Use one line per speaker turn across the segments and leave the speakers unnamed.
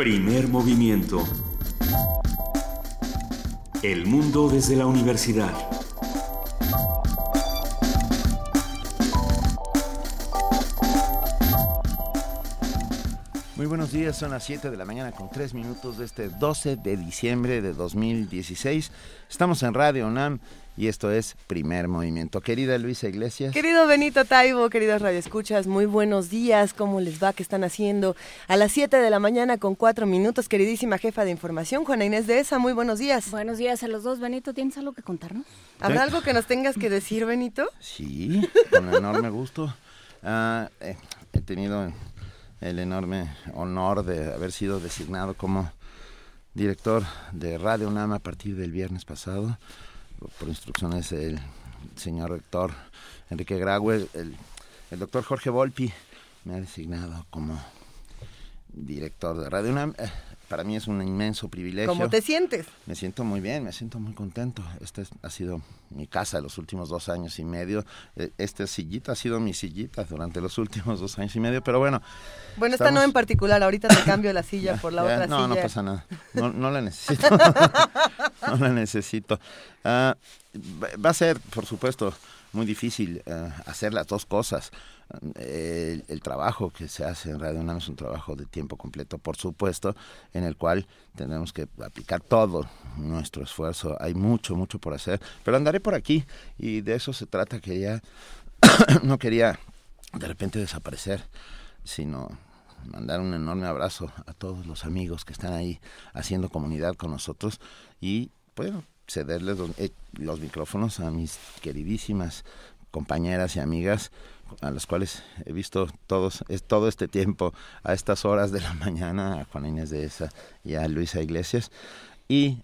Primer movimiento. El mundo desde la universidad.
Muy buenos días, son las 7 de la mañana con 3 minutos de este 12 de diciembre de 2016. Estamos en Radio UNAM y esto es Primer Movimiento. Querida Luisa Iglesias.
Querido Benito Taibo, queridos radioescuchas, muy buenos días. ¿Cómo les va? ¿Qué están haciendo? A las 7 de la mañana con 4 minutos, queridísima jefa de información, Juana Inés de ESA, muy buenos días.
Buenos días a los dos. Benito, ¿tienes algo que contarnos?
¿Habrá algo que nos tengas que decir, Benito?
Sí, con enorme gusto. Ah, eh, he tenido el enorme honor de haber sido designado como director de Radio UNAM a partir del viernes pasado por instrucciones del señor rector Enrique Graue, el, doctor Jorge Volpi me ha designado como director de Radio UNAM. Eh, para mí es un inmenso privilegio.
¿Cómo te sientes?
Me siento muy bien, me siento muy contento. Esta es- ha sido mi casa los últimos dos años y medio. Eh, Esta sillita ha sido mi sillita durante los últimos dos años y medio, pero bueno.
Bueno, esta no en particular, ahorita te cambio la silla por la
Ya,
otra
no,
silla.
no pasa nada. No, no la necesito. no la necesito. Ah, va- a ser, por supuesto, muy difícil ah, hacer las dos cosas. El, trabajo que se hace en Radio UNAM es un trabajo de tiempo completo, por supuesto, en el cual tendremos que aplicar todo nuestro esfuerzo. Hay mucho, mucho por hacer, pero andaré por aquí y de eso se trata. Quería, no quería de repente desaparecer, sino mandar un enorme abrazo a todos los amigos que están ahí haciendo comunidad con nosotros y bueno, cederles los, eh, los micrófonos a mis queridísimas compañeras y amigas a las cuales he visto todos todo este tiempo a estas horas de la mañana a Juana Inés de esa y a Luisa Iglesias. Y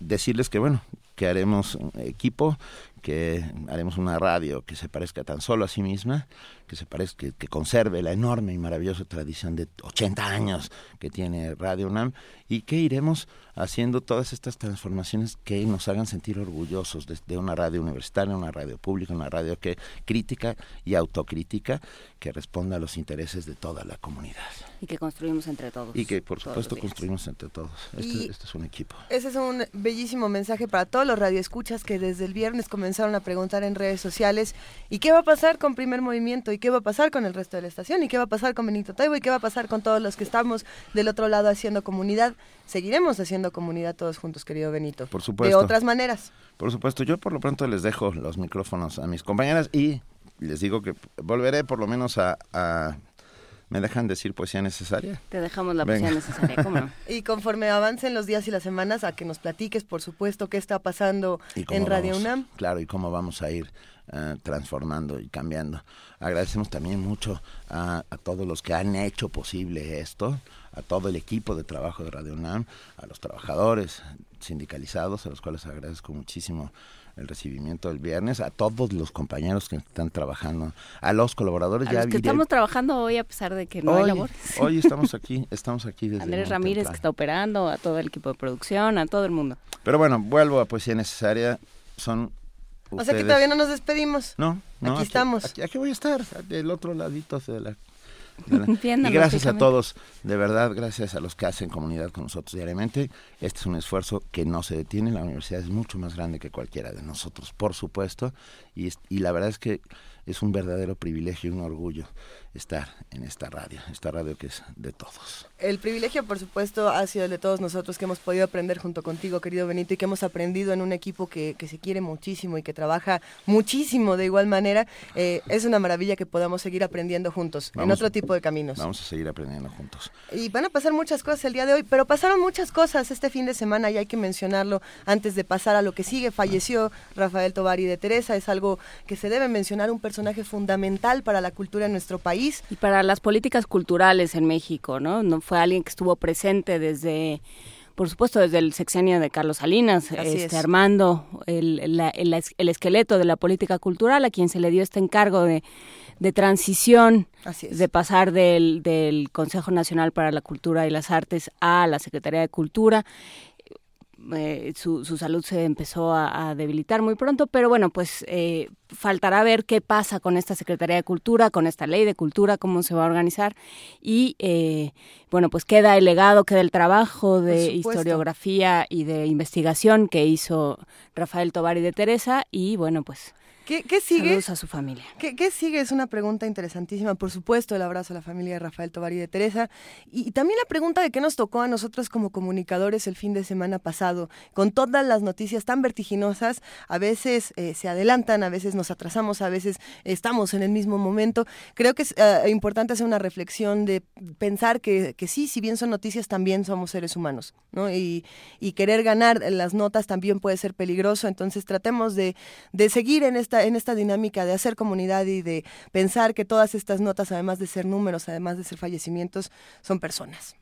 decirles que bueno que haremos un equipo que haremos una radio que se parezca tan solo a sí misma, que se parezca, que, que conserve la enorme y maravillosa tradición de 80 años que tiene Radio UNAM y que iremos haciendo todas estas transformaciones que nos hagan sentir orgullosos de, de una radio universitaria, una radio pública, una radio que crítica y autocrítica, que responda a los intereses de toda la comunidad
Y que construimos entre todos.
y que por supuesto construimos entre todos. Este, este es un equipo.
Ese es un bellísimo mensaje para todos los radioescuchas que desde el viernes comenzaron a preguntar en redes sociales ¿y qué va a pasar con Primer Movimiento? ¿Y qué va a pasar con el resto de la estación? ¿y qué va a pasar con Benito Taibo? ¿y qué va a pasar con todos los que estamos del otro lado haciendo comunidad? Seguiremos haciendo comunidad todos juntos, querido Benito.
Por
De
supuesto.
otras maneras.
Por supuesto, yo por lo pronto les dejo los micrófonos a mis compañeras y les digo que volveré por lo menos a... a- ¿Me dejan decir poesía necesaria?
Te dejamos la
Venga.
posición necesaria, ¿cómo no?
Y conforme avancen los días y las semanas, a que nos platiques, por supuesto, qué está pasando en Radio
vamos-
UNAM.
Claro, y cómo vamos a ir eh, transformando y cambiando. Agradecemos también mucho a, a todos los que han hecho posible esto, a todo el equipo de trabajo de Radio UNAM, a los trabajadores sindicalizados, a los cuales agradezco muchísimo el recibimiento del viernes, a todos los compañeros que están trabajando, a los colaboradores.
A
ya
los que estamos trabajando hoy a pesar de que no hay
hoy,
labor.
hoy estamos aquí, estamos aquí desde
Andrés Ramírez que está operando, a todo el equipo de producción, a todo el mundo.
Pero bueno, vuelvo a poesía necesaria. Son
O sea que todavía no nos despedimos.
No, no.
Aquí estamos.
Aquí, aquí voy a estar, del otro ladito de la... de la- y gracias a todos, de verdad, gracias a los que hacen comunidad con nosotros diariamente. Este es un esfuerzo que no se detiene. La universidad es mucho más grande que cualquiera de nosotros, por supuesto. Y, es- y la verdad es que es un verdadero privilegio y un orgullo estar en esta radio, esta radio que es de todos.
El privilegio, por supuesto, ha sido el de todos nosotros que hemos podido aprender junto contigo, querido Benito, y que hemos aprendido en un equipo que, que se quiere muchísimo y que trabaja muchísimo de igual manera. Eh, es una maravilla que podamos seguir aprendiendo juntos en otro tipo de caminos.
Vamos a seguir aprendiendo juntos.
Y van a pasar muchas cosas el día de hoy, pero pasaron muchas cosas este fin de semana y hay que mencionarlo antes de pasar a lo que sigue. Falleció Rafael Tovari de Teresa, es algo que se debe mencionar, un personaje fundamental para la cultura en nuestro país.
Y para las políticas culturales en México, ¿no? No fue alguien que estuvo presente desde por supuesto desde el sexenio de Carlos Salinas, este,
es.
armando el, la- el el esqueleto de la política cultural, a quien se le dio este encargo de, de transición, de pasar del, del Consejo Nacional para la Cultura y las Artes a la Secretaría de Cultura eh, su, su, salud se empezó a, debilitar muy pronto, pero bueno, pues eh, faltará ver qué pasa con esta Secretaría de Cultura, con esta ley de cultura, cómo se va a organizar. Y eh, bueno, pues queda el legado, queda el trabajo de historiografía y de investigación que hizo Rafael Tobar y de Teresa. Y bueno, pues
¿Qué, sigue?
Saludos a su familia.
¿Qué, sigue? Es una pregunta interesantísima. Por supuesto, el abrazo a la familia de Rafael Tobar y de Teresa. Y, también la pregunta de qué nos tocó a nosotros como comunicadores el fin de semana pasado, con todas las noticias tan vertiginosas. A veces eh, se adelantan, a veces nos atrasamos, a veces estamos en el mismo momento. Creo que es eh, importante hacer una reflexión de pensar que, que, sí, si bien son noticias, también somos seres humanos. ¿no? Y, y querer ganar las notas también puede ser peligroso. Entonces tratemos de, de seguir en esta en esta dinámica de hacer comunidad y de pensar que todas estas notas, además de ser números, además de ser fallecimientos, son personas.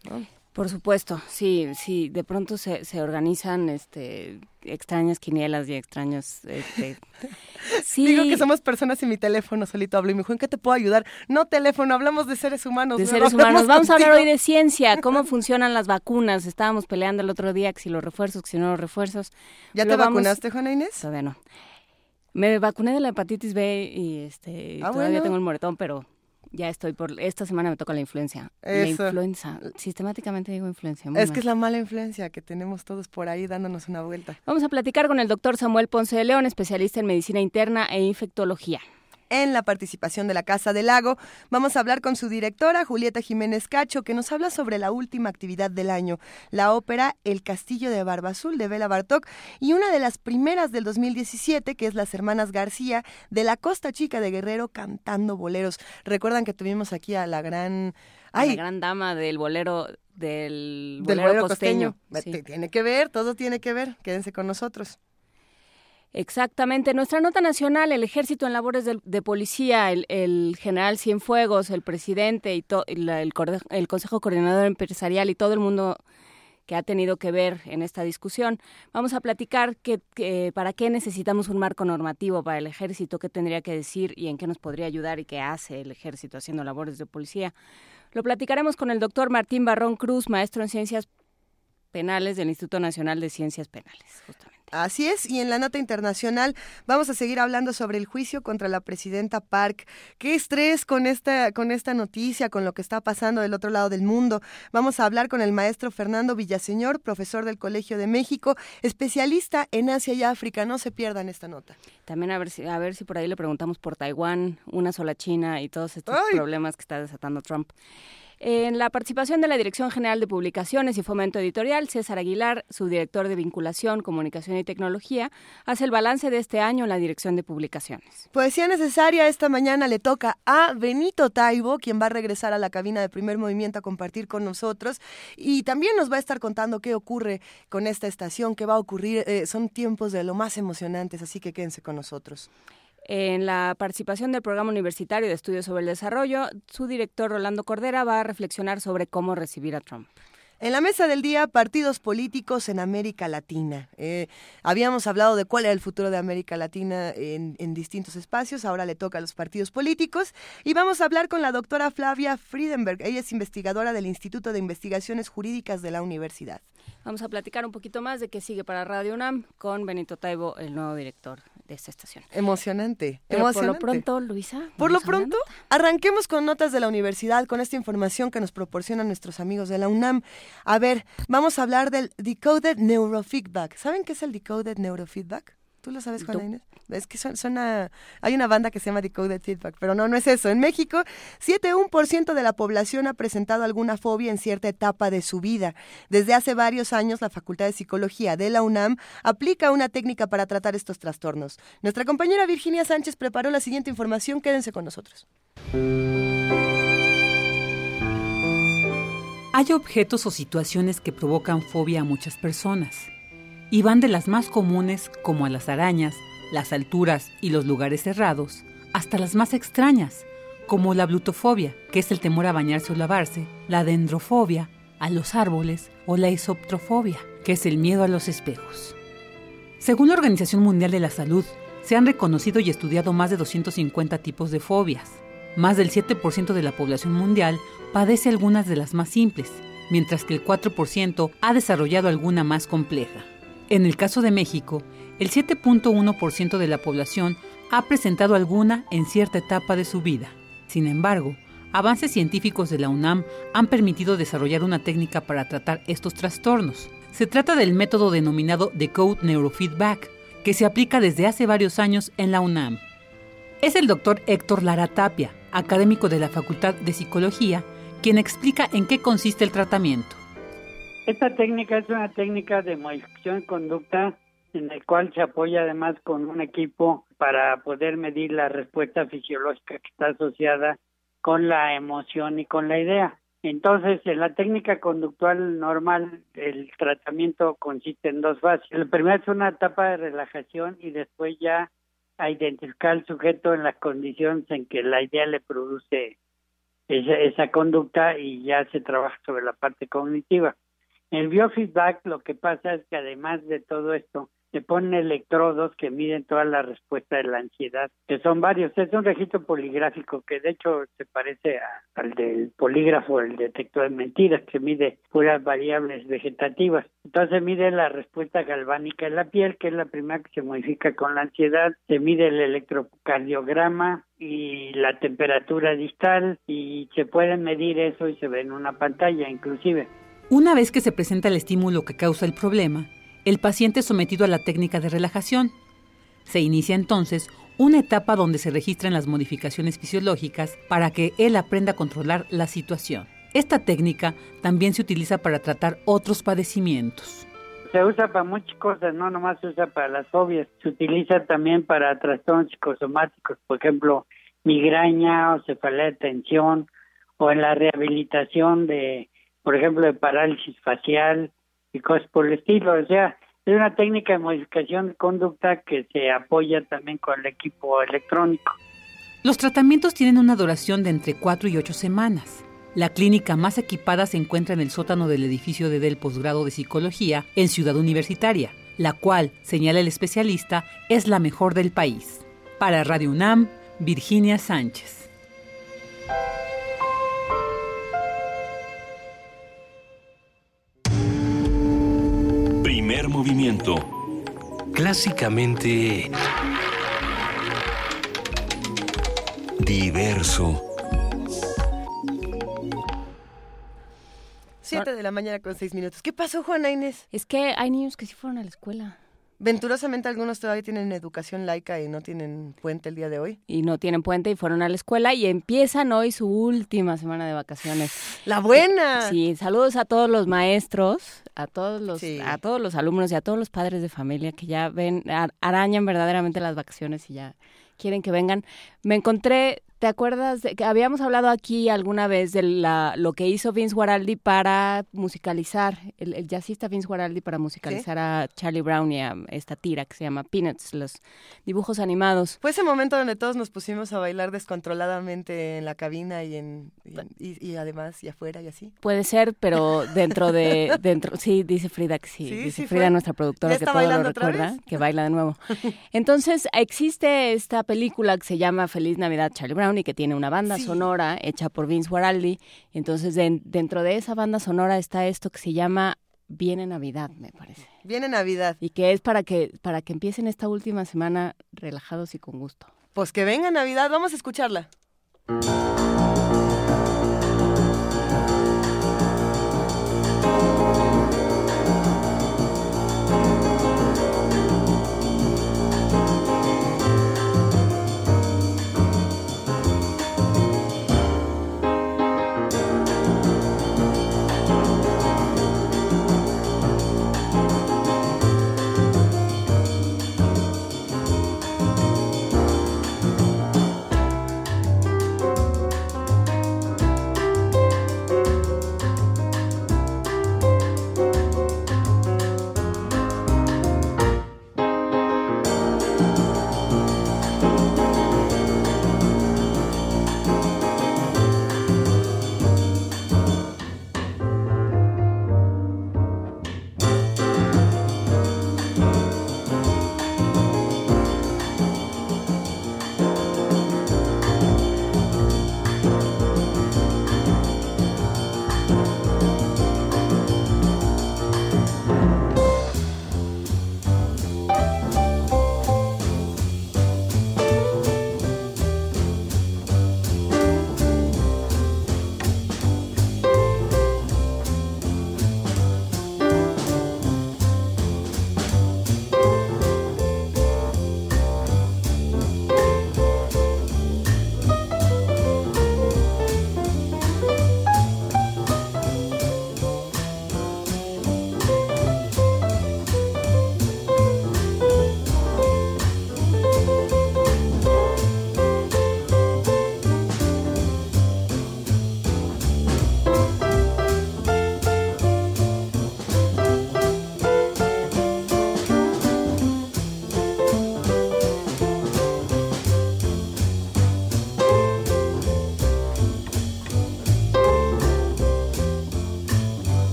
Por supuesto, sí, sí, de pronto se, se organizan este extrañas quinielas y extraños este,
sí. Digo que somos personas y mi teléfono solito hablo y me dijo, ¿en qué te puedo ayudar? No teléfono, hablamos de seres humanos.
De seres humanos. Vamos a hablar hoy de ciencia, cómo funcionan las vacunas. Estábamos peleando el otro día que si los refuerzos, que si no los refuerzos.
¿Ya te vacunaste, Juana Inés?
Todavía no. Me vacuné de la hepatitis B y este ah, todavía tengo el moretón, pero ya estoy por esta semana me toca la influencia. La influenza, sistemáticamente digo influencia.
Es que es la mala influencia que tenemos todos por ahí dándonos una vuelta.
Vamos a platicar con el doctor Samuel Ponce de León, especialista en medicina interna e infectología
en la participación de la Casa del Lago. Vamos a hablar con su directora, Julieta Jiménez Cacho, que nos habla sobre la última actividad del año, la ópera El Castillo de Barba Azul de Bela Bartok y una de las primeras del 2017, que es Las Hermanas García de la Costa Chica de Guerrero cantando boleros. Recuerdan que tuvimos aquí a la gran...
Ay, la gran dama del bolero del bolero, costeño.
Tiene que ver, todo tiene que ver. Quédense con nosotros.
Exactamente. Nuestra nota nacional, el ejército en labores de, policía, el, general Cienfuegos, el presidente y el, el, Consejo Coordinador Empresarial y todo el mundo que ha tenido que ver en esta discusión. Vamos a platicar que, para qué necesitamos un marco normativo para el ejército, qué tendría que decir y en qué nos podría ayudar y qué hace el ejército haciendo labores de policía. Lo platicaremos con el doctor Martín Barrón Cruz, maestro en ciencias penales del Instituto Nacional de Ciencias Penales, justamente.
Así es, y en la nota internacional vamos a seguir hablando sobre el juicio contra la presidenta Park. Qué estrés con esta, con esta noticia, con lo que está pasando del otro lado del mundo. Vamos a hablar con el maestro Fernando Villaseñor, profesor del Colegio de México, especialista en Asia y África. No se pierdan esta nota.
También a ver si, a ver si por ahí le preguntamos por Taiwán, una sola China y todos estos problemas que está desatando Trump. En la participación de la Dirección General de Publicaciones y Fomento Editorial, César Aguilar, su director de Vinculación, Comunicación y Tecnología, hace el balance de este año en la Dirección de Publicaciones.
Poesía necesaria esta mañana le toca a Benito Taibo, quien va a regresar a la cabina de primer movimiento a compartir con nosotros y también nos va a estar contando qué ocurre con esta estación, qué va a ocurrir. Eh, son tiempos de lo más emocionantes, así que quédense con nosotros.
En la participación del Programa Universitario de Estudios sobre el Desarrollo, su director Rolando Cordera va a reflexionar sobre cómo recibir a Trump.
En la mesa del día, partidos políticos en América Latina. Eh, habíamos hablado de cuál era el futuro de América Latina en, en, distintos espacios, ahora le toca a los partidos políticos. Y vamos a hablar con la doctora Flavia Friedenberg. Ella es investigadora del Instituto de Investigaciones Jurídicas de la Universidad.
Vamos a platicar un poquito más de qué sigue para Radio UNAM con Benito Taibo, el nuevo director de esta estación.
Emocionante.
por lo pronto, Luisa.
Por lo pronto, arranquemos con notas de la universidad, con esta información que nos proporcionan nuestros amigos de la UNAM. A ver, vamos a hablar del Decoded Neurofeedback. ¿Saben qué es el Decoded Neurofeedback? ¿Tú lo sabes, Juana Inés? Es que suena, Hay una banda que se llama Decoded Feedback, pero no, no es eso. En México, 7,1% de la población ha presentado alguna fobia en cierta etapa de su vida. Desde hace varios años, la Facultad de Psicología de la UNAM aplica una técnica para tratar estos trastornos. Nuestra compañera Virginia Sánchez preparó la siguiente información. Quédense con nosotros.
Hay objetos o situaciones que provocan fobia a muchas personas y van de las más comunes como a las arañas, las alturas y los lugares cerrados, hasta las más extrañas, como la blutofobia, que es el temor a bañarse o lavarse, la dendrofobia, a los árboles, o la isoptrofobia, que es el miedo a los espejos. Según la Organización Mundial de la Salud, se han reconocido y estudiado más de 250 tipos de fobias. Más del 7% de la población mundial padece algunas de las más simples, mientras que el 4% ha desarrollado alguna más compleja. En el caso de México, el 7.1% de la población ha presentado alguna en cierta etapa de su vida. Sin embargo, avances científicos de la UNAM han permitido desarrollar una técnica para tratar estos trastornos. Se trata del método denominado Decode Neurofeedback, que se aplica desde hace varios años en la UNAM. Es el doctor Héctor Lara Tapia, académico de la Facultad de Psicología, quien explica en qué consiste el tratamiento.
Esta técnica es una técnica de modificación de conducta en el cual se apoya además con un equipo para poder medir la respuesta fisiológica que está asociada con la emoción y con la idea. Entonces, en la técnica conductual normal, el tratamiento consiste en dos fases. El primero es una etapa de relajación y después ya a identificar al sujeto en las condiciones en que la idea le produce esa, esa conducta y ya se trabaja sobre la parte cognitiva. En el biofeedback lo que pasa es que además de todo esto, se ponen electrodos que miden toda la respuesta de la ansiedad, que son varios. Es un registro poligráfico que de hecho se parece al del polígrafo, el detector de mentiras, que mide puras variables vegetativas. Entonces mide la respuesta galvánica en la piel, que es la primera que se modifica con la ansiedad. Se mide el electrocardiograma y la temperatura distal y se puede medir eso y se ve en una pantalla inclusive.
Una vez que se presenta el estímulo que causa el problema, el paciente sometido a la técnica de relajación. Se inicia entonces una etapa donde se registran las modificaciones fisiológicas para que él aprenda a controlar la situación. Esta técnica también se utiliza para tratar otros padecimientos.
Se usa para muchas cosas, no nomás se usa para las fobias, se utiliza también para trastornos psicosomáticos, por ejemplo, migraña o cefalea de tensión, o en la rehabilitación de, por ejemplo, de parálisis facial, y cosas por el estilo. O sea, es una técnica de modificación de conducta que se apoya también con el equipo electrónico.
Los tratamientos tienen una duración de entre 4 y 8 semanas. La clínica más equipada se encuentra en el sótano del edificio de Del Posgrado de Psicología en Ciudad Universitaria, la cual, señala el especialista, es la mejor del país. Para Radio UNAM, Virginia Sánchez.
Primer movimiento.
Clásicamente... Diverso.
Siete de la mañana con seis minutos. ¿Qué pasó, Juana Inés?
Es que hay niños que sí fueron a la escuela.
Venturosamente algunos todavía tienen educación laica y no tienen puente el día de hoy.
Y no tienen puente y fueron a la escuela y empiezan hoy su última semana de vacaciones.
¡La buena!
Sí, saludos a todos los maestros, a todos los, sí. a todos los alumnos y a todos los padres de familia que ya ven, arañan verdaderamente las vacaciones y ya quieren que vengan. Me encontré ¿Te acuerdas de que habíamos hablado aquí alguna vez de la, lo que hizo Vince Guaraldi para musicalizar, el, el jazzista Vince Guaraldi para musicalizar ¿Sí? a Charlie Brown y a esta tira que se llama Peanuts, los dibujos animados?
Fue ese momento donde todos nos pusimos a bailar descontroladamente en la cabina y en y, y además y afuera y así.
Puede ser, pero dentro de dentro sí dice Frida que sí,
Sí,
dice
sí
Frida
fue.
nuestra productora
¿Ya
que todo lo recuerda, que baila de nuevo. Entonces, existe esta película que se llama Feliz Navidad Charlie Brown y que tiene una banda
Sí.
sonora hecha por Vince Guaraldi. Entonces, de- dentro de esa banda sonora está esto que se llama Viene Navidad, me parece.
Viene Navidad.
Y que es para que para que empiecen esta última semana relajados y con gusto.
Pues que venga Navidad, vamos a escucharla.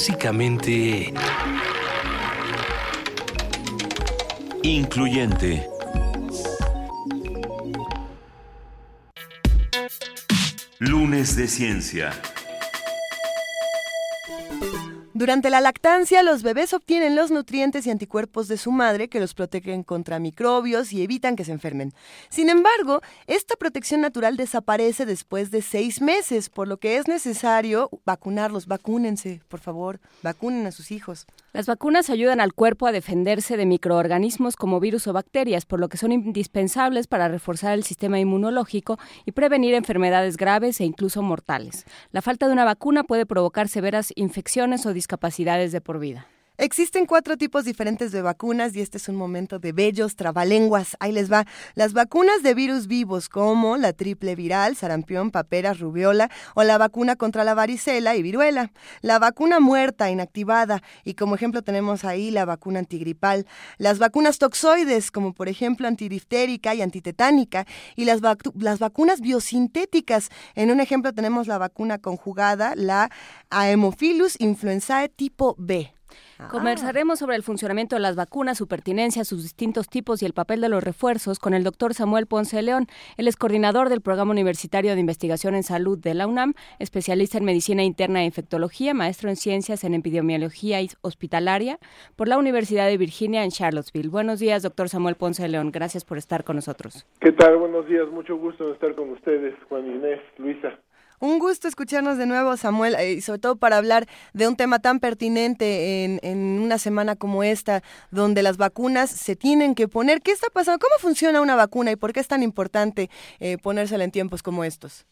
Clásicamente...
Incluyente. Lunes de Ciencia.
Durante la lactancia, los bebés obtienen los nutrientes y anticuerpos de su madre que los protegen contra microbios y evitan que se enfermen. Sin embargo, esta protección natural desaparece después de seis meses, por lo que es necesario vacunarlos. Vacúnense, por favor, vacunen a sus hijos.
Las vacunas ayudan al cuerpo a defenderse de microorganismos como virus o bacterias, por lo que son indispensables para reforzar el sistema inmunológico y prevenir enfermedades graves e incluso mortales. La falta de una vacuna puede provocar severas infecciones o discapacidades capacidades de por vida.
Existen cuatro tipos diferentes de vacunas y este es un momento de bellos trabalenguas. Ahí les va. Las vacunas de virus vivos como la triple viral, sarampión, paperas, rubiola o la vacuna contra la varicela y viruela. La vacuna muerta, inactivada y como ejemplo tenemos ahí la vacuna antigripal. Las vacunas toxoides como por ejemplo antidiftérica y antitetánica y las, las vacunas biosintéticas. En un ejemplo tenemos la vacuna conjugada, la Haemophilus influenzae tipo B.
Conversaremos sobre el funcionamiento de las vacunas, su pertinencia, sus distintos tipos y el papel de los refuerzos con el doctor Samuel Ponce de León. Él es coordinador del Programa Universitario de Investigación en Salud de la UNAM, especialista en medicina interna e infectología, maestro en ciencias en epidemiología hospitalaria por la Universidad de Virginia en Charlottesville. Buenos días, doctor Samuel Ponce de León. Gracias por estar con nosotros.
¿Qué tal? Buenos días. Mucho gusto estar con ustedes, Juan Inés, Luisa.
Un gusto escucharnos de nuevo, Samuel, eh, y sobre todo para hablar de un tema tan pertinente en, una semana como esta, donde las vacunas se tienen que poner. ¿Qué está pasando? ¿Cómo funciona una vacuna y por qué es tan importante eh, ponérsela en tiempos como estos?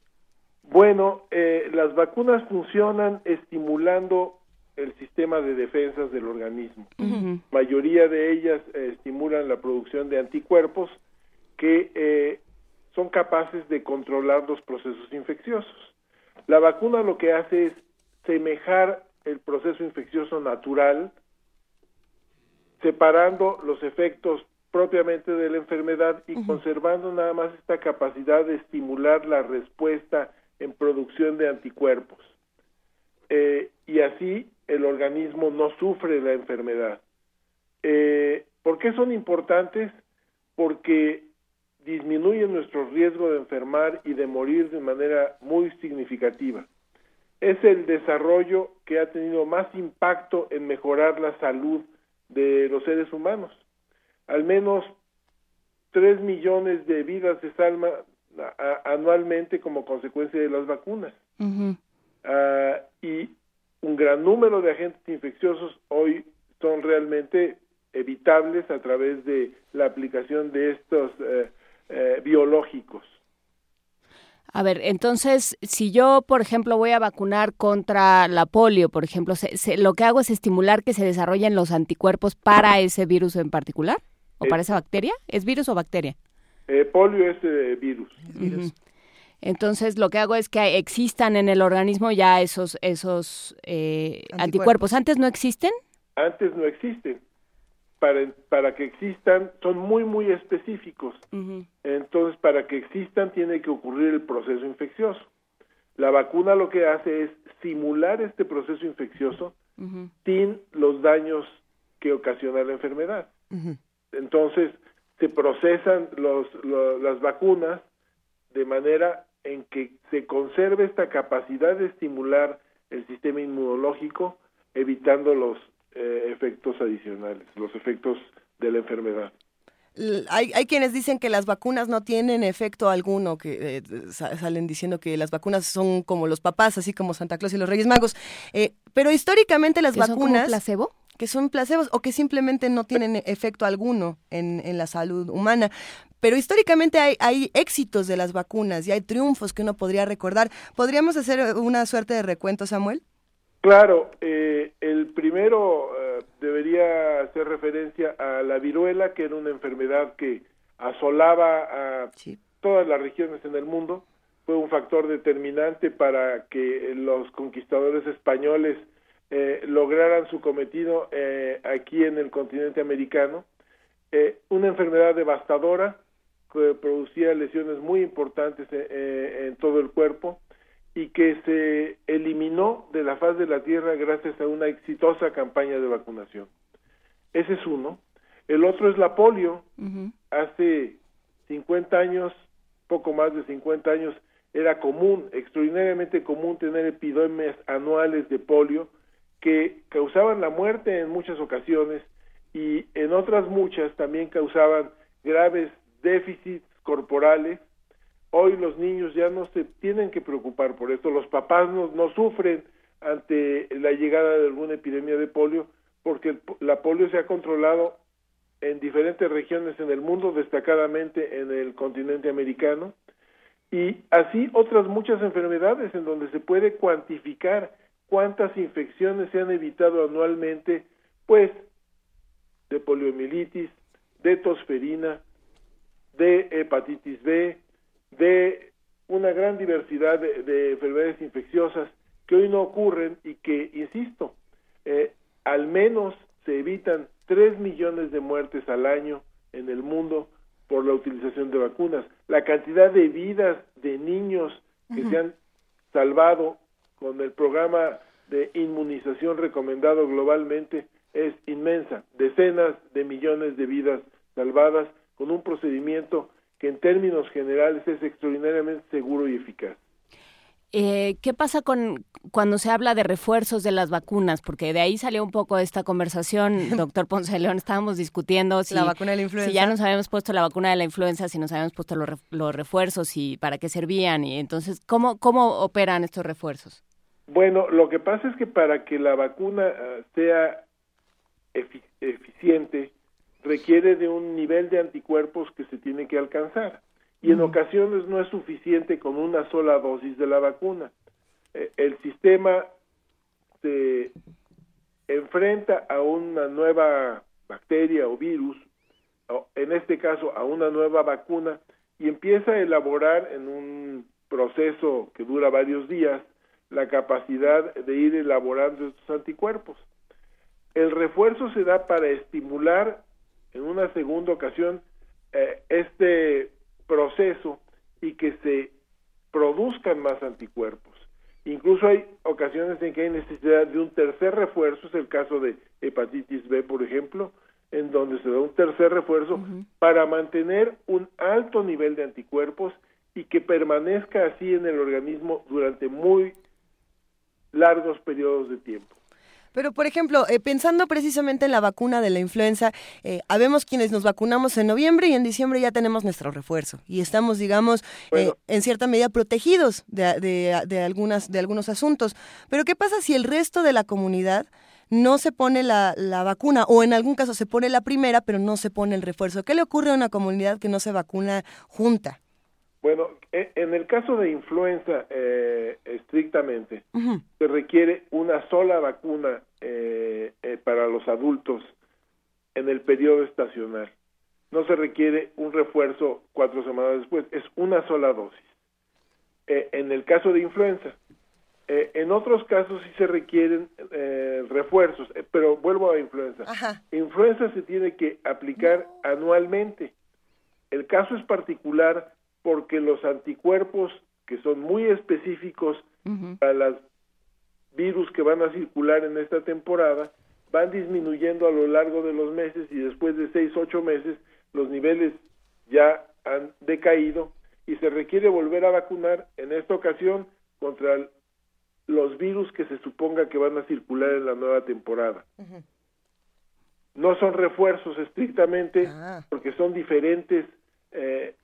Bueno, eh, las vacunas funcionan estimulando el sistema de defensas del organismo. Mayoría de ellas estimulan la producción de anticuerpos que son capaces de controlar los procesos infecciosos. La vacuna lo que hace es semejar el proceso infeccioso natural, separando los efectos propiamente de la enfermedad y conservando nada más esta capacidad de estimular la respuesta en producción de anticuerpos. Eh, y así el organismo no sufre la enfermedad. Eh, ¿Por qué son importantes? Porque disminuye nuestro riesgo de enfermar y de morir de manera muy significativa. Es el desarrollo que ha tenido más impacto en mejorar la salud de los seres humanos. Al menos 3 millones de vidas se salvan anualmente como consecuencia de las vacunas. Ah, y un gran número de agentes infecciosos hoy son realmente evitables a través de la aplicación de estos eh, eh, biológicos.
A ver, entonces, si yo, por ejemplo, voy a vacunar contra la polio, por ejemplo, lo que hago es estimular que se desarrollen los anticuerpos para ese virus en particular o para esa bacteria. ¿Es virus o bacteria?
Eh, polio es eh, virus.
Entonces, lo que hago es que existan en el organismo ya esos, esos anticuerpos. ¿Antes no existen?
Antes no existen para, para que existan son muy, muy específicos. Entonces, para que existan tiene que ocurrir el proceso infeccioso. La vacuna lo que hace es simular este proceso infeccioso sin los daños que ocasiona la enfermedad. Entonces, se procesan los, las vacunas de manera en que se conserve esta capacidad de estimular el sistema inmunológico, evitando los eh, efectos adicionales, los efectos de la enfermedad.
Hay, hay, quienes dicen que las vacunas no tienen efecto alguno, que eh, salen diciendo que las vacunas son como los papás, así como Santa Claus y los Reyes Magos. Eh, pero históricamente las vacunas...
Son placebo?
Que son placebos o que simplemente no tienen efecto alguno en, en la salud humana. Pero históricamente hay, hay, éxitos de las vacunas y hay triunfos que uno podría recordar. ¿Podríamos hacer una suerte de recuento, Samuel?
Claro, eh, el primero eh, debería hacer referencia a la viruela, que era una enfermedad que asolaba a todas las regiones en el mundo. Fue un factor determinante para que los conquistadores españoles eh, lograran su cometido aquí en el continente americano. una enfermedad devastadora que producía lesiones muy importantes en todo el cuerpo y que se eliminó de la faz de la Tierra gracias a una exitosa campaña de vacunación. Ese es uno. El otro es la polio. Hace 50 años, poco más de 50 años, era común, extraordinariamente común tener epidemias anuales de polio que causaban la muerte en muchas ocasiones y en otras muchas también causaban graves déficits corporales. Hoy los niños ya no se tienen que preocupar por esto, los papás no, no sufren ante la llegada de alguna epidemia de polio porque la polio se ha controlado en diferentes regiones en el mundo, destacadamente en el continente americano, y así otras muchas enfermedades en donde se puede cuantificar cuántas infecciones se han evitado anualmente, pues de poliomielitis, de tosferina, de hepatitis B, de una gran diversidad de, enfermedades infecciosas que hoy no ocurren y que, insisto, eh, al menos se evitan 3 millones de muertes al año en el mundo por la utilización de vacunas. La cantidad de vidas de niños que se han salvado con el programa de inmunización recomendado globalmente es inmensa. Decenas de millones de vidas salvadas con un procedimiento que en términos generales es extraordinariamente seguro y eficaz.
Eh, ¿Qué pasa con cuando se habla de refuerzos de las vacunas? Porque de ahí salió un poco esta conversación, doctor Ponce de León. Estábamos discutiendo si,
la vacuna de la influenza.
si ya nos habíamos puesto la vacuna de la influenza, si nos habíamos puesto los, refuerzos y para qué servían. Y entonces, ¿cómo, ¿cómo operan estos refuerzos?
Bueno, lo que pasa es que para que la vacuna ah, sea eficiente, requiere de un nivel de anticuerpos que se tiene que alcanzar y en ocasiones no es suficiente con una sola dosis de la vacuna. Eh, el sistema se enfrenta a una nueva bacteria o virus, o en este caso a una nueva vacuna, y empieza a elaborar en un proceso que dura varios días la capacidad de ir elaborando estos anticuerpos. El refuerzo se da para estimular en una segunda ocasión eh, este proceso y que se produzcan más anticuerpos. Incluso hay ocasiones en que hay necesidad de un tercer refuerzo, es el caso de hepatitis B, por ejemplo, en donde se da un tercer refuerzo para mantener un alto nivel de anticuerpos y que permanezca así en el organismo durante muy largos periodos de tiempo.
Pero, por ejemplo, eh, pensando precisamente en la vacuna de la influenza, eh, habemos quienes nos vacunamos en noviembre y en diciembre ya tenemos nuestro refuerzo y estamos, digamos, eh, en cierta medida protegidos de, de, algunas, de algunos asuntos. Pero, ¿qué pasa si el resto de la comunidad no se pone la, la, vacuna o en algún caso se pone la primera pero no se pone el refuerzo? ¿Qué le ocurre a una comunidad que no se vacuna junta?
Bueno, e, en el caso de influenza, eh, estrictamente, se requiere una sola vacuna eh, eh, para los adultos en el periodo estacional. No se requiere un refuerzo cuatro semanas después, es una sola dosis. en el caso de influenza, en otros casos sí se requieren refuerzos, pero vuelvo a influenza. Influenza se tiene que aplicar anualmente. El caso es particular porque los anticuerpos que son muy específicos para los virus que van a circular en esta temporada van disminuyendo a lo largo de los meses y después de seis, ocho meses los niveles ya han decaído y se requiere volver a vacunar en esta ocasión contra los virus que se suponga que van a circular en la nueva temporada. No son refuerzos estrictamente ah. porque son diferentes eh,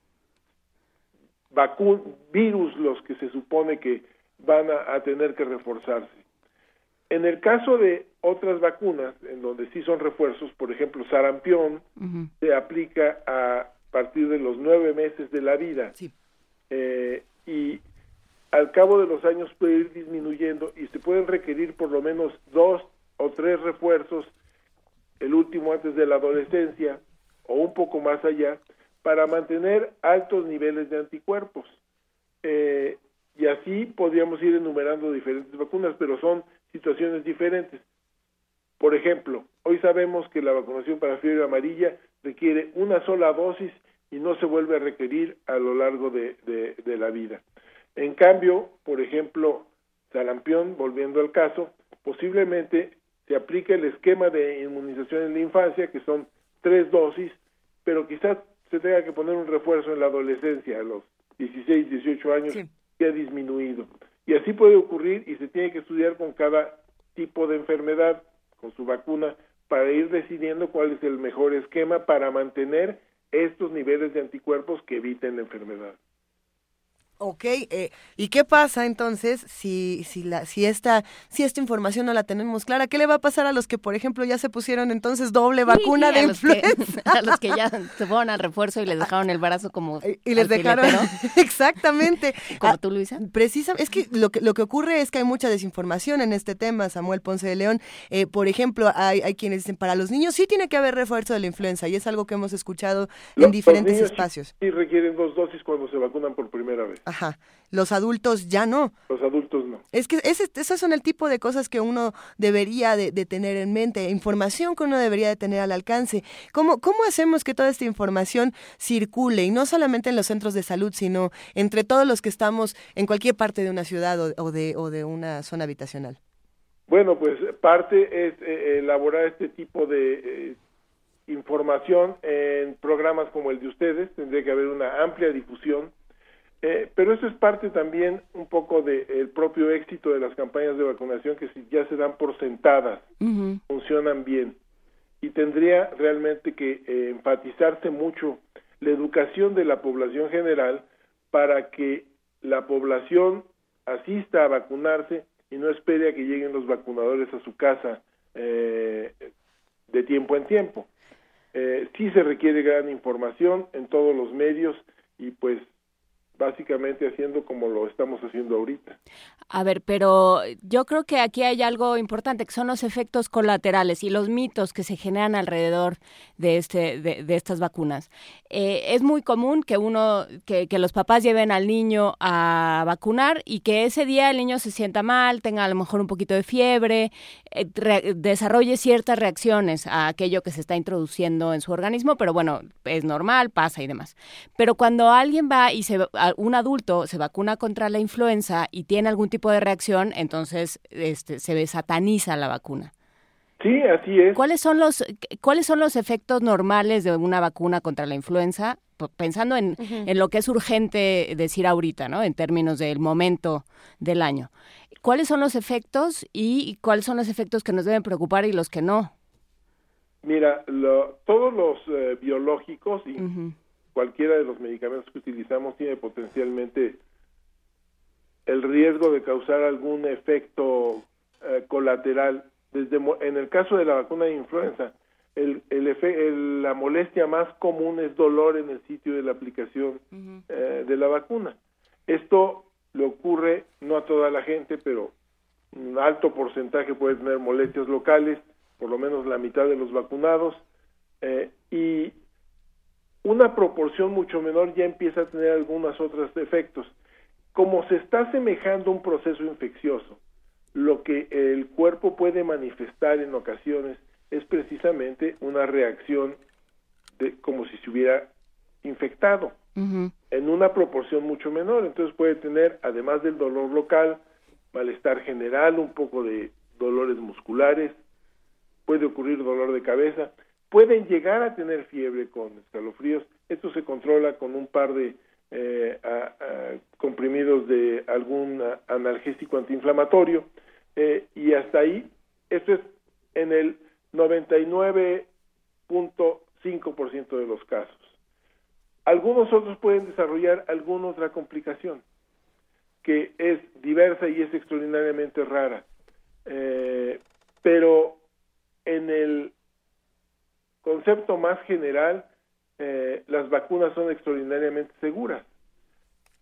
virus los que se supone que van a, tener que reforzarse. En el caso de otras vacunas, en donde sí son refuerzos, por ejemplo, sarampión, se aplica a partir de los nueve meses de la vida. Eh, y al cabo de los años puede ir disminuyendo y se pueden requerir por lo menos dos o tres refuerzos, el último antes de la adolescencia o un poco más allá, para mantener altos niveles de anticuerpos. Eh, y así podríamos ir enumerando diferentes vacunas, pero son situaciones diferentes. Por ejemplo, hoy sabemos que la vacunación para fiebre amarilla requiere una sola dosis y no se vuelve a requerir a lo largo de, la vida. En cambio, por ejemplo, sarampión, volviendo al caso, posiblemente se aplique el esquema de inmunización en la infancia, que son tres dosis, pero quizás se tenga que poner un refuerzo en la adolescencia, a los 16, 18 años, que ha disminuido. Y así puede ocurrir y se tiene que estudiar con cada tipo de enfermedad, con su vacuna, para ir decidiendo cuál es el mejor esquema para mantener estos niveles de anticuerpos que eviten la enfermedad.
Ok, eh, ¿y qué pasa entonces si, si, la, si, esta, si esta información no la tenemos clara? ¿Qué le va a pasar a los que, por ejemplo, ya se pusieron entonces doble vacuna de influenza?
a los que ya se fueron al refuerzo y les dejaron el brazo como
Y les dejaron, exactamente.
Como ah, tú, Luisa.
Precisamente, es que lo, que lo que ocurre es que hay mucha desinformación en este tema, Samuel Ponce de León. Eh, por ejemplo, hay, hay quienes dicen, para los niños sí tiene que haber refuerzo de la influenza y es algo que hemos escuchado en diferentes espacios.
Sí, requieren dos dosis cuando se vacunan por primera vez.
Ajá. Los adultos ya no.
Los adultos no.
Es que ese, esos son el tipo de cosas que uno debería de, tener en mente, información que uno debería de tener al alcance. ¿Cómo, ¿Cómo hacemos que toda esta información circule y no solamente en los centros de salud, sino entre todos los que estamos en cualquier parte de una ciudad o, de, o de una zona habitacional?
Bueno, pues parte es eh, elaborar este tipo de eh, información en programas como el de ustedes. Tendría que haber una amplia difusión eh, pero eso es parte también un poco del propio éxito de las campañas de vacunación que si ya se dan por sentadas, funcionan bien. Y tendría realmente que eh, enfatizarse mucho la educación de la población general para que la población asista a vacunarse y no espere a que lleguen los vacunadores a su casa eh, de tiempo en tiempo. sí se requiere gran información en todos los medios y pues básicamente haciendo como lo estamos haciendo ahorita.
A ver, pero yo creo que aquí hay algo importante, que son los efectos colaterales y los mitos que se generan alrededor de, este, de, estas vacunas. Eh, es muy común que uno, que, los papás lleven al niño a vacunar y que ese día el niño se sienta mal, tenga a lo mejor un poquito de fiebre, eh, desarrolle ciertas reacciones a aquello que se está introduciendo en su organismo, pero bueno, es normal, pasa y demás. Pero cuando alguien va y se un adulto se vacuna contra la influenza y tiene algún tipo de reacción, entonces este, se sataniza la vacuna.
Sí, así es.
¿Cuáles son los cuáles son los efectos normales de una vacuna contra la influenza? Pensando en, en lo que es urgente decir ahorita, ¿no? En términos del momento del año. ¿Cuáles son los efectos y cuáles son los efectos que nos deben preocupar y los que no?
Mira, todos los eh, biológicos y cualquiera de los medicamentos que utilizamos tiene potencialmente el riesgo de causar algún efecto eh, colateral. Desde en el caso de la vacuna de influenza, el, el, la molestia más común es dolor en el sitio de la aplicación eh, de la vacuna. Esto le ocurre no a toda la gente, pero un alto porcentaje puede tener molestias locales, por lo menos la mitad de los vacunados, eh, y una proporción mucho menor ya empieza a tener algunos otros efectos. Como se está asemejando un proceso infeccioso, lo que el cuerpo puede manifestar en ocasiones es precisamente una reacción de como si se hubiera infectado en una proporción mucho menor. Entonces puede tener, además del dolor local, malestar general, un poco de dolores musculares, puede ocurrir dolor de cabeza pueden llegar a tener fiebre con escalofríos. Esto se controla con un par de eh, comprimidos de algún analgésico antiinflamatorio eh, y hasta ahí, esto es en el 99.5% de los casos. Algunos otros pueden desarrollar alguna otra complicación que es diversa y es extraordinariamente rara, eh, pero en el concepto más general, eh, las vacunas son extraordinariamente seguras.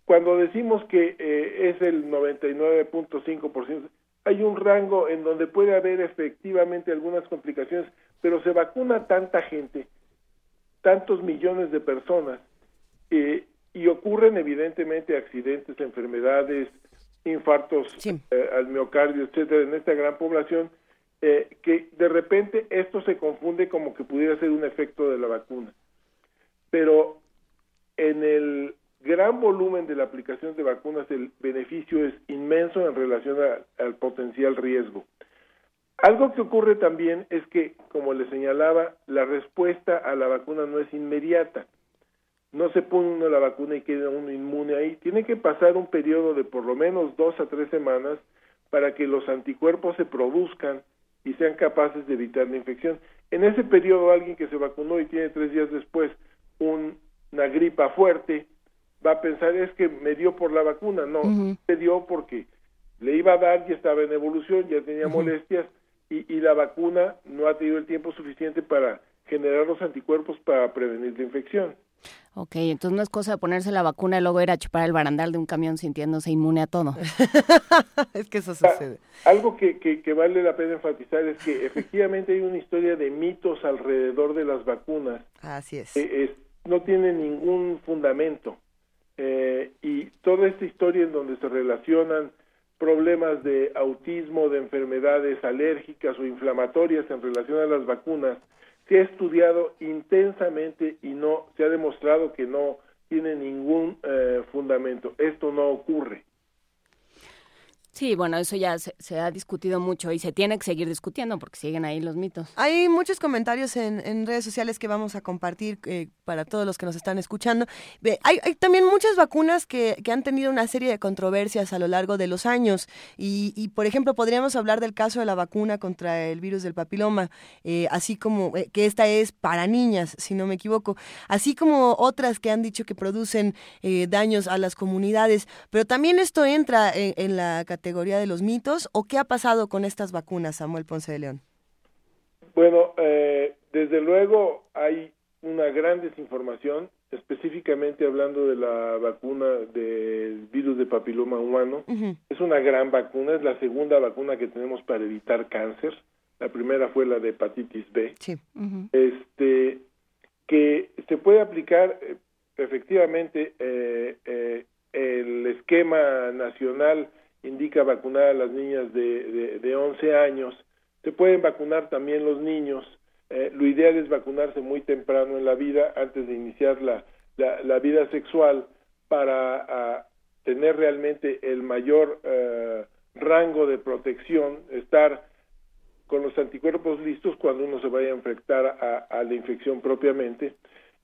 Cuando decimos que eh, es el 99.5%, hay un rango en donde puede haber efectivamente algunas complicaciones, pero se vacuna tanta gente, tantos millones de personas, eh, y ocurren evidentemente accidentes, enfermedades, infartos al miocardio, etcétera, en esta gran población, eh, que de repente esto se confunde como que pudiera ser un efecto de la vacuna. Pero en el gran volumen de la aplicación de vacunas, el beneficio es inmenso en relación al potencial riesgo. Algo que ocurre también es que, como le señalaba, la respuesta a la vacuna no es inmediata. No se pone uno la vacuna y queda uno inmune ahí. Tiene que pasar un periodo de por lo menos dos a tres semanas para que los anticuerpos se produzcan y sean capaces de evitar la infección. En ese periodo, alguien que se vacunó y tiene tres días después una gripa fuerte, va a pensar es que me dio por la vacuna. No, se dio porque le iba a dar, y estaba en evolución, ya tenía molestias y, la vacuna no ha tenido el tiempo suficiente para generar los anticuerpos para prevenir la infección.
Ok, entonces no es cosa de ponerse la vacuna y luego ir a chupar el barandal de un camión sintiéndose inmune a todo.
es que eso sucede.
algo que, que, vale la pena enfatizar es que efectivamente hay una historia de mitos alrededor de las vacunas.
Así es.
Que no tiene ningún fundamento. Eh, y toda esta historia en donde se relacionan problemas de autismo, de enfermedades alérgicas o inflamatorias en relación a las vacunas, se ha estudiado intensamente y no se ha demostrado que no tiene ningún eh, fundamento. Esto no ocurre.
Sí, bueno, eso ya se, ha discutido mucho y se tiene que seguir discutiendo porque siguen ahí los mitos.
Hay muchos comentarios en, redes sociales que vamos a compartir eh, para todos los que nos están escuchando. Hay, también muchas vacunas que, han tenido una serie de controversias a lo largo de los años y, por ejemplo, podríamos hablar del caso de la vacuna contra el virus del papiloma, eh, así como eh, que esta es para niñas, si no me equivoco, así como otras que han dicho que producen daños a las comunidades, pero también esto entra en la categoría categoría de los mitos o qué ha pasado con estas vacunas, Samuel Ponce de León?
Bueno, eh, desde luego hay una gran desinformación, específicamente hablando de la vacuna del virus de papiloma humano. Es una gran vacuna, es la segunda vacuna que tenemos para evitar cáncer. La primera fue la de hepatitis B. Este que se puede aplicar eh, efectivamente eh, el esquema nacional indica vacunar a las niñas de, de, 11 años. Se pueden vacunar también los niños. Eh, lo ideal es vacunarse muy temprano en la vida, antes de iniciar la, la, vida sexual, para ah, tener realmente el mayor eh, rango de protección, estar con los anticuerpos listos cuando uno se vaya a enfrentar a, la infección propiamente.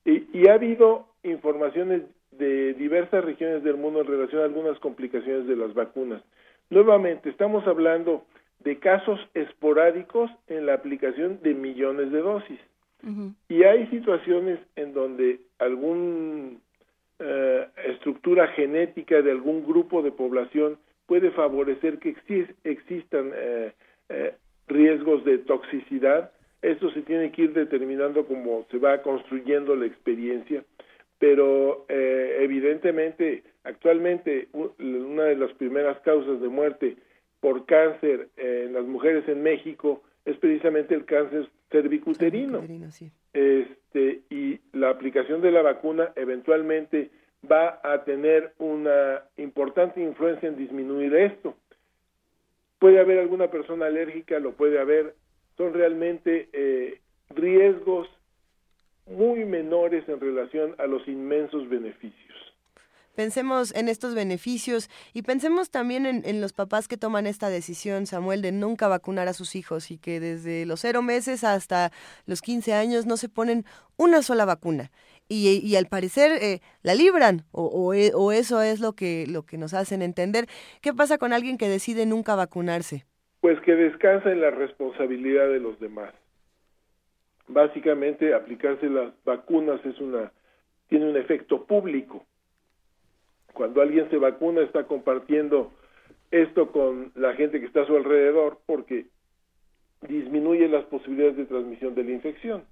Y, y, ha habido informaciones de diversas regiones del mundo en relación a algunas complicaciones de las vacunas. Nuevamente, estamos hablando de casos esporádicos en la aplicación de millones de dosis. Y hay situaciones en donde alguna eh, estructura genética de algún grupo de población puede favorecer que existan eh, eh, riesgos de toxicidad. Esto se tiene que ir determinando como se va construyendo la experiencia pero eh, evidentemente actualmente una de las primeras causas de muerte por cáncer en las mujeres en México es precisamente el cáncer cervicuterino. Este y la aplicación de la vacuna eventualmente va a tener una importante influencia en disminuir esto. Puede haber alguna persona alérgica, lo puede haber, son realmente eh, riesgos muy menores en relación a los inmensos beneficios.
Pensemos en estos beneficios y pensemos también en, los papás que toman esta decisión, Samuel, de nunca vacunar a sus hijos y que desde los cero meses hasta los 15 años no se ponen una sola vacuna. Y, al parecer eh, la libran o, e, o, eso es lo que, lo que nos hacen entender. ¿Qué pasa con alguien que decide nunca vacunarse?
Pues que descansa en la responsabilidad de los demás básicamente aplicarse las vacunas es una tiene un efecto público. Cuando alguien se vacuna está compartiendo esto con la gente que está a su alrededor porque disminuye las posibilidades de transmisión de la infección.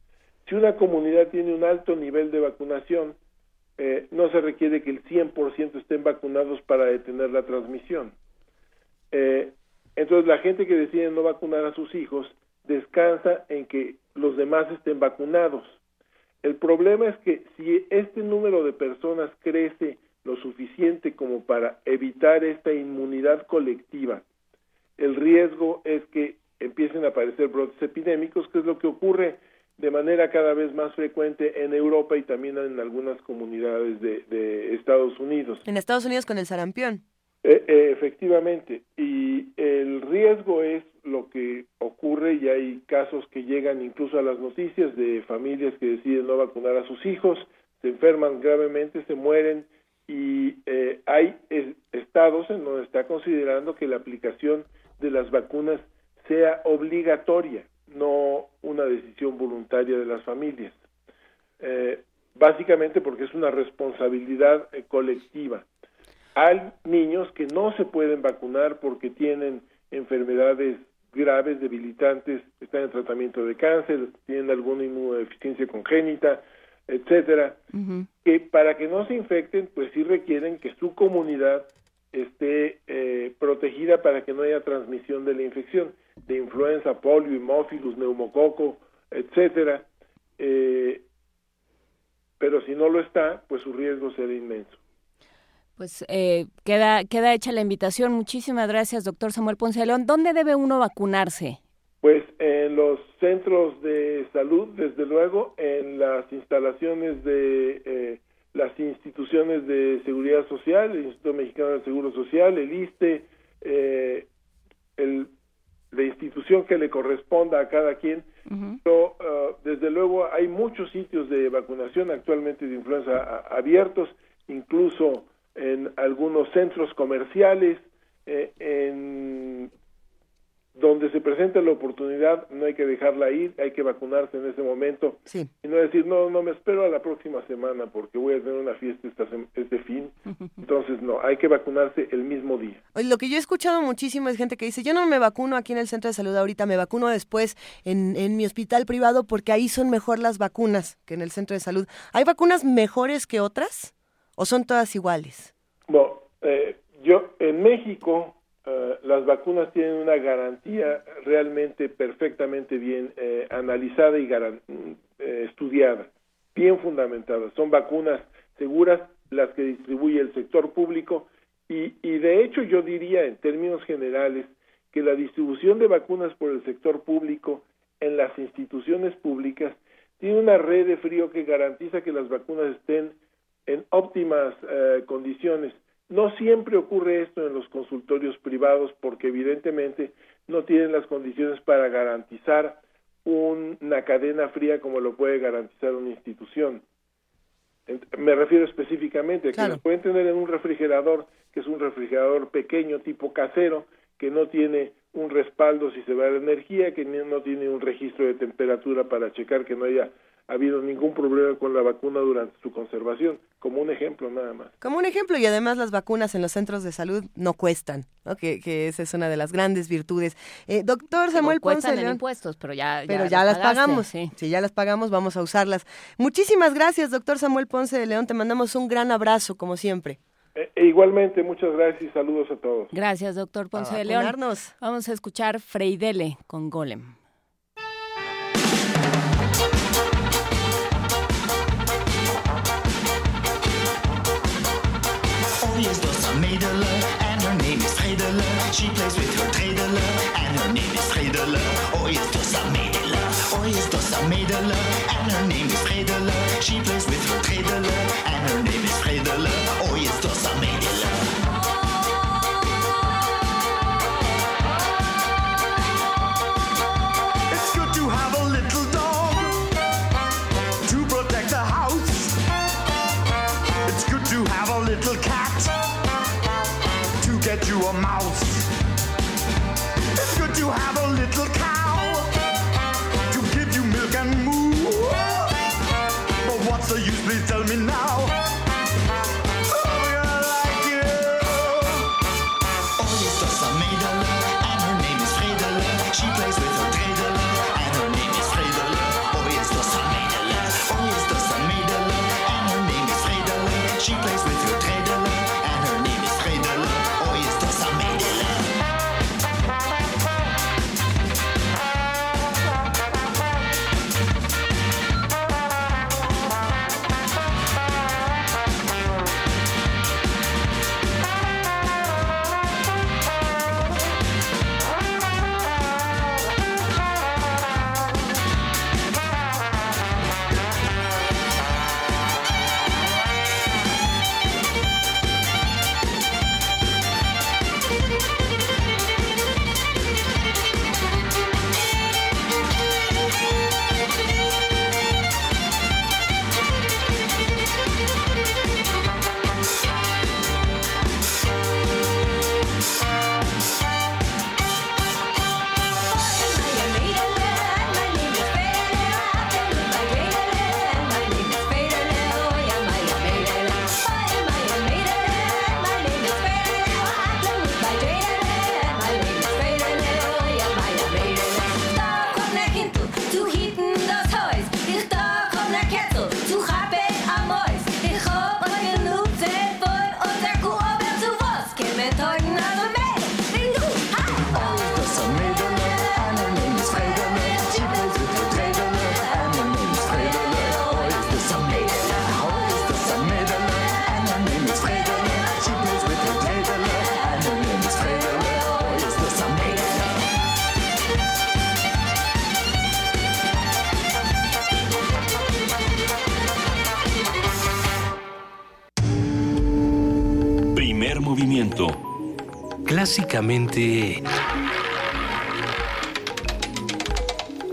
Si una comunidad tiene un alto nivel de vacunación, eh, no se requiere que el 100% estén vacunados para detener la transmisión. Eh, entonces la gente que decide no vacunar a sus hijos descansa en que los demás estén vacunados. El problema es que si este número de personas crece lo suficiente como para evitar esta inmunidad colectiva, el riesgo es que empiecen a aparecer brotes epidémicos, que es lo que ocurre de manera cada vez más frecuente en Europa y también en algunas comunidades de, Estados Unidos.
En Estados Unidos con el sarampión.
Eh, eh, efectivamente, y el riesgo es lo que ocurre y hay casos que llegan incluso a las noticias de familias que deciden no vacunar a sus hijos, se enferman gravemente, se mueren y eh, hay estados en donde está considerando que la aplicación de las vacunas sea obligatoria, no una decisión voluntaria de las familias. Eh, básicamente porque es una responsabilidad eh, colectiva. Hay niños que no se pueden vacunar porque tienen enfermedades graves, debilitantes, están en tratamiento de cáncer, tienen alguna inmunodeficiencia congénita, etcétera, que para que no se infecten, pues sí requieren que su comunidad esté eh, protegida para que no haya transmisión de la infección de influenza, polio, hemófilus, neumococo, etcétera. Eh, pero si no lo está, pues su riesgo será inmenso.
Pues eh, queda, queda hecha la invitación. Muchísimas gracias, doctor Samuel Ponce de León. ¿Dónde debe uno vacunarse?
Pues en los centros de salud, desde luego, en las instalaciones de eh, las instituciones de seguridad social, el Instituto Mexicano del Seguro Social, el ISTE, eh, el, la institución que le corresponda a cada quien. Pero uh, desde luego hay muchos sitios de vacunación actualmente de influenza abiertos, incluso en algunos centros comerciales, eh, en donde se presenta la oportunidad, no hay que dejarla ir, hay que vacunarse en ese momento y no decir, no, no me espero a la próxima semana porque voy a tener una fiesta esta este fin. Entonces, no, hay que vacunarse el mismo día.
Lo que yo he escuchado muchísimo es gente que dice, yo no me vacuno aquí en el centro de salud ahorita, me vacuno después en, en mi hospital privado porque ahí son mejor las vacunas que en el centro de salud. ¿Hay vacunas mejores que otras o son todas iguales?
Bueno, eh, yo en México eh, las vacunas tienen una garantía realmente perfectamente bien eh, analizada y eh, estudiada, bien fundamentada. Son vacunas seguras las que distribuye el sector público y, y de hecho yo diría en términos generales que la distribución de vacunas por el sector público en las instituciones públicas tiene una red de frío que garantiza que las vacunas estén en óptimas condiciones no siempre ocurre esto en los consultorios privados porque evidentemente no tienen las condiciones para garantizar una cadena fría como lo puede garantizar una institución. Me refiero específicamente a que pueden tener en un refrigerador, que es un refrigerador pequeño tipo casero, que no tiene un respaldo si se va la energía, que no tiene un registro de temperatura para checar que no haya ha habido ningún problema con la vacuna durante su conservación, como un ejemplo nada más.
Como un ejemplo, y además las vacunas en los centros de salud no cuestan, ¿no? Que, que esa es una de las grandes virtudes. Eh, doctor Samuel Ponce
en impuestos, pero ya,
pero ya las, pagamos. Sí. Si ya las pagamos, vamos a usarlas. Muchísimas gracias, doctor Samuel Ponce de León. Te mandamos un gran abrazo, como siempre.
E, e igualmente, muchas gracias y saludos a todos.
Gracias, doctor Ponce de León. Vamos a escuchar Freidele con Golem. She plays with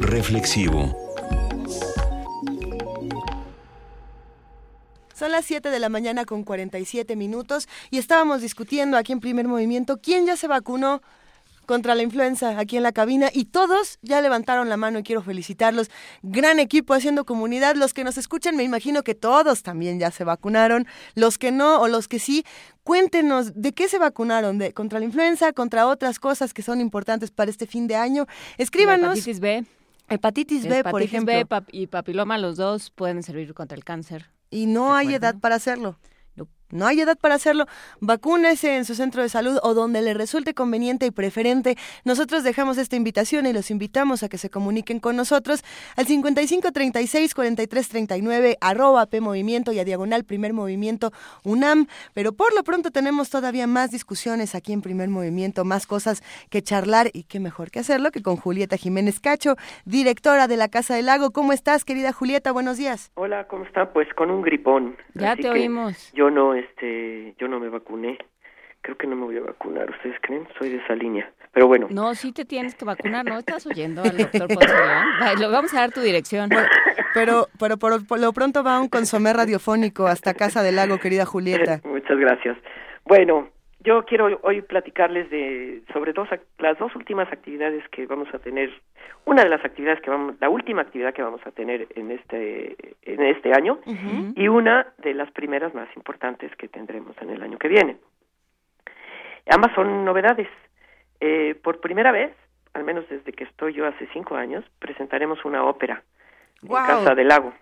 reflexivo.
Son las 7 de la mañana con 47 minutos y estábamos discutiendo aquí en primer movimiento quién ya se vacunó contra la influenza aquí en la cabina y todos ya levantaron la mano y quiero felicitarlos. Gran equipo haciendo comunidad. Los que nos escuchan, me imagino que todos también ya se vacunaron. Los que no o los que sí, cuéntenos de qué se vacunaron, de contra la influenza, contra otras cosas que son importantes para este fin de año. Escríbanos.
Hepatitis B.
Hepatitis B, por ejemplo.
B y papiloma, los dos pueden servir contra el cáncer.
Y no hay edad para hacerlo. No hay edad para hacerlo. Vacúnese en su centro de salud o donde le resulte conveniente y preferente. Nosotros dejamos esta invitación y los invitamos a que se comuniquen con nosotros al 5536-4339, arroba P Movimiento y a diagonal Primer Movimiento UNAM. Pero por lo pronto tenemos todavía más discusiones aquí en Primer Movimiento, más cosas que charlar y qué mejor que hacerlo que con Julieta Jiménez Cacho, directora de la Casa del Lago. ¿Cómo estás, querida Julieta? Buenos días.
Hola, ¿cómo está? Pues con un gripón.
Ya te oímos.
Yo no este, yo no me vacuné. Creo que no me voy a vacunar, ¿ustedes creen? Soy de esa línea. Pero bueno.
No, sí te tienes que vacunar, ¿no? ¿Estás oyendo al doctor Ponce León? vamos a dar tu dirección.
pero, pero por, lo pronto va un consomé radiofónico hasta Casa del Lago, querida Julieta.
Muchas gracias. Bueno, yo quiero hoy platicarles de sobre dos las dos últimas actividades que vamos a tener. Una de las actividades que vamos, la última actividad que vamos a tener en este en este año y una de las primeras más importantes que tendremos en el año que viene. Ambas son novedades. Eh, por primera vez, al menos desde que estoy yo hace cinco años, presentaremos una ópera en Casa del Lago.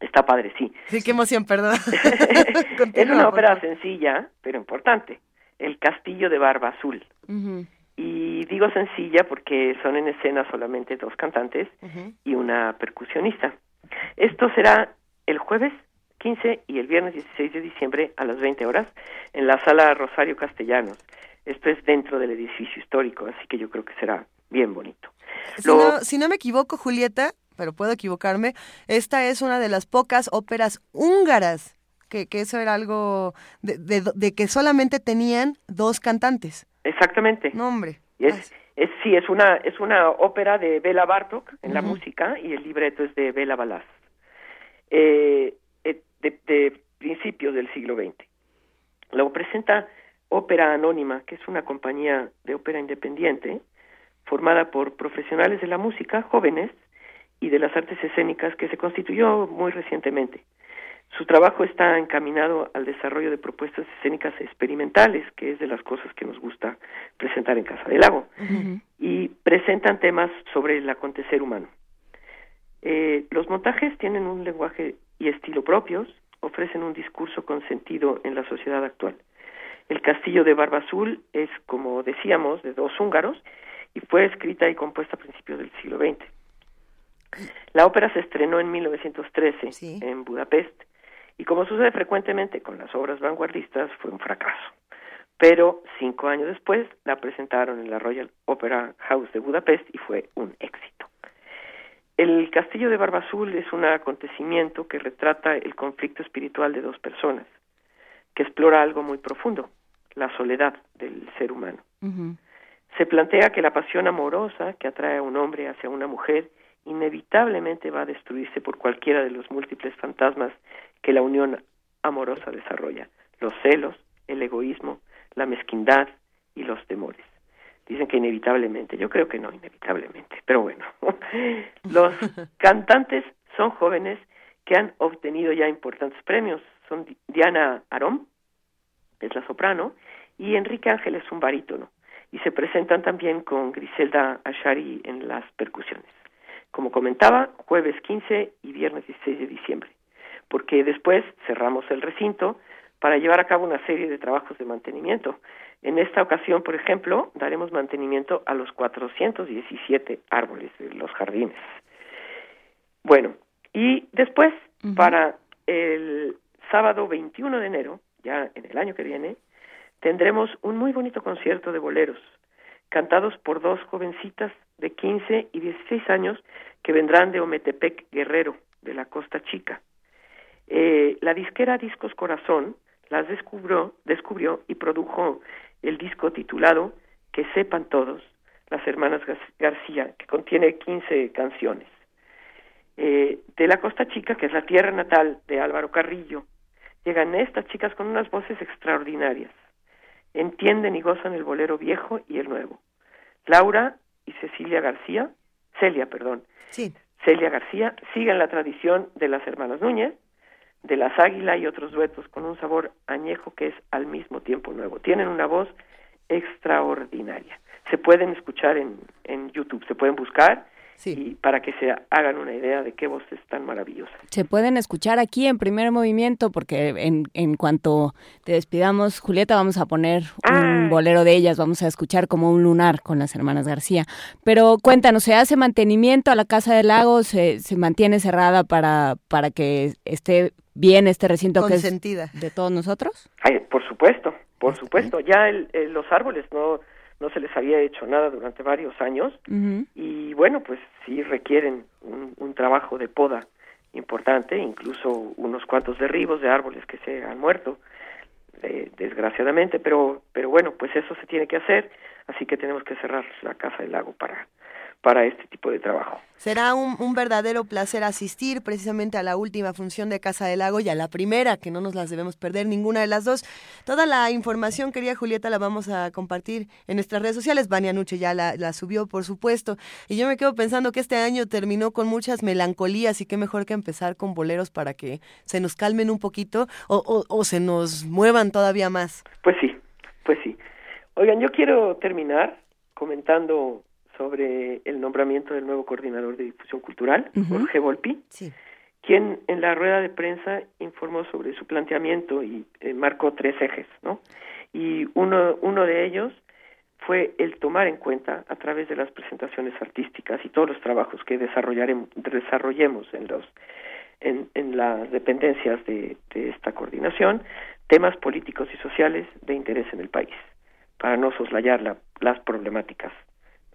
Está padre, sí.
Sí, qué emoción, perdón.
es una ópera sencilla, pero importante. El Castillo de Barba Azul. Y digo sencilla porque son en escena solamente dos cantantes y una percusionista. Esto será el jueves 15 y el viernes 16 de diciembre a las 20 horas en la sala Rosario Castellanos. Esto es dentro del edificio histórico, así que yo creo que será bien bonito.
Si, no, si no me equivoco, Julieta, pero puedo equivocarme, esta es una de las pocas óperas húngaras que, que eso era algo de, de, que solamente tenían dos cantantes.
Exactamente.
No, hombre.
es, es, sí, es una, es una ópera de Bela Bartok en la música y el libreto es de Bela Balaz. Eh, eh, de, de principios del siglo XX. Lo presenta Ópera Anónima, que es una compañía de ópera independiente formada por profesionales de la música, jóvenes, y de las artes escénicas que se constituyó muy recientemente. Su trabajo está encaminado al desarrollo de propuestas escénicas experimentales, que es de las cosas que nos gusta presentar en Casa del Lago, y presentan temas sobre el acontecer humano. Eh, los montajes tienen un lenguaje y estilo propios, ofrecen un discurso con sentido en la sociedad actual. El Castillo de Barba Azul es, como decíamos, de dos húngaros y fue escrita y compuesta a principios del siglo XX. La ópera se estrenó en 1913 en Budapest y como sucede frecuentemente con las obras vanguardistas fue un fracaso. Pero cinco años después la presentaron en la Royal Opera House de Budapest y fue un éxito. El Castillo de Barba Azul es un acontecimiento que retrata el conflicto espiritual de dos personas, que explora algo muy profundo, la soledad del ser humano. Se plantea que la pasión amorosa que atrae a un hombre hacia una mujer inevitablemente va a destruirse por cualquiera de los múltiples fantasmas que la unión amorosa desarrolla, los celos, el egoísmo, la mezquindad y los temores. Dicen que inevitablemente, yo creo que no inevitablemente, pero bueno, los cantantes son jóvenes que han obtenido ya importantes premios, son Diana Arón, es la soprano, y Enrique Ángel es un barítono, y se presentan también con Griselda Ashari en las percusiones como comentaba, jueves 15 y viernes 16 de diciembre, porque después cerramos el recinto para llevar a cabo una serie de trabajos de mantenimiento. En esta ocasión, por ejemplo, daremos mantenimiento a los 417 árboles de los jardines. Bueno, y después, para el sábado 21 de enero, ya en el año que viene, tendremos un muy bonito concierto de boleros, cantados por dos jovencitas de 15 y 16 años que vendrán de Ometepec Guerrero, de la Costa Chica. Eh, la disquera Discos Corazón las descubrió, descubrió y produjo el disco titulado Que sepan todos, las hermanas García, que contiene 15 canciones. Eh, de la Costa Chica, que es la tierra natal de Álvaro Carrillo, llegan estas chicas con unas voces extraordinarias. Entienden y gozan el bolero viejo y el nuevo. Laura y Cecilia García, Celia, perdón.
Sí.
Celia García siguen la tradición de las hermanas Núñez, de las Águila y otros duetos con un sabor añejo que es al mismo tiempo nuevo. Tienen una voz extraordinaria. Se pueden escuchar en, en YouTube, se pueden buscar y para que se hagan una idea de qué voces tan maravillosas.
Se pueden escuchar aquí en primer movimiento porque en, en cuanto te despidamos, Julieta, vamos a poner un ah. bolero de ellas, vamos a escuchar como un lunar con las hermanas García. Pero cuéntanos, ¿se hace mantenimiento a la Casa del Lago? ¿Se, se mantiene cerrada para, para que esté bien este recinto que es de todos nosotros?
Ay, por supuesto, por supuesto. Ya los árboles no no se les había hecho nada durante varios años. Y bueno, pues sí requieren un, trabajo de poda importante, incluso unos cuantos derribos de árboles que se han muerto, eh, desgraciadamente, pero, pero bueno, pues eso se tiene que hacer, así que tenemos que cerrar la Casa del Lago para, para este tipo de trabajo.
Será un, verdadero placer asistir precisamente a la última función de Casa del Lago y a la primera, que no nos las debemos perder ninguna de las dos. Toda la información, querida Julieta, la vamos a compartir en nuestras redes sociales. Vania Nuche ya la, subió, por supuesto. Y yo me quedo pensando que este año terminó con muchas melancolías y qué mejor que empezar con boleros para que se nos calmen un poquito o, o se nos muevan todavía más.
Pues sí, pues sí. Oigan, yo quiero terminar comentando sobre el nombramiento del nuevo coordinador de difusión cultural, Jorge Volpi, quien en la rueda de prensa informó sobre su planteamiento y eh, marcó tres ejes, ¿no? Y uno, uno de ellos fue el tomar en cuenta a través de las presentaciones artísticas y todos los trabajos que desarrollaremos, desarrollemos en los en, en las dependencias de, de esta coordinación temas políticos y sociales de interés en el país para no soslayar la, las problemáticas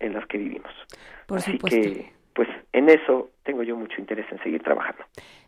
en las que vivimos.
Por
Así
supuesto.
que, pues en eso tengo yo mucho interés en seguir trabajando.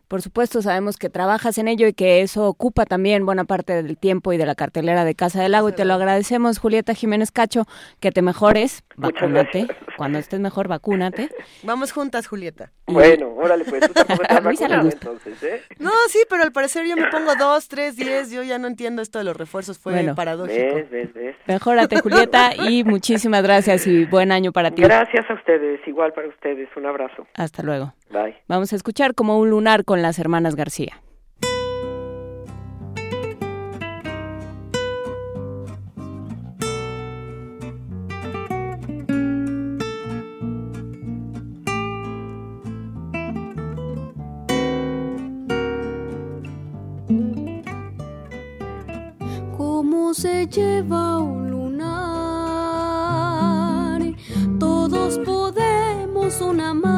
Por supuesto, sabemos que trabajas en ello y que eso ocupa también buena parte del tiempo y de la cartelera de Casa del Lago. Y te lo agradecemos, Julieta Jiménez Cacho, que te mejores, vacúnate. Cuando estés mejor, vacúnate.
Vamos juntas, Julieta.
Bueno, órale, pues tú tampoco estás vacunada, entonces, ¿eh?
No, sí, pero al parecer yo me pongo dos, tres, diez. Yo ya no entiendo esto de los refuerzos, fue bueno, paradójico.
Ves, ves, ves.
Mejórate, Julieta, y muchísimas gracias y buen año para ti.
Gracias a ustedes, igual para ustedes. Un abrazo.
Hasta luego.
Bye.
Vamos a escuchar como un lunar con las hermanas García.
¿Cómo se lleva un lunar? Todos podemos una mancha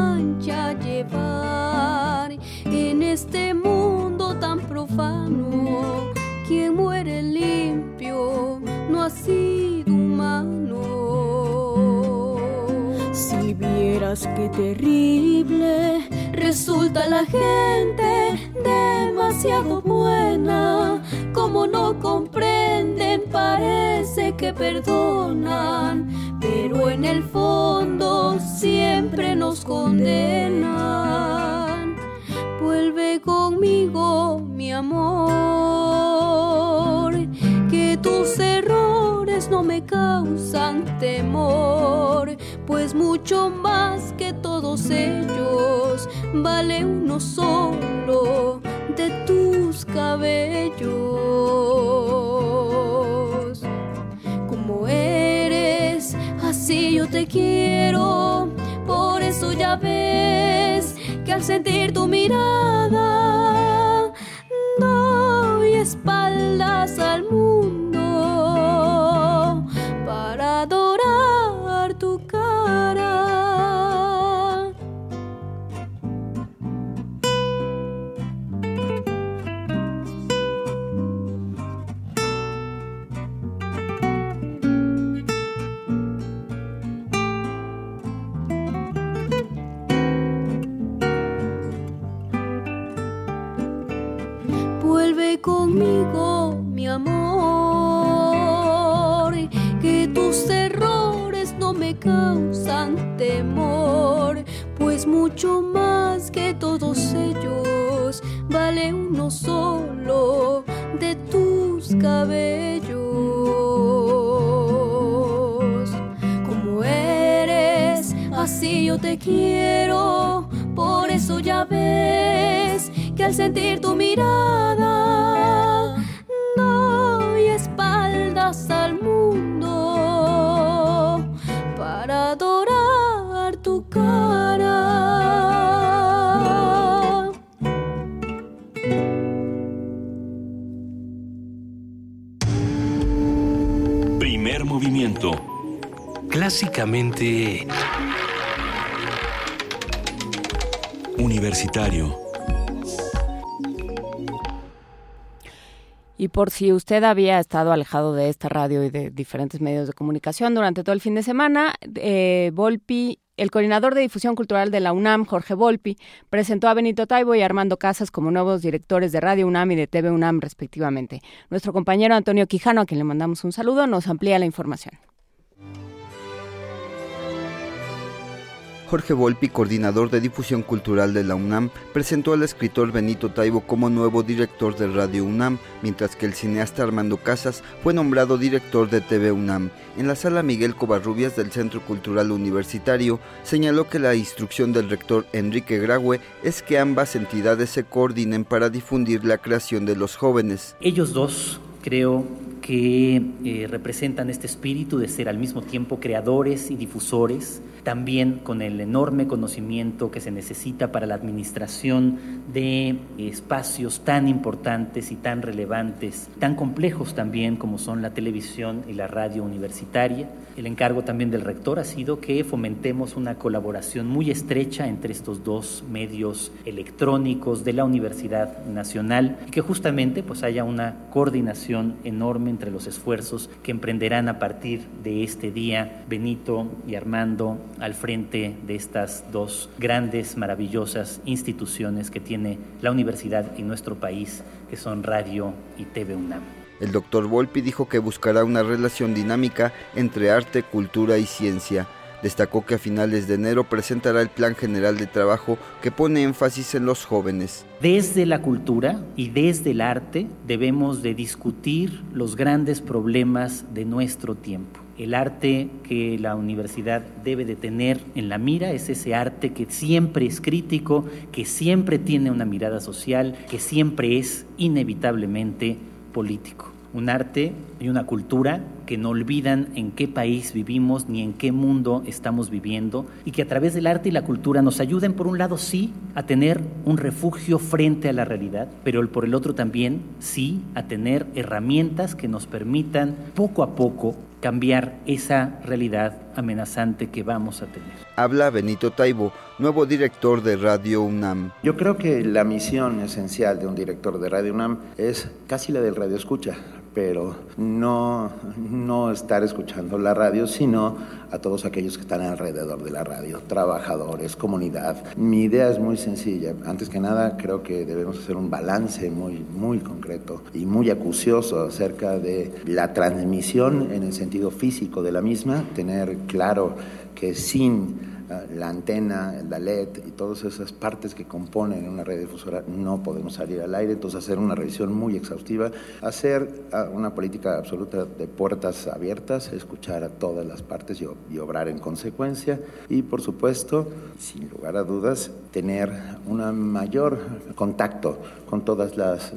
profano. Quien muere limpio no ha sido humano. Si vieras qué terrible resulta la gente demasiado buena. Como no comprenden, parece que perdonan, pero en el fondo siempre nos condenan. Vuelve conmigo, mi amor, que tus errores no me causan temor, pues mucho más que todos ellos vale uno solo de tus cabellos. Como eres, así yo te quiero, por eso ya ves al sentir tu mirada doy espaldas al mundo temor, pues mucho más que todos ellos vale uno solo de tus cabellos. Como eres, así yo te quiero, por eso ya ves que al sentir tu mirada doy espaldas al mundo
Clásicamente
Universitario.
Y por si usted había estado alejado de esta radio y de diferentes medios de comunicación durante todo el fin de semana, eh, Volpi, el coordinador de difusión cultural de la UNAM, Jorge Volpi, presentó a Benito Taibo y Armando Casas como nuevos directores de Radio UNAM y de TV UNAM, respectivamente. Nuestro compañero Antonio Quijano, a quien le mandamos un saludo, nos amplía la información.
Jorge Volpi, coordinador de difusión cultural de la UNAM, presentó al escritor Benito Taibo como nuevo director de Radio UNAM, mientras que el cineasta Armando Casas fue nombrado director de TV UNAM. En la sala Miguel Covarrubias del Centro Cultural Universitario, señaló que la instrucción del rector Enrique Graue es que ambas entidades se coordinen para difundir la creación de los jóvenes.
Ellos dos creo que eh, representan este espíritu de ser al mismo tiempo creadores y difusores, también con el enorme conocimiento que se necesita para la administración de espacios tan importantes y tan relevantes, tan complejos también como son la televisión y la radio universitaria. El encargo también del rector ha sido que fomentemos una colaboración muy estrecha entre estos dos medios electrónicos de la Universidad Nacional y que justamente pues haya una coordinación enorme entre los esfuerzos que emprenderán a partir de este día Benito y Armando al frente de estas dos grandes, maravillosas instituciones que tiene la universidad y nuestro país, que son Radio y TV UNAM.
El doctor Volpi dijo que buscará una relación dinámica entre arte, cultura y ciencia. Destacó que a finales de enero presentará el Plan General de Trabajo que pone énfasis en los jóvenes.
Desde la cultura y desde el arte debemos de discutir los grandes problemas de nuestro tiempo. El arte que la universidad debe de tener en la mira es ese arte que siempre es crítico, que siempre tiene una mirada social, que siempre es inevitablemente político. Un arte y una cultura que no olvidan en qué país vivimos ni en qué mundo estamos viviendo y que a través del arte y la cultura nos ayuden por un lado sí a tener un refugio frente a la realidad, pero por el otro también sí a tener herramientas que nos permitan poco a poco cambiar esa realidad amenazante que vamos a tener.
Habla Benito Taibo, nuevo director de Radio UNAM.
Yo creo que la misión esencial de un director de Radio UNAM es casi la del radio escucha, pero no, no estar escuchando la radio, sino a todos aquellos que están alrededor de la radio, trabajadores, comunidad. Mi idea es muy sencilla. Antes que nada, creo que debemos hacer un balance muy, muy concreto y muy acucioso acerca de la transmisión en el sentido físico de la misma, tener claro que sin la antena, la LED y todas esas partes que componen una red difusora no podemos salir al aire, entonces hacer una revisión muy exhaustiva, hacer una política absoluta de puertas abiertas, escuchar a todas las partes y, obrar en consecuencia. Y por supuesto, sin lugar a dudas, tener un mayor contacto con todas las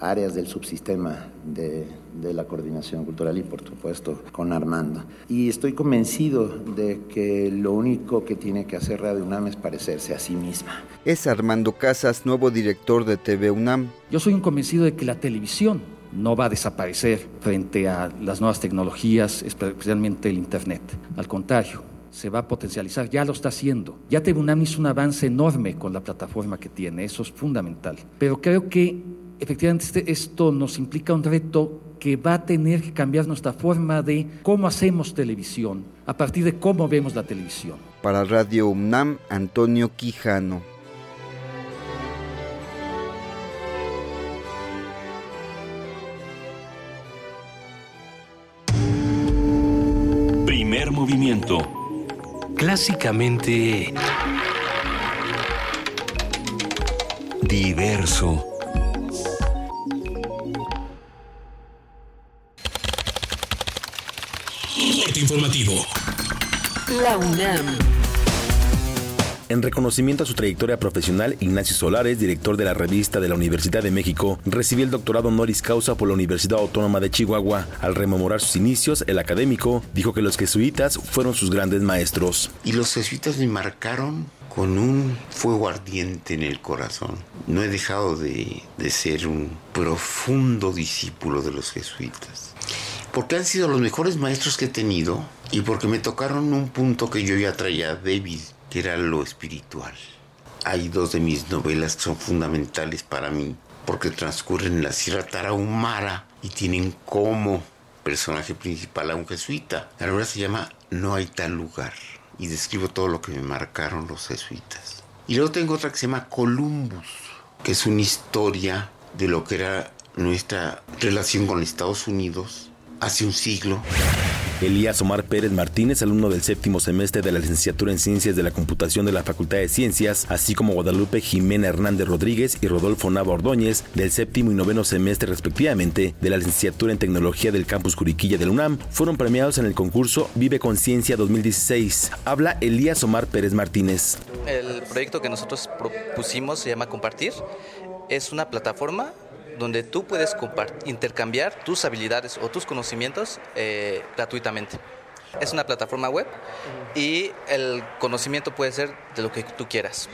áreas del subsistema de, de, la coordinación cultural y por supuesto con Armando. Y estoy convencido de que lo único que tiene que hacer Radio UNAM es parecerse a sí misma.
Es Armando Casas, nuevo director de TV UNAM.
Yo soy un convencido de que la televisión no va a desaparecer frente a las nuevas tecnologías, especialmente el Internet. Al contrario, se va a potencializar, ya lo está haciendo. Ya TV UNAM hizo un avance enorme con la plataforma que tiene, eso es fundamental. Pero creo que efectivamente este, esto nos implica un reto que va a tener que cambiar nuestra forma de cómo hacemos televisión, a partir de cómo vemos la televisión.
Para Radio UNAM, Antonio Quijano.
Primer movimiento.
Clásicamente diverso.
Informativo.
La UNAM.
En reconocimiento a su trayectoria profesional, Ignacio Solares, director de la revista de la Universidad de México, recibió el doctorado honoris causa por la Universidad Autónoma de Chihuahua. Al rememorar sus inicios, el académico dijo que los jesuitas fueron sus grandes maestros.
Y los jesuitas me marcaron con un fuego ardiente en el corazón. No he dejado de, de ser un profundo discípulo de los jesuitas porque han sido los mejores maestros que he tenido y porque me tocaron un punto que yo ya traía débil, que era lo espiritual. Hay dos de mis novelas que son fundamentales para mí, porque transcurren en la Sierra Tarahumara y tienen como personaje principal a un jesuita. La novela se llama No hay tal lugar y describo todo lo que me marcaron los jesuitas. Y luego tengo otra que se llama Columbus, que es una historia de lo que era nuestra relación con Estados Unidos hace un siglo.
Elías Omar Pérez Martínez, alumno del séptimo semestre de la licenciatura en Ciencias de la Computación de la Facultad de Ciencias, así como Guadalupe Jimena Hernández Rodríguez y Rodolfo Nava Ordóñez, del séptimo y noveno semestre respectivamente de la licenciatura en Tecnología del Campus Curiquilla del UNAM, fueron premiados en el concurso Vive Conciencia 2016. Habla Elías Omar Pérez Martínez.
El proyecto que nosotros propusimos se llama Compartir. Es una plataforma donde tú puedes intercambiar tus habilidades o tus conocimientos eh, gratuitamente. Es una plataforma web y el conocimiento puede ser de lo que tú quieras.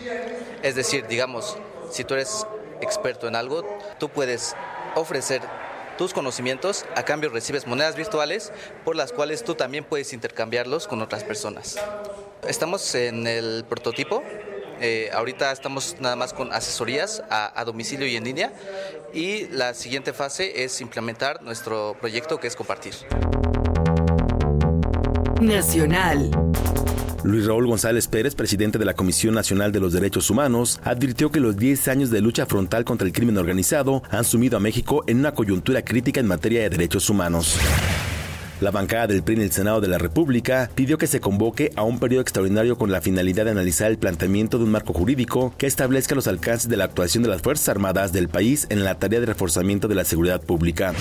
Es decir, digamos, si tú eres experto en algo, tú puedes ofrecer tus conocimientos, a cambio recibes monedas virtuales por las cuales tú también puedes intercambiarlos con otras personas. Estamos en el prototipo, eh, ahorita estamos nada más con asesorías a, a, domicilio y en línea y la siguiente fase es implementar nuestro proyecto que es compartir.
Nacional.
Luis Raúl González Pérez, presidente de la Comisión Nacional de los Derechos Humanos, advirtió que los 10 años de lucha frontal contra el crimen organizado han sumido a México en una coyuntura crítica en materia de derechos humanos. La bancada del PRI en el Senado de la República pidió que se convoque a un periodo extraordinario con la finalidad de analizar el planteamiento de un marco jurídico que establezca los alcances de la actuación de las Fuerzas Armadas del país en la tarea de reforzamiento de la seguridad pública.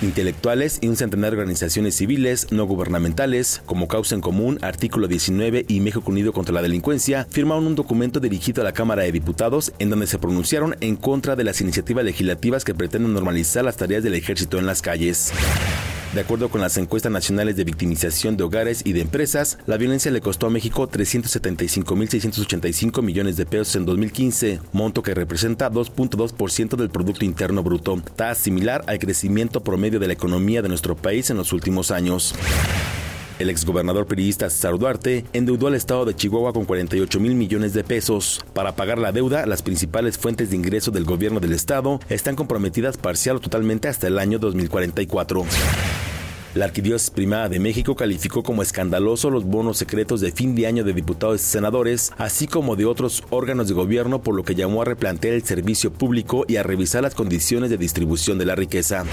Intelectuales y un centenar de organizaciones civiles no gubernamentales, como Causa en Común, Artículo 19 y México Unido contra la Delincuencia, firmaron un documento dirigido a la Cámara de Diputados en donde se pronunciaron en contra de las iniciativas legislativas que pretenden normalizar las tareas del ejército en las calles. De acuerdo con las encuestas nacionales de victimización de hogares y de empresas, la violencia le costó a México 375.685 millones de pesos en 2015, monto que representa 2.2% del Producto Interno Bruto, tasa similar al crecimiento promedio de la economía de nuestro país en los últimos años. El exgobernador periodista César Duarte endeudó al estado de Chihuahua con 48 mil millones de pesos. Para pagar la deuda, las principales fuentes de ingreso del gobierno del estado están comprometidas parcial o totalmente hasta el año 2044. La Arquidiócesis Primada de México calificó como escandaloso los bonos secretos de fin de año de diputados y senadores, así como de otros órganos de gobierno, por lo que llamó a replantear el servicio público y a revisar las condiciones de distribución de la riqueza.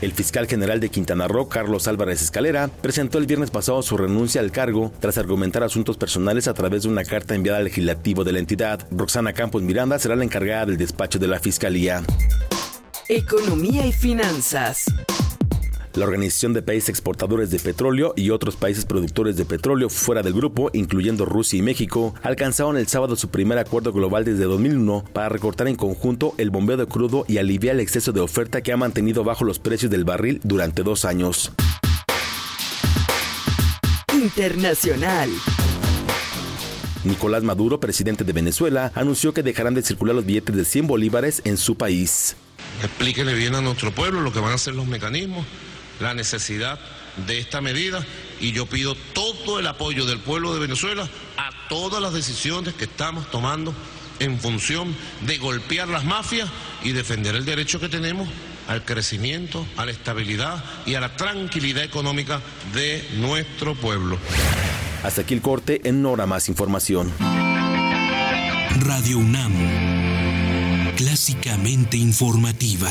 El fiscal general de Quintana Roo, Carlos Álvarez Escalera, presentó el viernes pasado su renuncia al cargo tras argumentar asuntos personales a través de una carta enviada al legislativo de la entidad. Roxana Campos Miranda será la encargada del despacho de la fiscalía.
Economía y finanzas.
La Organización de Países Exportadores de Petróleo y otros países productores de petróleo fuera del grupo, incluyendo Rusia y México, alcanzaron el sábado su primer acuerdo global desde 2001 para recortar en conjunto el bombeo de crudo y aliviar el exceso de oferta que ha mantenido bajo los precios del barril durante dos años.
Internacional.
Nicolás Maduro, presidente de Venezuela, anunció que dejarán de circular los billetes de 100 bolívares en su país.
Explíquele bien a nuestro pueblo lo que van a ser los mecanismos la necesidad de esta medida y yo pido todo el apoyo del pueblo de Venezuela a todas las decisiones que estamos tomando en función de golpear las mafias y defender el derecho que tenemos al crecimiento, a la estabilidad y a la tranquilidad económica de nuestro pueblo.
Hasta aquí el corte, en hora más información.
Radio UNAM, clásicamente informativa.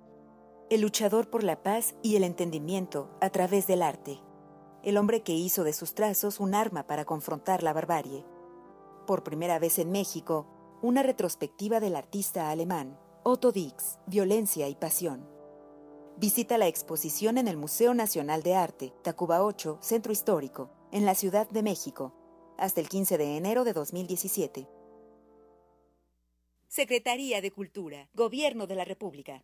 El luchador por la paz y el entendimiento a través del arte. El hombre que hizo de sus trazos un arma para confrontar la barbarie. Por primera vez en México, una retrospectiva del artista alemán, Otto Dix, Violencia y Pasión. Visita la exposición en el Museo Nacional de Arte, Tacuba 8, Centro Histórico, en la Ciudad de México, hasta el 15 de enero de 2017. Secretaría de Cultura, Gobierno de la República.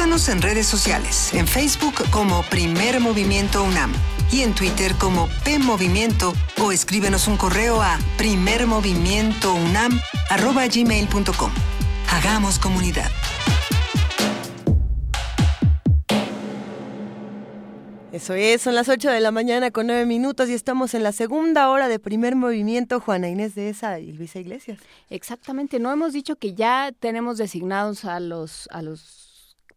Búscanos en redes sociales, en Facebook como Primer Movimiento UNAM y en Twitter como P Movimiento o escríbenos un correo a primermovimientounam@gmail.com. Hagamos comunidad.
Eso es, son las 8 de la mañana con 9 minutos y estamos en la segunda hora de primer movimiento. Juana Inés de esa y Luisa Iglesias.
Exactamente, no hemos dicho que ya tenemos designados a los, a los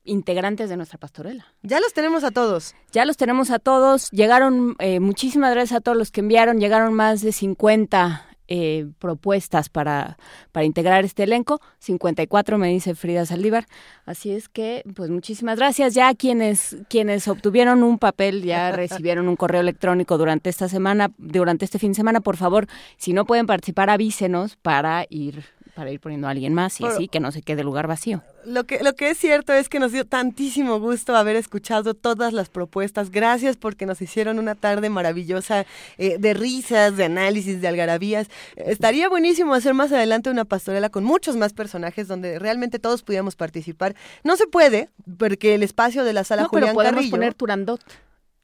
integrantes de nuestra pastorela.
Ya los tenemos a todos.
Ya los tenemos a todos. Llegaron, eh, muchísimas gracias a todos los que enviaron. Llegaron más de 50 eh, propuestas para, para integrar este elenco. 54 me dice Frida Saldívar. Así es que, pues muchísimas gracias. Ya quienes, quienes obtuvieron un papel, ya recibieron un correo electrónico durante esta semana, durante este fin de semana. Por favor, si no pueden participar, avísenos para ir para ir poniendo a alguien más y así que no se quede el lugar vacío.
Lo que, lo que es cierto es que nos dio tantísimo gusto haber escuchado todas las propuestas. Gracias porque nos hicieron una tarde maravillosa eh, de risas, de análisis, de algarabías. Estaría buenísimo hacer más adelante una pastorela con muchos más personajes donde realmente todos pudiéramos participar. No se puede porque el espacio de la sala
No, pero
Julián
podemos
Carrillo
poner Turandot.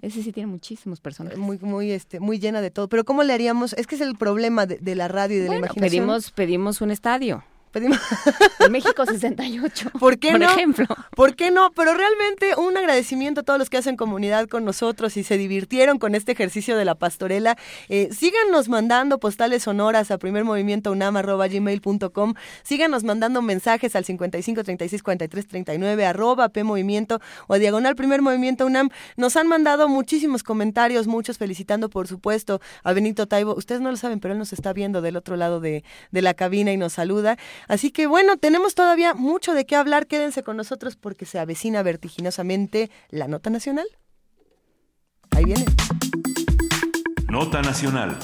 Ese sí tiene muchísimos personajes.
muy muy este muy llena de todo. Pero cómo le haríamos? Es que es el problema de, de la radio y de
Bueno,
la imaginación.
pedimos, pedimos un estadio.
Pedimos...
En México 68.
¿Por qué
por
no?
ejemplo.
¿Por qué no? Pero realmente un agradecimiento a todos los que hacen comunidad con nosotros y se divirtieron con este ejercicio de la pastorela. Eh, síganos mandando postales sonoras a primermovimientounam.gmail.com. Síganos mandando mensajes al 55 36 43 39 arroba P Movimiento o a diagonal Primer Movimiento UNAM. Nos han mandado muchísimos comentarios, muchos felicitando, por supuesto, a Benito Taibo. Ustedes no lo saben, pero él nos está viendo del otro lado de, de la cabina y nos saluda. Así que bueno, tenemos todavía mucho de qué hablar. Quédense con nosotros porque se avecina vertiginosamente la nota nacional. Ahí viene.
Nota Nacional.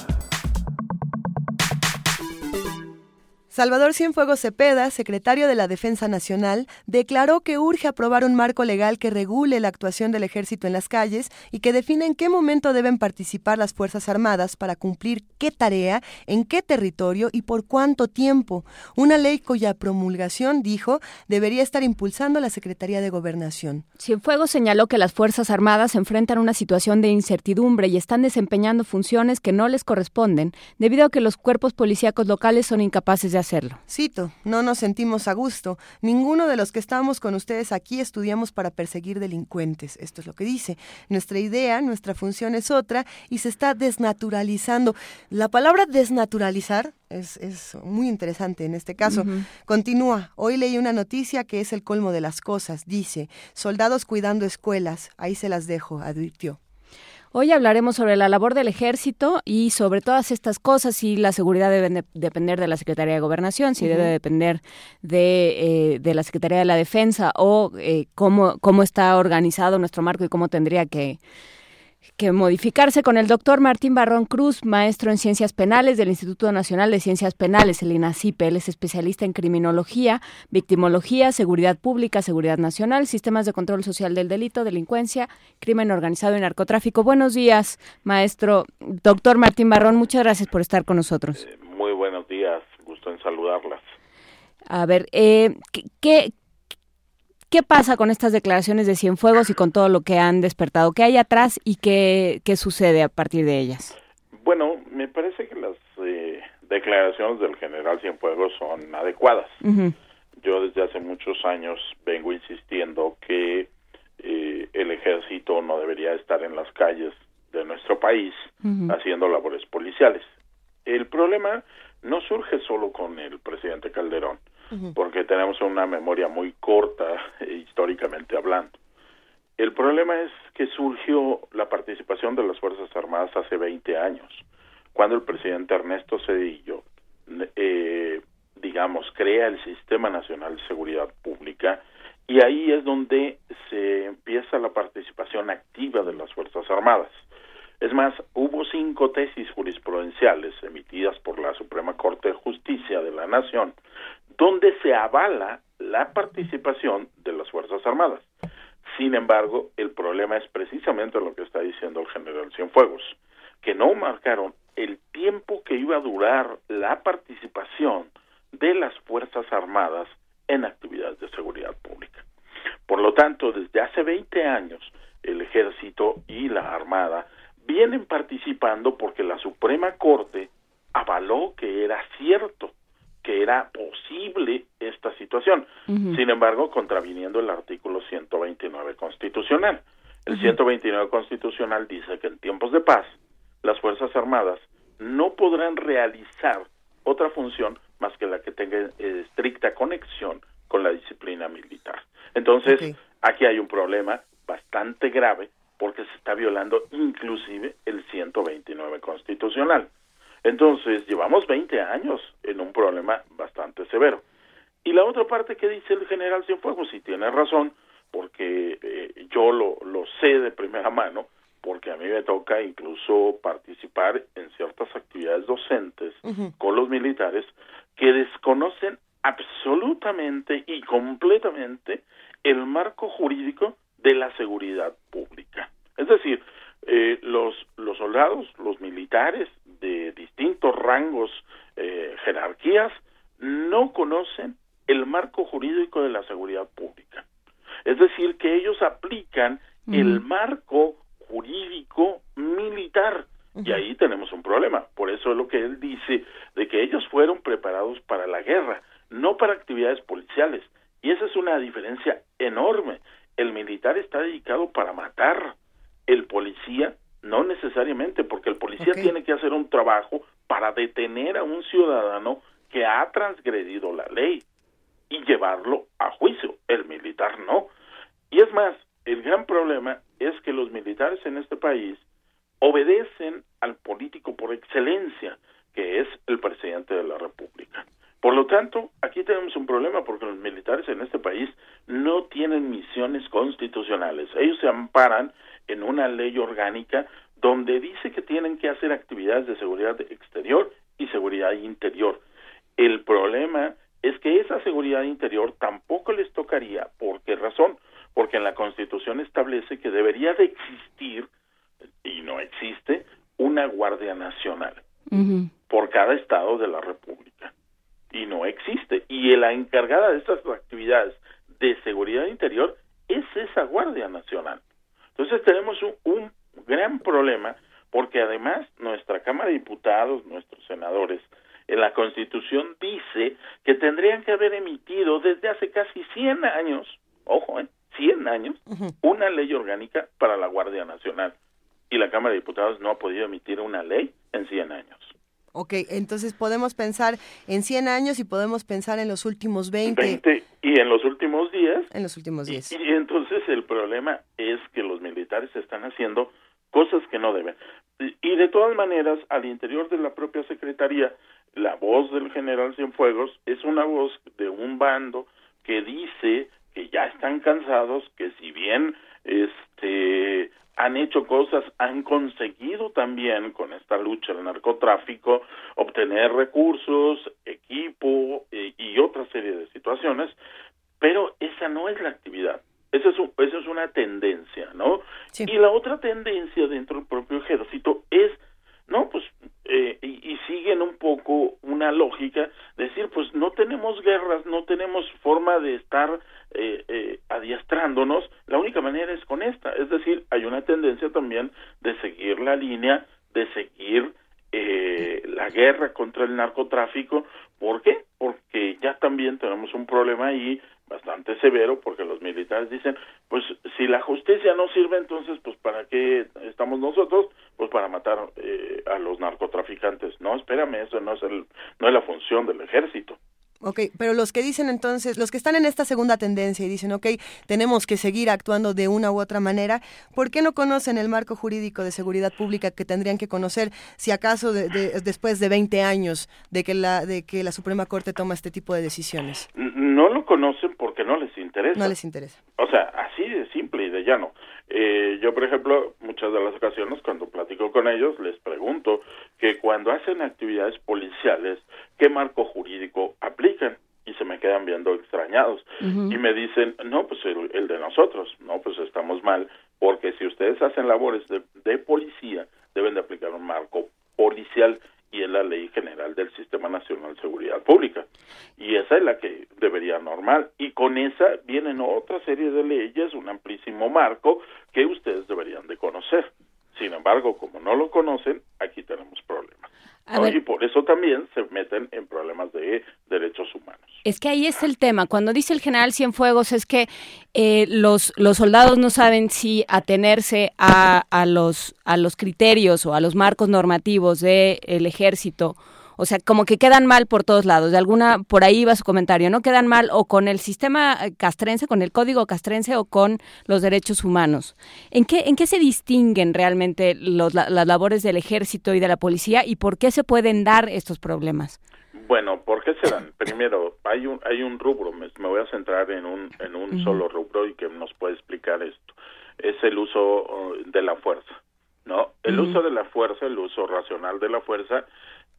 Salvador Cienfuegos Cepeda, secretario de la Defensa Nacional, declaró que urge aprobar un marco legal que regule la actuación del ejército en las calles y que define en qué momento deben participar las Fuerzas Armadas para cumplir qué tarea, en qué territorio y por cuánto tiempo. Una ley cuya promulgación, dijo, debería estar impulsando la Secretaría de Gobernación.
Cienfuegos señaló que las Fuerzas Armadas enfrentan una situación de incertidumbre y están desempeñando funciones que no les corresponden debido a que los cuerpos policíacos locales son incapaces de hacerlo.
Cito, no nos sentimos a gusto. Ninguno de los que estamos con ustedes aquí estudiamos para perseguir delincuentes. Esto es lo que dice. Nuestra idea, nuestra función es otra y se está desnaturalizando. La palabra desnaturalizar es, es, muy interesante en este caso. Continúa. Hoy leí una noticia que es el colmo de las cosas. Dice, soldados cuidando escuelas. Ahí se las dejo, advirtió.
Hoy hablaremos sobre la labor del ejército y sobre todas estas cosas, si la seguridad debe depender de la Secretaría de Gobernación, si debe depender de, eh, de, la Secretaría de la Defensa o eh, cómo, cómo está organizado nuestro marco y cómo tendría que, que modificarse con el doctor Martín Barrón Cruz, maestro en Ciencias Penales del Instituto Nacional de Ciencias Penales, el INACIPE. Él es especialista en criminología, victimología, seguridad pública, seguridad nacional, sistemas de control social del delito, delincuencia, crimen organizado y narcotráfico. Buenos días, maestro. Doctor Martín Barrón, muchas gracias por estar con nosotros.
Eh, muy buenos días, gusto en saludarlas.
A ver, eh, ¿qué, ¿Qué pasa con estas declaraciones de Cienfuegos y con todo lo que han despertado? ¿Qué hay atrás y qué, qué sucede a partir de ellas?
Bueno, me parece que las eh, declaraciones del general Cienfuegos son adecuadas. Yo desde hace muchos años vengo insistiendo que eh, el ejército no debería estar en las calles de nuestro país haciendo labores policiales. El problema no surge solo con el presidente Calderón porque tenemos una memoria muy corta históricamente hablando. El problema es que surgió la participación de las Fuerzas Armadas hace 20 años, cuando el presidente Ernesto Cedillo, eh, digamos, crea el Sistema Nacional de Seguridad Pública y ahí es donde se empieza la participación activa de las Fuerzas Armadas. Es más, hubo cinco tesis jurisprudenciales emitidas por la Suprema Corte de Justicia de la Nación donde se avala la participación de las Fuerzas Armadas. Sin embargo, el problema es precisamente lo que está diciendo el general Cienfuegos, que no marcaron el tiempo que iba a durar la participación de las Fuerzas Armadas en actividades de seguridad pública. Por lo tanto, desde hace 20 años, el ejército y la Armada vienen participando porque la Suprema Corte avaló que era cierto que era posible esta situación. Sin embargo, contraviniendo el artículo 129 constitucional. El 129 constitucional dice que en tiempos de paz las Fuerzas Armadas no podrán realizar otra función más que la que tenga eh, estricta conexión con la disciplina militar. Entonces, aquí hay un problema bastante grave porque se está violando inclusive el 129 constitucional. Entonces, llevamos 20 años en un problema bastante severo. Y la otra parte que dice el general Cienfuegos, si tiene razón, porque eh, yo lo, lo sé de primera mano, porque a mí me toca incluso participar en ciertas actividades docentes con los militares que desconocen absolutamente y completamente el marco jurídico de la seguridad pública. Es decir, eh, los, los soldados, los militares rangos, eh, jerarquías, no conocen el marco jurídico de la seguridad pública. Es decir, que ellos aplican el marco jurídico militar. Y ahí tenemos un problema. Por eso es lo que él dice, de que ellos fueron preparados para la guerra, no para actividades policiales. Y esa es una diferencia enorme. El militar está dedicado para matar. El policía no necesariamente, porque el policía tiene que hacer un trabajo para detener a un ciudadano que ha transgredido la ley y llevarlo a juicio. El militar no. Y es más, el gran problema es que los militares en este país obedecen al político por excelencia, que es el presidente de la República. Por lo tanto, aquí tenemos un problema porque los militares en este país no tienen misiones constitucionales. Ellos se amparan en una ley orgánica donde dice que tienen que hacer actividades de seguridad exterior y seguridad interior. El problema es que esa seguridad interior tampoco les tocaría. ¿Por qué razón? Porque en la Constitución establece que debería de existir, y no existe, una Guardia Nacional por cada estado de la República. Y no existe. Y la encargada de estas actividades de seguridad interior es esa Guardia Nacional. Entonces tenemos un, un gran problema porque además nuestra Cámara de Diputados, nuestros senadores, en la Constitución dice que tendrían que haber emitido desde hace casi 100 años, ojo, ¿eh? 100 años, una ley orgánica para la Guardia Nacional. Y la Cámara de Diputados no ha podido emitir una ley en 100 años.
Ok, entonces podemos pensar en 100 años y podemos pensar en los últimos 20.
20 y en los últimos 10.
En los últimos 10.
Y, y entonces el problema es que los militares están haciendo cosas que no deben. Y de todas maneras, al interior de la propia Secretaría, la voz del general Cienfuegos es una voz de un bando que dice que ya están cansados, que si bien este han hecho cosas, han conseguido también con esta lucha al narcotráfico obtener recursos, equipo eh, y otra serie de situaciones, pero esa no es la actividad. Esa es, un, esa es una tendencia, ¿no? Y la otra tendencia dentro del propio ejército es, no, pues, eh, y, y, siguen un poco una lógica, decir, pues no tenemos guerras, no tenemos forma de estar eh, eh, adiestrándonos, la única manera es con esta, es decir, hay una tendencia también de seguir la línea, de seguir eh, la guerra contra el narcotráfico, ¿por qué? Porque ya también tenemos un problema ahí bastante severo porque los militares dicen, pues si la justicia no sirve, entonces pues para qué estamos nosotros, pues para matar eh, a los narcotraficantes. No, espérame, eso no es el no es la función del ejército.
Ok, pero los que dicen entonces, los que están en esta segunda tendencia y dicen, ok, tenemos que seguir actuando de una u otra manera, ¿por qué no conocen el marco jurídico de seguridad pública que tendrían que conocer si acaso de, de, después de 20 años de que, la, de que la Suprema Corte toma este tipo de decisiones?
No lo conocen porque no les interesa.
No les interesa.
O sea, así de simple y de llano. Eh, yo, por ejemplo, muchas de las ocasiones cuando platico con ellos les pregunto que cuando hacen actividades policiales, ¿qué marco jurídico aplican? Y se me quedan viendo extrañados. Uh -huh. Y me dicen, no, pues el, el, de nosotros, no, pues estamos mal, porque si ustedes hacen labores de, de policía, deben de aplicar un marco policial y es la ley general del Sistema Nacional de Seguridad Pública. Y esa es la que debería normal. Y con esa vienen otra serie de leyes, un amplísimo marco que ustedes deberían de conocer. Sin embargo, como no lo conocen, aquí tenemos problemas. ¿no? Y por eso también se meten en problemas de derechos humanos.
Es que ahí es el tema. Cuando dice el general Cienfuegos es que eh, los, los soldados no saben si atenerse a, a, los, a los criterios o a los marcos normativos del el ejército o sea, como que quedan mal por todos lados. De alguna, por ahí va su comentario, ¿no? Quedan mal o con el sistema castrense, con el código castrense o con los derechos humanos. ¿En qué, en qué se distinguen realmente los, la, las labores del ejército y de la policía y por qué se pueden dar estos problemas?
Bueno, ¿por qué se dan? Primero, hay un, hay un rubro, me, me voy a centrar en un, en un uh -huh. solo rubro y que nos puede explicar esto. Es el uso de la fuerza, ¿no? El uh -huh. uso de la fuerza, el uso racional de la fuerza,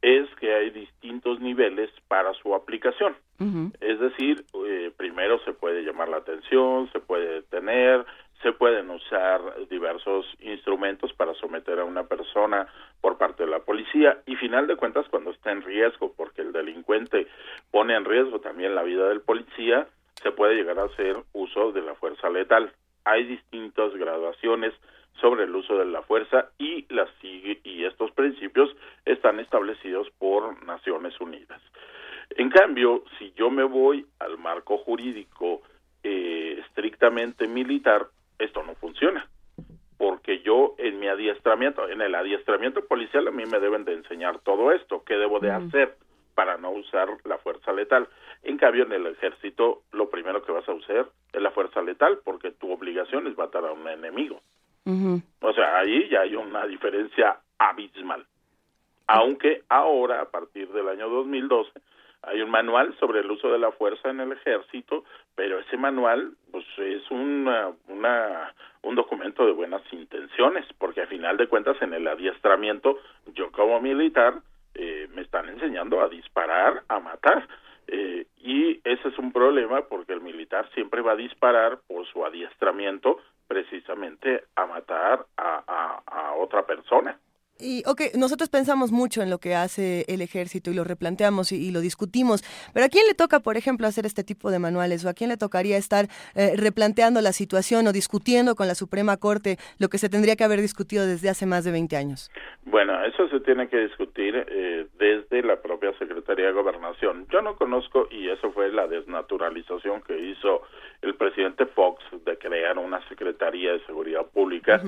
es que hay distintos niveles para su aplicación. Uh -huh. Es decir, eh, primero se puede llamar la atención, se puede detener, se pueden usar diversos instrumentos para someter a una persona por parte de la policía y final de cuentas cuando está en riesgo, porque el delincuente pone en riesgo también la vida del policía, se puede llegar a hacer uso de la fuerza letal. Hay distintas graduaciones sobre el uso de la fuerza y las y estos principios están establecidos por Naciones Unidas. En cambio, si yo me voy al marco jurídico eh, estrictamente militar, esto no funciona. Porque yo en mi adiestramiento, en el adiestramiento policial a mí me deben de enseñar todo esto, qué debo de hacer para no usar la fuerza letal. En cambio, en el ejército, lo primero que vas a usar es la fuerza letal, porque tu obligación es matar a un enemigo. O sea, ahí ya hay una diferencia abismal. Aunque ahora, a partir del año 2012, hay un manual sobre el uso de la fuerza en el ejército, pero ese manual pues es una, una un documento de buenas intenciones, porque a final de cuentas en el adiestramiento yo como militar eh, me están enseñando a disparar, a matar. Eh, y ese es un problema porque el militar siempre va a disparar por su adiestramiento precisamente a matar a, a otra persona.
Y, ok, nosotros pensamos mucho en lo que hace el ejército y lo replanteamos y, lo discutimos, pero ¿a quién le toca, por ejemplo, hacer este tipo de manuales o a quién le tocaría estar eh, replanteando la situación o discutiendo con la Suprema Corte lo que se tendría que haber discutido desde hace más de 20 años?
Bueno, eso se tiene que discutir eh, desde la propia Secretaría de Gobernación. Yo no conozco, y eso fue la desnaturalización que hizo el presidente Fox de crear una Secretaría de Seguridad Pública,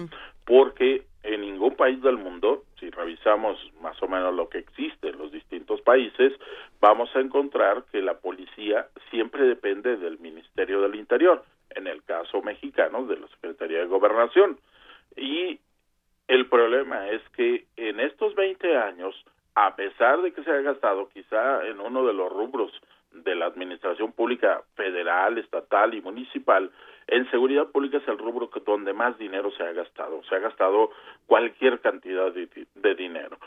porque en ningún país del mundo, si revisamos más o menos lo que existe en los distintos países, vamos a encontrar que la policía siempre depende del Ministerio del Interior, en el caso mexicano de la Secretaría de Gobernación. Y el problema es que en estos 20 años, a pesar de que se ha gastado quizá en uno de los rubros de la administración pública federal, estatal y municipal, en seguridad pública es el rubro donde más dinero se ha gastado. Se ha gastado cualquier cantidad de, de dinero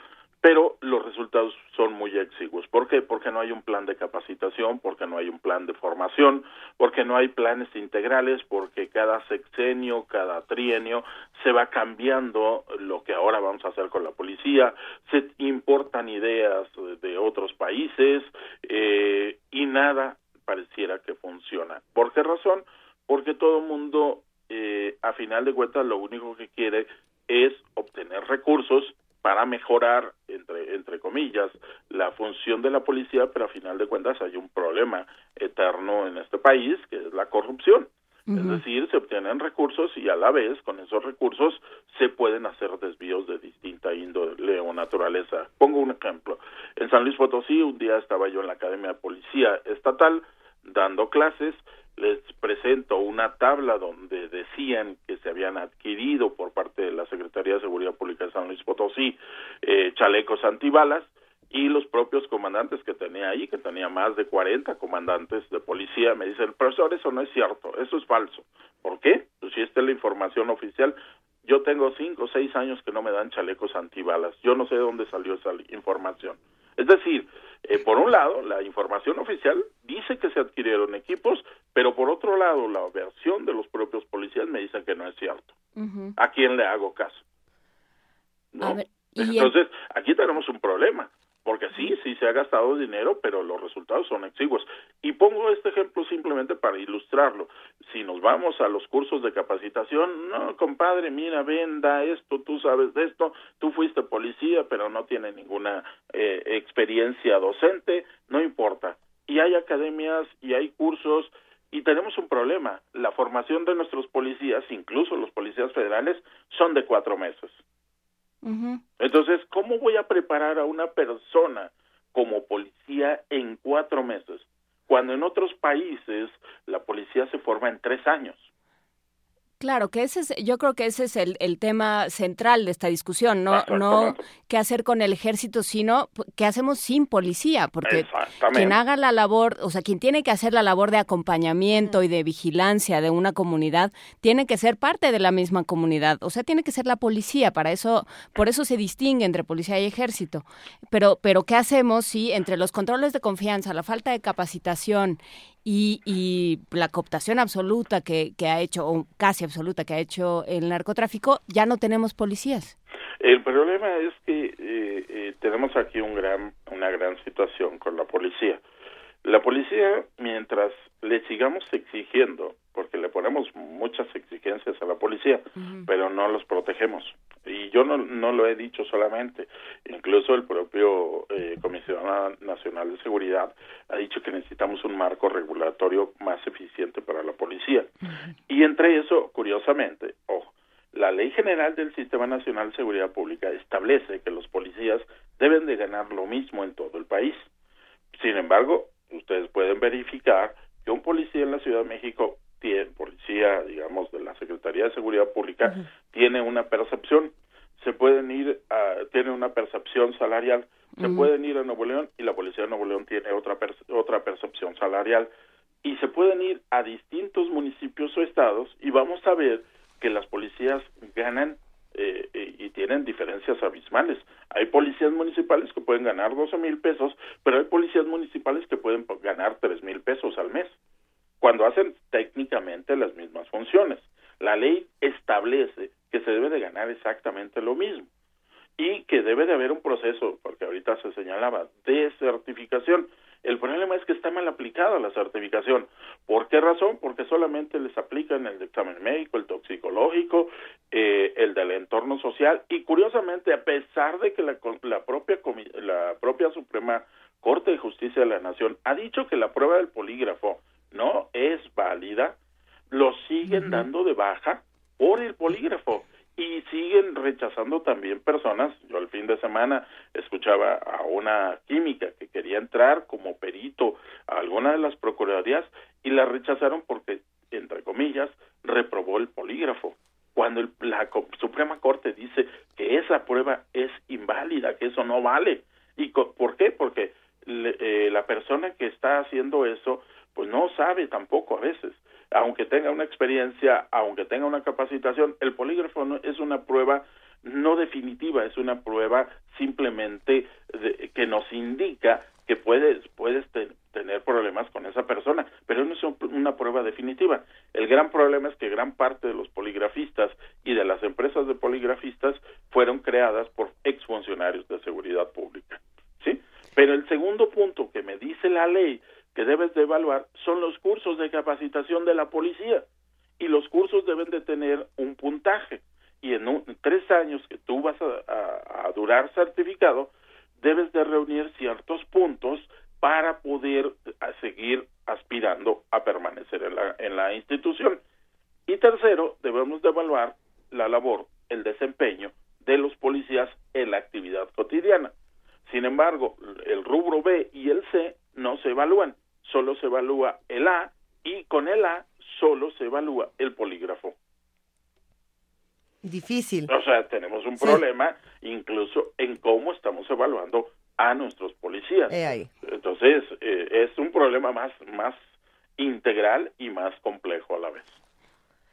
pero los resultados son muy exiguos. ¿Por qué? Porque no hay un plan de capacitación, porque no hay un plan de formación, porque no hay planes integrales, porque cada sexenio, cada trienio se va cambiando lo que ahora vamos a hacer con la policía, se importan ideas de otros países eh, y nada pareciera que funciona. ¿Por qué razón? Porque todo el mundo, eh, a final de cuentas, lo único que quiere es obtener recursos para mejorar, entre, entre comillas, la función de la policía, pero a final de cuentas hay un problema eterno en este país, que es la corrupción. Es decir, se obtienen recursos y a la vez con esos recursos se pueden hacer desvíos de distinta índole o naturaleza. Pongo un ejemplo. En San Luis Potosí, un día estaba yo en la Academia de Policía Estatal dando clases les presento una tabla donde decían que se habían adquirido por parte de la Secretaría de Seguridad Pública de San Luis Potosí eh, chalecos antibalas y los propios comandantes que tenía ahí, que tenía más de 40 comandantes de policía, me dicen, profesor, eso no es cierto, eso es falso. ¿Por qué? Pues si esta es la información oficial, yo tengo cinco o seis años que no me dan chalecos antibalas, yo no sé de dónde salió esa información. Es decir, eh, por un lado, la información oficial dice que se adquirieron equipos, pero por otro lado, la versión de los propios policías me dicen que no es cierto. ¿A quién le hago caso? ¿No? Entonces, aquí tenemos un problema porque sí, sí se ha gastado dinero, pero los resultados son exiguos. Y pongo este ejemplo simplemente para ilustrarlo. Si nos vamos a los cursos de capacitación, no, compadre, mira, venda esto, tú sabes de esto, tú fuiste policía, pero no tiene ninguna eh, experiencia docente, no importa. Y hay academias y hay cursos y tenemos un problema. La formación de nuestros policías, incluso los policías federales, son de cuatro meses. Entonces, ¿cómo voy a preparar a una persona como policía en cuatro meses? Cuando en otros países la policía se forma en tres años.
Claro, que ese es, yo creo que ese es el, el tema central de esta discusión, no, no qué hacer con el ejército, sino qué hacemos sin policía, porque quien haga la labor, o sea, quien tiene que hacer la labor de acompañamiento y de vigilancia de una comunidad, tiene que ser parte de la misma comunidad, o sea, tiene que ser la policía, para eso, por eso se distingue entre policía y ejército. Pero, pero ¿qué hacemos si entre los controles de confianza, la falta de capacitación y, y la cooptación absoluta que, que ha hecho, o casi absoluta que ha hecho el narcotráfico, ya no tenemos policías.
El problema es que eh, eh, tenemos aquí un gran, una gran situación con la policía. La policía, mientras le sigamos exigiendo, porque le ponemos muchas exigencias a la policía, pero no los protegemos. Y yo no, no lo he dicho solamente, incluso el propio eh, Comisionado Nacional de Seguridad ha dicho que necesitamos un marco regulatorio más eficiente para la policía. Y entre eso, curiosamente, ojo, la Ley General del Sistema Nacional de Seguridad Pública establece que los policías deben de ganar lo mismo en todo el país. Sin embargo, ustedes pueden verificar que un policía en la Ciudad de México tiene, policía, digamos, de la Secretaría de Seguridad Pública, tiene una percepción. Se pueden ir, a, tiene una percepción salarial. Se pueden ir a Nuevo León y la Policía de Nuevo León tiene otra, otra percepción salarial. Y se pueden ir a distintos municipios o estados y vamos a ver que las policías ganan eh, eh, y tienen diferencias abismales. Hay policías municipales que pueden ganar 12 mil pesos, pero hay policías municipales que pueden ganar 3 mil pesos al mes, cuando hacen técnicamente las mismas funciones. La ley establece que se debe de ganar exactamente lo mismo y que debe de haber un proceso, porque ahorita se señalaba, de certificación. El problema es que está mal aplicada la certificación. ¿Por qué razón? Porque solamente les aplican el examen médico, el toxicológico, eh, el del entorno social y curiosamente, a pesar de que la, la propia la propia Suprema Corte de Justicia de la Nación ha dicho que la prueba del polígrafo no es válida, lo siguen dando de baja por el polígrafo y siguen rechazando también personas. Yo el fin de semana escuchaba a una química que quería entrar como perito a alguna de las procuradurías y la rechazaron porque, entre comillas, reprobó el polígrafo. Cuando la Suprema Corte dice que esa prueba es inválida, que eso no vale. ¿Y por qué? Porque eh, la persona que está haciendo eso, pues no sabe tampoco a veces aunque tenga una experiencia, aunque tenga una capacitación, el polígrafo no, es una prueba no definitiva, es una prueba simplemente que nos indica que puedes, puedes tener problemas con esa persona, pero no es una prueba definitiva. El gran problema es que gran parte de los poligrafistas y de las empresas de poligrafistas fueron creadas por exfuncionarios de seguridad pública. ¿Sí? Pero el segundo punto que me dice la ley que debes de evaluar son los cursos de capacitación de la policía. Y los cursos deben de tener un puntaje. Y en, tres años que tú vas a, durar certificado debes de reunir ciertos puntos para poder seguir aspirando a permanecer en la, en la institución. Y tercero debemos de evaluar la labor el desempeño de los policías en la actividad cotidiana. Sin embargo el rubro B y el C no se evalúan solo se evalúa el A y con el A solo se evalúa el polígrafo.
Difícil.
O sea, tenemos un problema incluso en cómo estamos evaluando a nuestros policías. Entonces, eh, es un problema más, más integral y más complejo a la vez.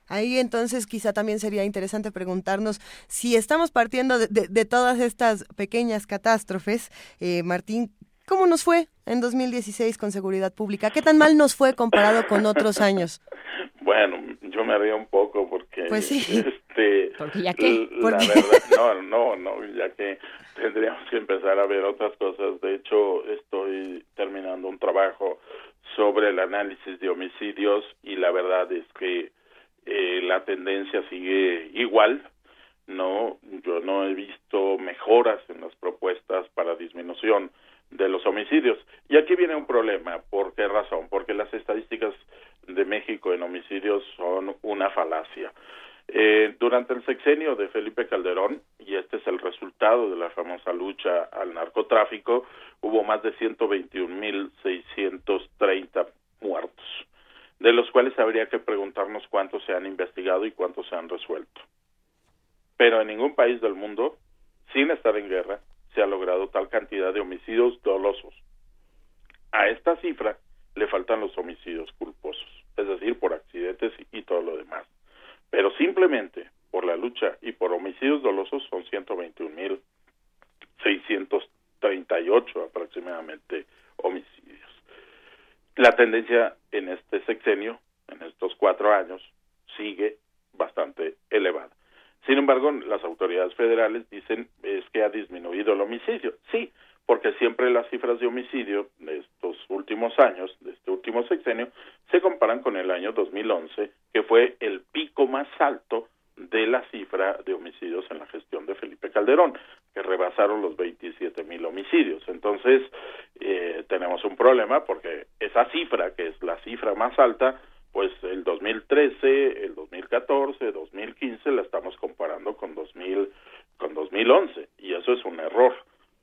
Ahí entonces quizá también sería interesante preguntarnos si estamos partiendo de, todas estas pequeñas catástrofes, eh, Martín, ¿Cómo nos fue en 2016 con seguridad pública? ¿Qué tan mal nos fue comparado con otros años?
Bueno, yo me río un poco porque...
Pues sí.
Este,
porque ya que...
La verdad, no, no, no, ya que tendríamos que empezar a ver otras cosas. De hecho, estoy terminando un trabajo sobre el análisis de homicidios y la verdad es que eh, la tendencia sigue igual. No, yo no he visto mejoras en las propuestas para disminución de los homicidios. Y aquí viene un problema. ¿Por qué razón? Porque las estadísticas de México en homicidios son una falacia. Eh, durante el sexenio de Felipe Calderón, y este es el resultado de la famosa lucha al narcotráfico, hubo más de 121.630 muertos, de los cuales habría que preguntarnos cuántos se han investigado y cuántos se han resuelto. Pero en ningún país del mundo, sin estar en guerra, se ha logrado tal cantidad de homicidios dolosos. A esta cifra le faltan los homicidios culposos, es decir, por accidentes y, todo lo demás. Pero simplemente por la lucha y por homicidios dolosos son 121.638 aproximadamente homicidios. La tendencia en este sexenio, en estos cuatro años, sigue bastante elevada. Sin embargo, las autoridades federales dicen es que ha disminuido el homicidio. Sí, porque siempre las cifras de homicidio de estos últimos años, de este último sexenio, se comparan con el año 2011, que fue el pico más alto de la cifra de homicidios en la gestión de Felipe Calderón, que rebasaron los 27 mil homicidios. Entonces, eh, tenemos un problema porque esa cifra, que es la cifra más alta, pues el 2013, el 2014, 2015 la estamos comparando con 2000 con 2011 y eso es un error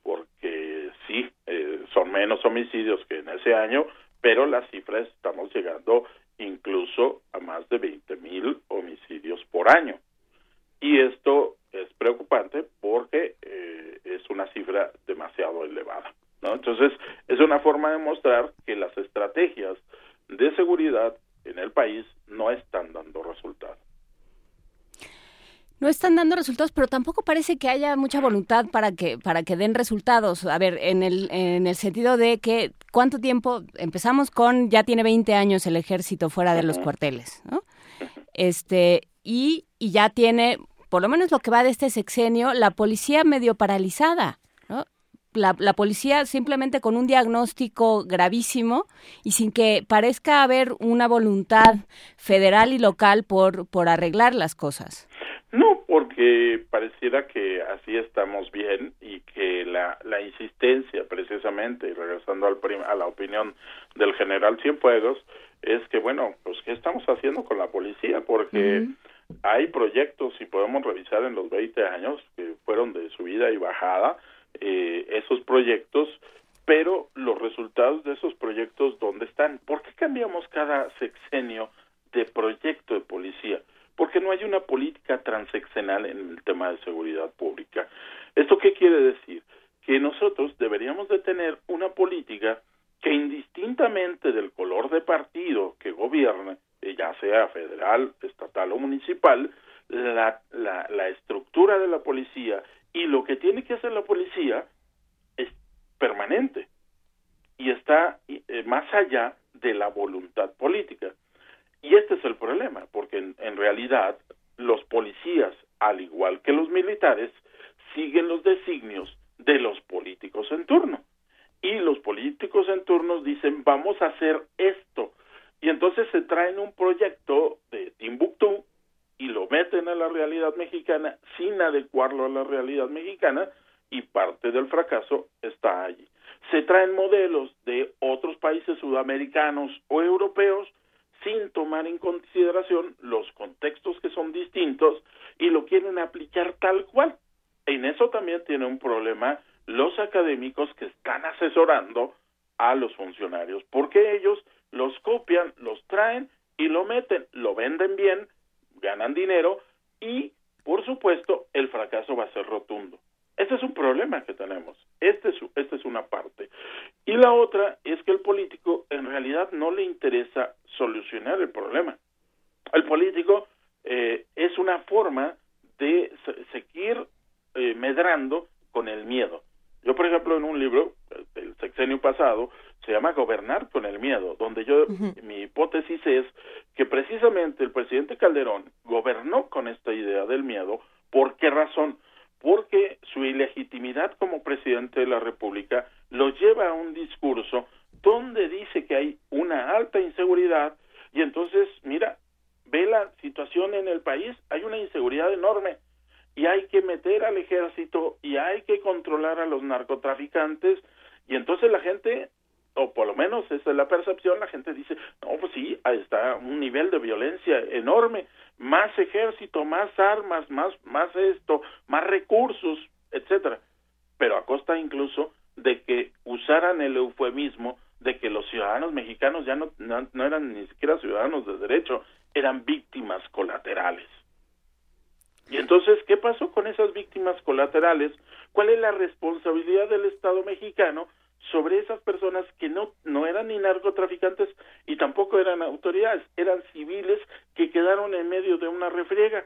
porque sí eh, son menos homicidios que en ese año, pero las cifras estamos llegando incluso a más de 20 mil homicidios por año y esto es preocupante porque eh, es una cifra demasiado elevada. ¿no? Entonces, es una forma de mostrar que las estrategias de seguridad en el país no están dando resultados.
No están dando resultados, pero tampoco parece que haya mucha voluntad para que para que den resultados. A ver, en el en el sentido de que cuánto tiempo empezamos con ya tiene 20 años el ejército fuera de los cuarteles, ¿no? Este y y ya tiene por lo menos lo que va de este sexenio la policía medio paralizada. La, la policía simplemente con un diagnóstico gravísimo y sin que parezca haber una voluntad federal y local por, por arreglar las cosas.
No, porque pareciera que así estamos bien y que la, la insistencia precisamente, y regresando al prim- a la opinión del general Cienfuegos, es que bueno, pues ¿qué estamos haciendo con la policía? Porque hay proyectos, y podemos revisar en los 20 años, que fueron de subida y bajada, eh, esos proyectos, pero los resultados de esos proyectos, ¿dónde están? ¿Por qué cambiamos cada sexenio de proyecto de policía? Porque no hay una política transeccional en el tema de seguridad pública. ¿Esto qué quiere decir? Que nosotros deberíamos de tener una política que indistintamente del color de partido que gobierne, eh, ya sea federal, estatal o municipal, la, la, la estructura de la policía y lo que tiene que hacer la policía es permanente y está eh, más allá de la voluntad política. Y este es el problema, porque en, en realidad los policías, al igual que los militares, siguen los designios de los políticos en turno. Y los políticos en turno dicen, vamos a hacer esto. Y entonces se traen un proyecto de Timbuktu y lo meten a la realidad mexicana sin adecuarlo a la realidad mexicana y parte del fracaso está allí. Se traen modelos de otros países sudamericanos o europeos sin tomar en consideración los contextos que son distintos y lo quieren aplicar tal cual. En eso también tiene un problema los académicos que están asesorando a los funcionarios, porque ellos los copian, los traen y lo meten, lo venden bien, ganan dinero y, por supuesto, el fracaso va a ser rotundo. Este es un problema que tenemos. Este es, esta es una parte. Y la otra es que el político en realidad no le interesa solucionar el problema. El político eh, es una forma de se- seguir eh, medrando con el miedo. Yo, por ejemplo, en un libro eh, del sexenio pasado, se llama Gobernar con el miedo, donde yo, mi hipótesis es que precisamente el presidente Calderón gobernó con esta idea del miedo. ¿Por qué razón? Porque su ilegitimidad como presidente de la República lo lleva a un discurso donde dice que hay una alta inseguridad y entonces, mira, ve la situación en el país, hay una inseguridad enorme y hay que meter al ejército y hay que controlar a los narcotraficantes y entonces la gente o por lo menos esa es la percepción, la gente dice, no, pues sí, está un nivel de violencia enorme, más ejército, más armas, más, más esto, más recursos, etcétera, pero a costa incluso de que usaran el eufemismo de que los ciudadanos mexicanos ya no, no, no eran ni siquiera ciudadanos de derecho, eran víctimas colaterales. Y entonces, ¿qué pasó con esas víctimas colaterales? ¿Cuál es la responsabilidad del Estado mexicano sobre esas personas que no, no eran ni narcotraficantes y tampoco eran autoridades, eran civiles que quedaron en medio de una refriega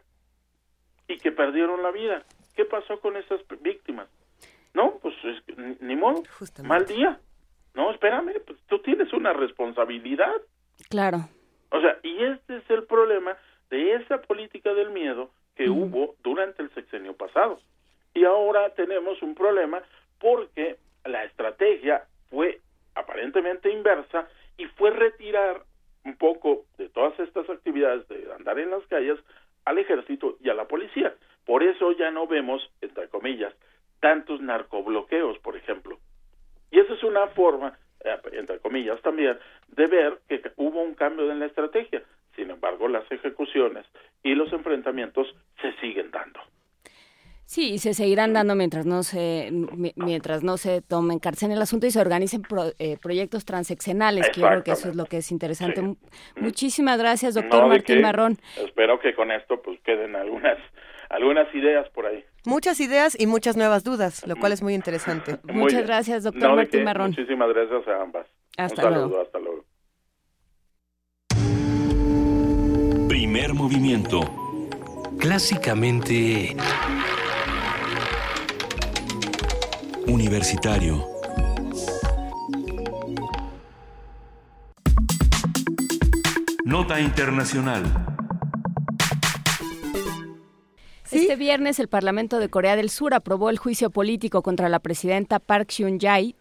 y que perdieron la vida? ¿Qué pasó con esas víctimas? No, pues es ni modo, mal día. No, espérame, pues tú tienes una responsabilidad.
Claro.
O sea, y este es el problema de esa política del miedo que hubo durante el sexenio pasado. Y ahora tenemos un problema porque la estrategia fue aparentemente inversa y fue retirar un poco de todas estas actividades de andar en las calles al ejército y a la policía. Por eso ya no vemos, entre comillas, tantos narcobloqueos, por ejemplo. Y esa es una forma, eh, entre comillas también, de ver que hubo un cambio en la estrategia. Sin embargo, las ejecuciones y los enfrentamientos se siguen dando.
Sí, y se seguirán dando mientras no se mi- mientras no se tomen cárcel en el asunto y se organicen pro- eh, proyectos transeccionales, que yo creo que eso es lo que es interesante. Mu- Muchísimas gracias, doctor
No, ¿de
Martín? Marrón.
Espero que con esto pues queden algunas algunas ideas por ahí.
Muchas ideas y muchas nuevas dudas, lo cual es muy interesante.
Muy
Muchas
bien.
gracias, doctor
No, ¿de
Martín? Marrón.
Muchísimas gracias a ambas.
Hasta
Un saludo,
luego.
hasta luego.
Primer movimiento.
Clásicamente...
Universitario. Nota Internacional.
Este viernes el Parlamento de Corea del Sur aprobó el juicio político contra la presidenta Park Geun-hye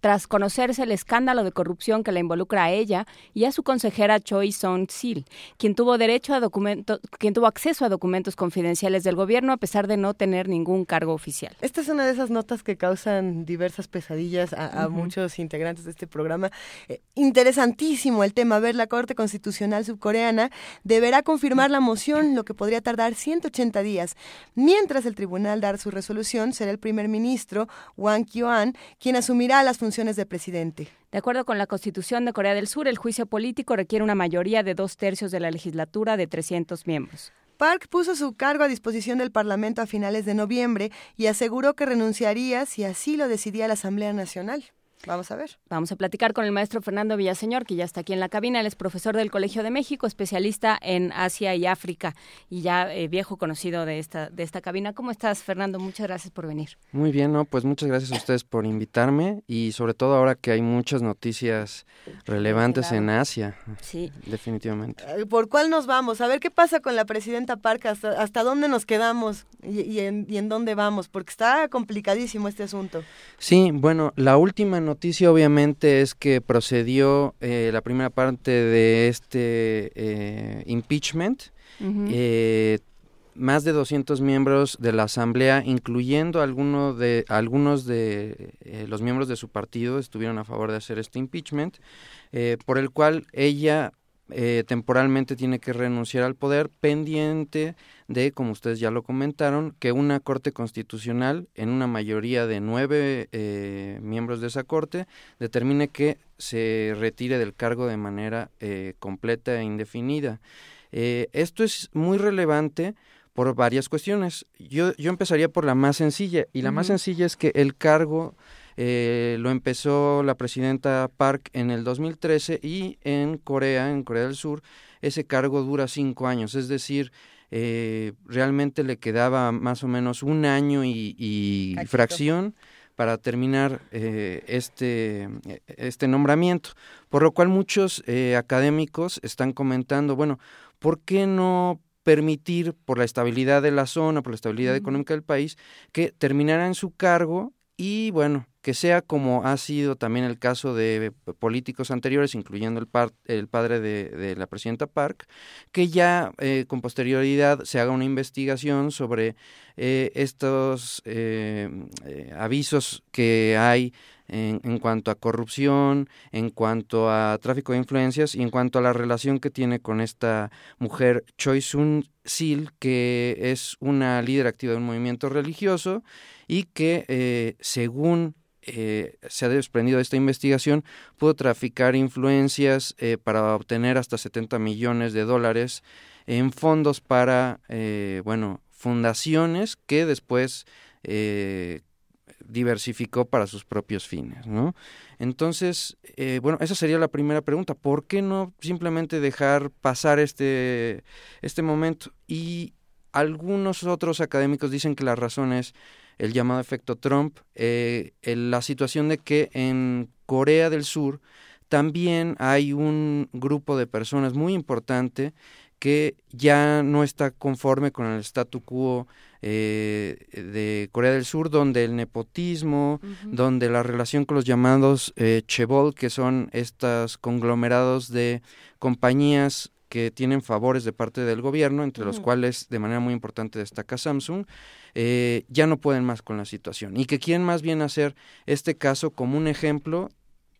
tras, conocerse el escándalo de corrupción que la involucra a ella y a su consejera Choi Song-sil, quien tuvo derecho a documentos, quien tuvo acceso a documentos confidenciales del gobierno a pesar de no tener ningún cargo oficial.
Esta es una de esas notas que causan diversas pesadillas a, muchos integrantes de este programa. Eh, interesantísimo el tema. A ver, la Corte Constitucional Subcoreana deberá confirmar la moción, lo que podría tardar 180 días Mientras el tribunal dar su resolución, será el primer ministro, Wang Kyoan, quien asumirá las funciones de presidente.
De acuerdo con la Constitución de Corea del Sur, el juicio político requiere una mayoría de dos tercios de la legislatura de 300 miembros.
Park puso su cargo a disposición del Parlamento a finales de noviembre y aseguró que renunciaría si así lo decidía la Asamblea Nacional. Vamos a ver.
Vamos a platicar con el maestro Fernando Villaseñor, que ya está aquí en la cabina. Él es profesor del Colegio de México, especialista en Asia y África y ya eh, viejo conocido de esta, de esta cabina. ¿Cómo estás, Fernando? Muchas gracias por venir.
Muy bien, ¿no? Pues muchas gracias a ustedes por invitarme y sobre todo ahora que hay muchas noticias relevantes en Asia.
Sí.
Definitivamente.
Eh, ¿Por cuál nos vamos? A ver qué pasa con la presidenta Park, hasta, hasta dónde nos quedamos y, y, en, y en dónde vamos, porque está complicadísimo este asunto.
Sí, bueno, la última noticia obviamente es que procedió eh, la primera parte de este eh, impeachment. eh, más de 200 miembros de la Asamblea, incluyendo alguno de, algunos de eh, los miembros de su partido, estuvieron a favor de hacer este impeachment, eh, por el cual ella eh, temporalmente tiene que renunciar al poder pendiente de, como ustedes ya lo comentaron, que una Corte Constitucional, en una mayoría de nueve eh, miembros de esa Corte, determine que se retire del cargo de manera eh, completa e indefinida. Eh, esto es muy relevante por varias cuestiones. Yo, yo empezaría por la más sencilla, y la más sencilla es que el cargo eh, lo empezó la presidenta Park en el 2013 y en Corea, en Corea del Sur, ese cargo dura cinco años, es decir, eh, realmente le quedaba más o menos un año y, fracción para terminar eh, este, este nombramiento, por lo cual muchos eh, académicos están comentando, bueno, ¿por qué no permitir, por la estabilidad de la zona, por la estabilidad económica del país, que terminara en su cargo y bueno, que sea como ha sido también el caso de políticos anteriores, incluyendo el, par- el padre de, la presidenta Park, que ya eh, con posterioridad se haga una investigación sobre eh, estos eh, avisos que hay en, en cuanto a corrupción, en cuanto a tráfico de influencias y en cuanto a la relación que tiene con esta mujer Choi Sun Sil, que es una líder activa de un movimiento religioso y que según eh, se ha desprendido de esta investigación, pudo traficar influencias eh, para obtener hasta 70 millones de dólares en fondos para, eh, bueno, fundaciones que después diversificó para sus propios fines, ¿no? Entonces, bueno, esa sería la primera pregunta. ¿Por qué no simplemente dejar pasar este, este momento? Y algunos otros académicos dicen que la razón es el llamado efecto Trump, eh, la situación de que en Corea del Sur también hay un grupo de personas muy importante que ya no está conforme con el statu quo eh, de Corea del Sur, donde el nepotismo, donde la relación con los llamados eh, chebol, que son estos conglomerados de compañías que tienen favores de parte del gobierno, entre los cuales de manera muy importante destaca Samsung, eh, ya no pueden más con la situación y que quieren más bien hacer este caso como un ejemplo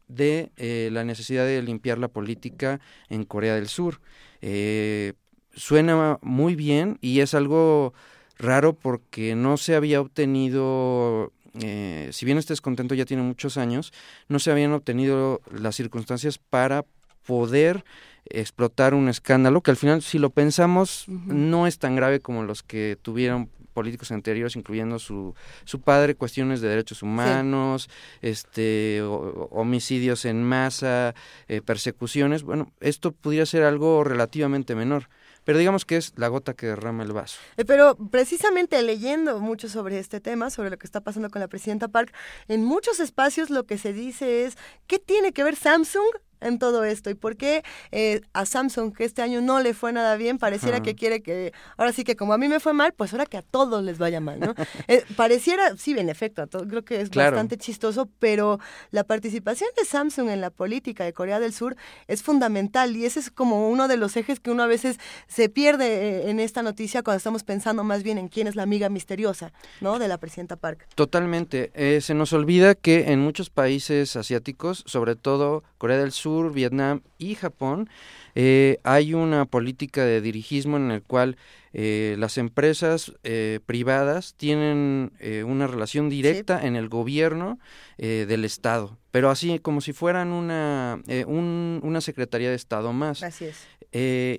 de eh, la necesidad de limpiar la política en Corea del Sur. Eh, suena muy bien y es algo raro porque no se había obtenido, eh, si bien este descontento ya tiene muchos años, no se habían obtenido las circunstancias para poder explotar un escándalo que al final, si lo pensamos, no es tan grave como los que tuvieron políticos anteriores, incluyendo su, su padre, cuestiones de derechos humanos, este, o- homicidios en masa, eh, persecuciones. Bueno, esto pudiera ser algo relativamente menor. pero digamos que es la gota que derrama el vaso.
Eh, pero precisamente leyendo mucho sobre este tema, sobre lo que está pasando con la presidenta Park, en muchos espacios lo que se dice es, ¿qué tiene que ver Samsung en todo esto y por qué eh, a Samsung que este año no le fue nada bien pareciera que quiere que ahora sí que como a mí me fue mal pues ahora que a todos les vaya mal no eh, pareciera sí en efecto creo que es bastante chistoso pero la participación de Samsung en la política de Corea del Sur es fundamental y ese es como uno de los ejes que uno a veces se pierde eh, en esta noticia cuando estamos pensando más bien en quién es la amiga misteriosa no de la presidenta Park.
Totalmente. Se nos olvida que en muchos países asiáticos sobre todo Corea del Sur Vietnam y Japón, eh, hay una política de dirigismo en el cual eh, las empresas eh, privadas tienen una relación directa en el gobierno del Estado, pero así como si fueran una, una Secretaría de Estado más.
Así es.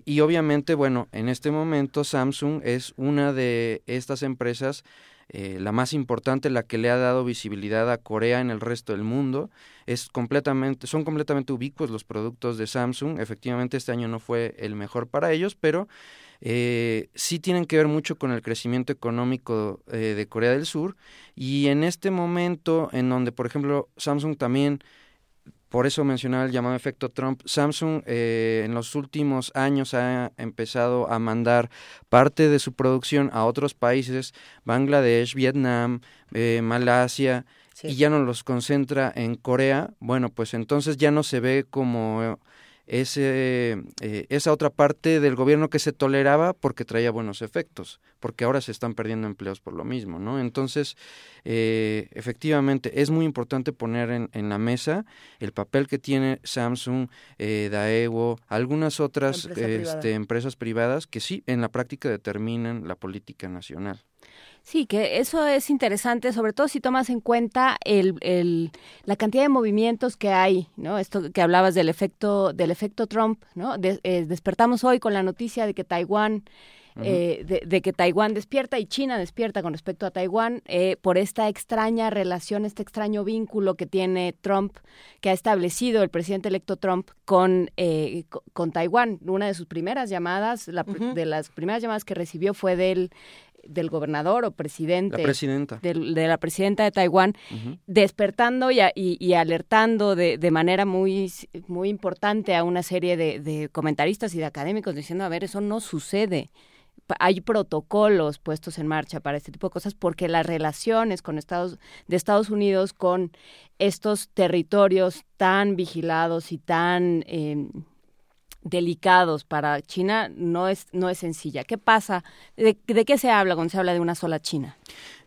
y obviamente, bueno, en este momento Samsung es una de estas empresas eh, la más importante, la que le ha dado visibilidad a Corea en el resto del mundo. Es completamente, son completamente ubicuos los productos de Samsung. Efectivamente, este año no fue el mejor para ellos, pero eh, sí tienen que ver mucho con el crecimiento económico eh, de Corea del Sur. Y en este momento, en donde, por ejemplo, Samsung también por eso mencionaba el llamado efecto Trump. Samsung eh, en los últimos años ha empezado a mandar parte de su producción a otros países, Bangladesh, Vietnam, eh, Malasia, y ya no los concentra en Corea. Bueno, pues entonces ya no se ve como ese, eh, esa otra parte del gobierno que se toleraba porque traía buenos efectos, porque ahora se están perdiendo empleos por lo mismo, ¿no? Entonces, eh, efectivamente, es muy importante poner en, en, la mesa el papel que tiene Samsung, eh, Daewoo, algunas otras este, empresas privadas que sí, en la práctica determinan la política nacional.
Sí, que eso es interesante, sobre todo si tomas en cuenta el, el, la cantidad de movimientos que hay, ¿no? Esto que hablabas del efecto del efecto Trump, ¿no? Eh, despertamos hoy con la noticia de que Taiwán eh, de, que Taiwán despierta y China despierta con respecto a Taiwán eh, por esta extraña relación, este extraño vínculo que tiene Trump, que ha establecido el presidente electo Trump con, con, Taiwán. Una de sus primeras llamadas, la, de las primeras llamadas que recibió fue del del gobernador o presidente De, la presidenta de Taiwán, despertando y, y, alertando de, de, manera muy, muy importante a una serie de, de comentaristas y de académicos diciendo, a ver, eso no sucede. Hay protocolos puestos en marcha para este tipo de cosas porque las relaciones con Estados de Estados Unidos con estos territorios tan vigilados y tan eh, delicados para China no es, no es sencilla. ¿Qué pasa? ¿De, qué se habla cuando se habla de una sola China?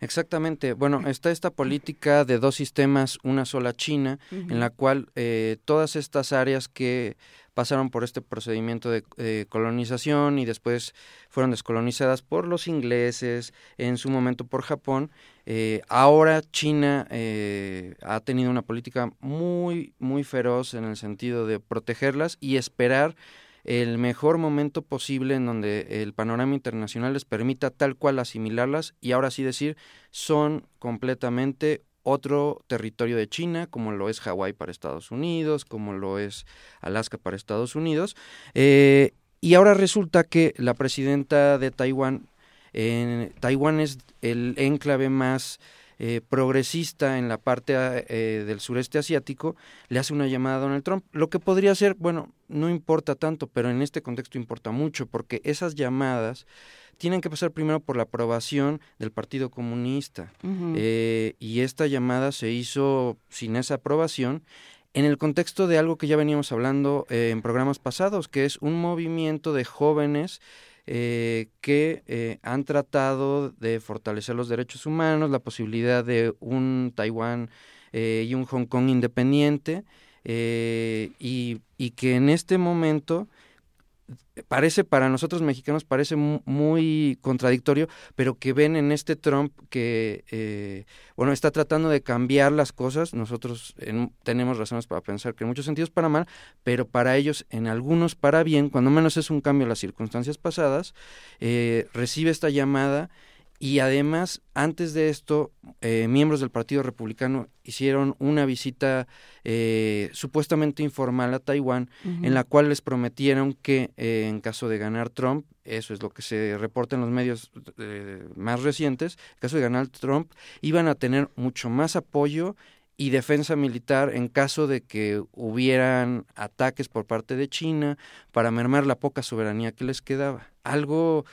Exactamente. Bueno, está esta política de dos sistemas, una sola China, en la cual eh, todas estas áreas que pasaron por este procedimiento de colonización y después fueron descolonizadas por los ingleses, en su momento por Japón. Eh, ahora China eh, ha tenido una política muy, muy feroz en el sentido de protegerlas y esperar el mejor momento posible en donde el panorama internacional les permita tal cual asimilarlas y ahora sí decir son completamente otro territorio de China, como lo es Hawái para Estados Unidos, como lo es Alaska para Estados Unidos. Eh, y ahora resulta que la presidenta de Taiwán, Taiwán es el enclave más eh, progresista en la parte eh, del sureste asiático, le hace una llamada a Donald Trump. Lo que podría ser, bueno, no importa tanto, pero en este contexto importa mucho, porque esas llamadas tienen que pasar primero por la aprobación del Partido Comunista. Eh, y esta llamada se hizo sin esa aprobación en el contexto de algo que ya veníamos hablando eh, en programas pasados, que es un movimiento de jóvenes eh, que han tratado de fortalecer los derechos humanos, la posibilidad de un Taiwán y un Hong Kong independiente, y, y, que en este momento parece para nosotros mexicanos parece muy contradictorio, pero que ven en este Trump que, eh, bueno, está tratando de cambiar las cosas. Nosotros tenemos razones para pensar que en muchos sentidos para mal, pero para ellos en algunos para bien, cuando menos es un cambio en las circunstancias pasadas, eh, recibe esta llamada Y además, antes de esto, eh, miembros del Partido Republicano hicieron una visita eh, supuestamente informal a Taiwán, en la cual les prometieron que eh, en caso de ganar Trump, eso es lo que se reporta en los medios más recientes, en caso de ganar Trump, iban a tener mucho más apoyo y defensa militar en caso de que hubieran ataques por parte de China para mermar la poca soberanía que les quedaba. Algo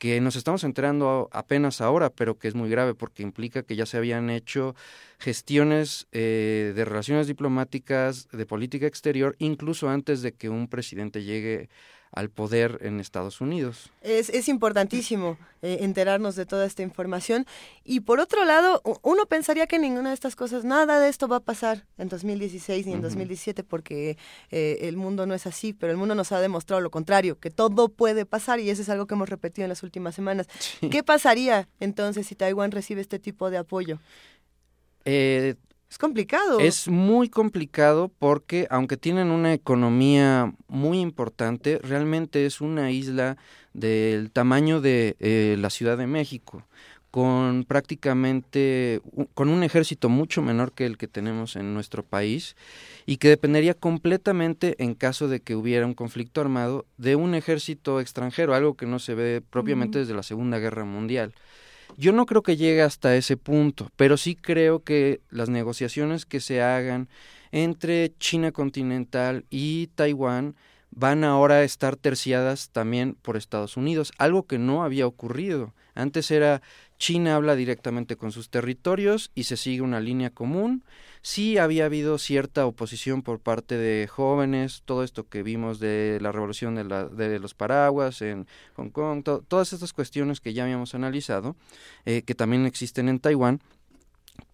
que nos estamos enterando apenas ahora, pero que es muy grave porque implica que ya se habían hecho gestiones eh, de relaciones diplomáticas, de política exterior, incluso antes de que un presidente llegue al poder en Estados Unidos.
Es, es importantísimo eh, enterarnos de toda esta información. Y por otro lado, uno pensaría que ninguna de estas cosas, nada de esto va a pasar en 2016 ni en 2017 porque eh, el mundo no es así, pero el mundo nos ha demostrado lo contrario, que todo puede pasar y eso es algo que hemos repetido en las últimas semanas. ¿Qué pasaría entonces si Taiwán recibe este tipo de apoyo?
Eh,
es complicado.
Es muy complicado porque aunque tienen una economía muy importante, realmente es una isla del tamaño de eh, la Ciudad de México, con prácticamente con un ejército mucho menor que el que tenemos en nuestro país y que dependería completamente en caso de que hubiera un conflicto armado de un ejército extranjero, algo que no se ve propiamente desde la Segunda Guerra Mundial. Yo no creo que llegue hasta ese punto, pero sí creo que las negociaciones que se hagan entre China continental y Taiwán van ahora a estar terciadas también por Estados Unidos, algo que no había ocurrido. Antes era China habla directamente con sus territorios y se sigue una línea común sí había habido cierta oposición por parte de jóvenes, todo esto que vimos de la revolución de, la, de los paraguas en Hong Kong, todas estas cuestiones que ya habíamos analizado, eh, que también existen en Taiwán,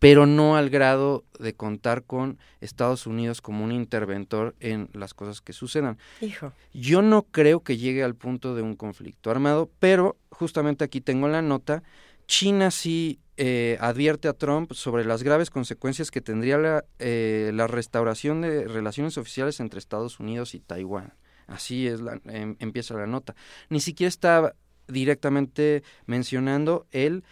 pero no al grado de contar con Estados Unidos como un interventor en las cosas que sucedan.
Hijo.
Yo no creo que llegue al punto de un conflicto armado, pero justamente aquí tengo la nota, China sí eh, advierte a Trump sobre las graves consecuencias que tendría la, eh, la, restauración de relaciones oficiales entre Estados Unidos y Taiwán. Así es la, em, empieza la nota. Ni siquiera está directamente mencionando él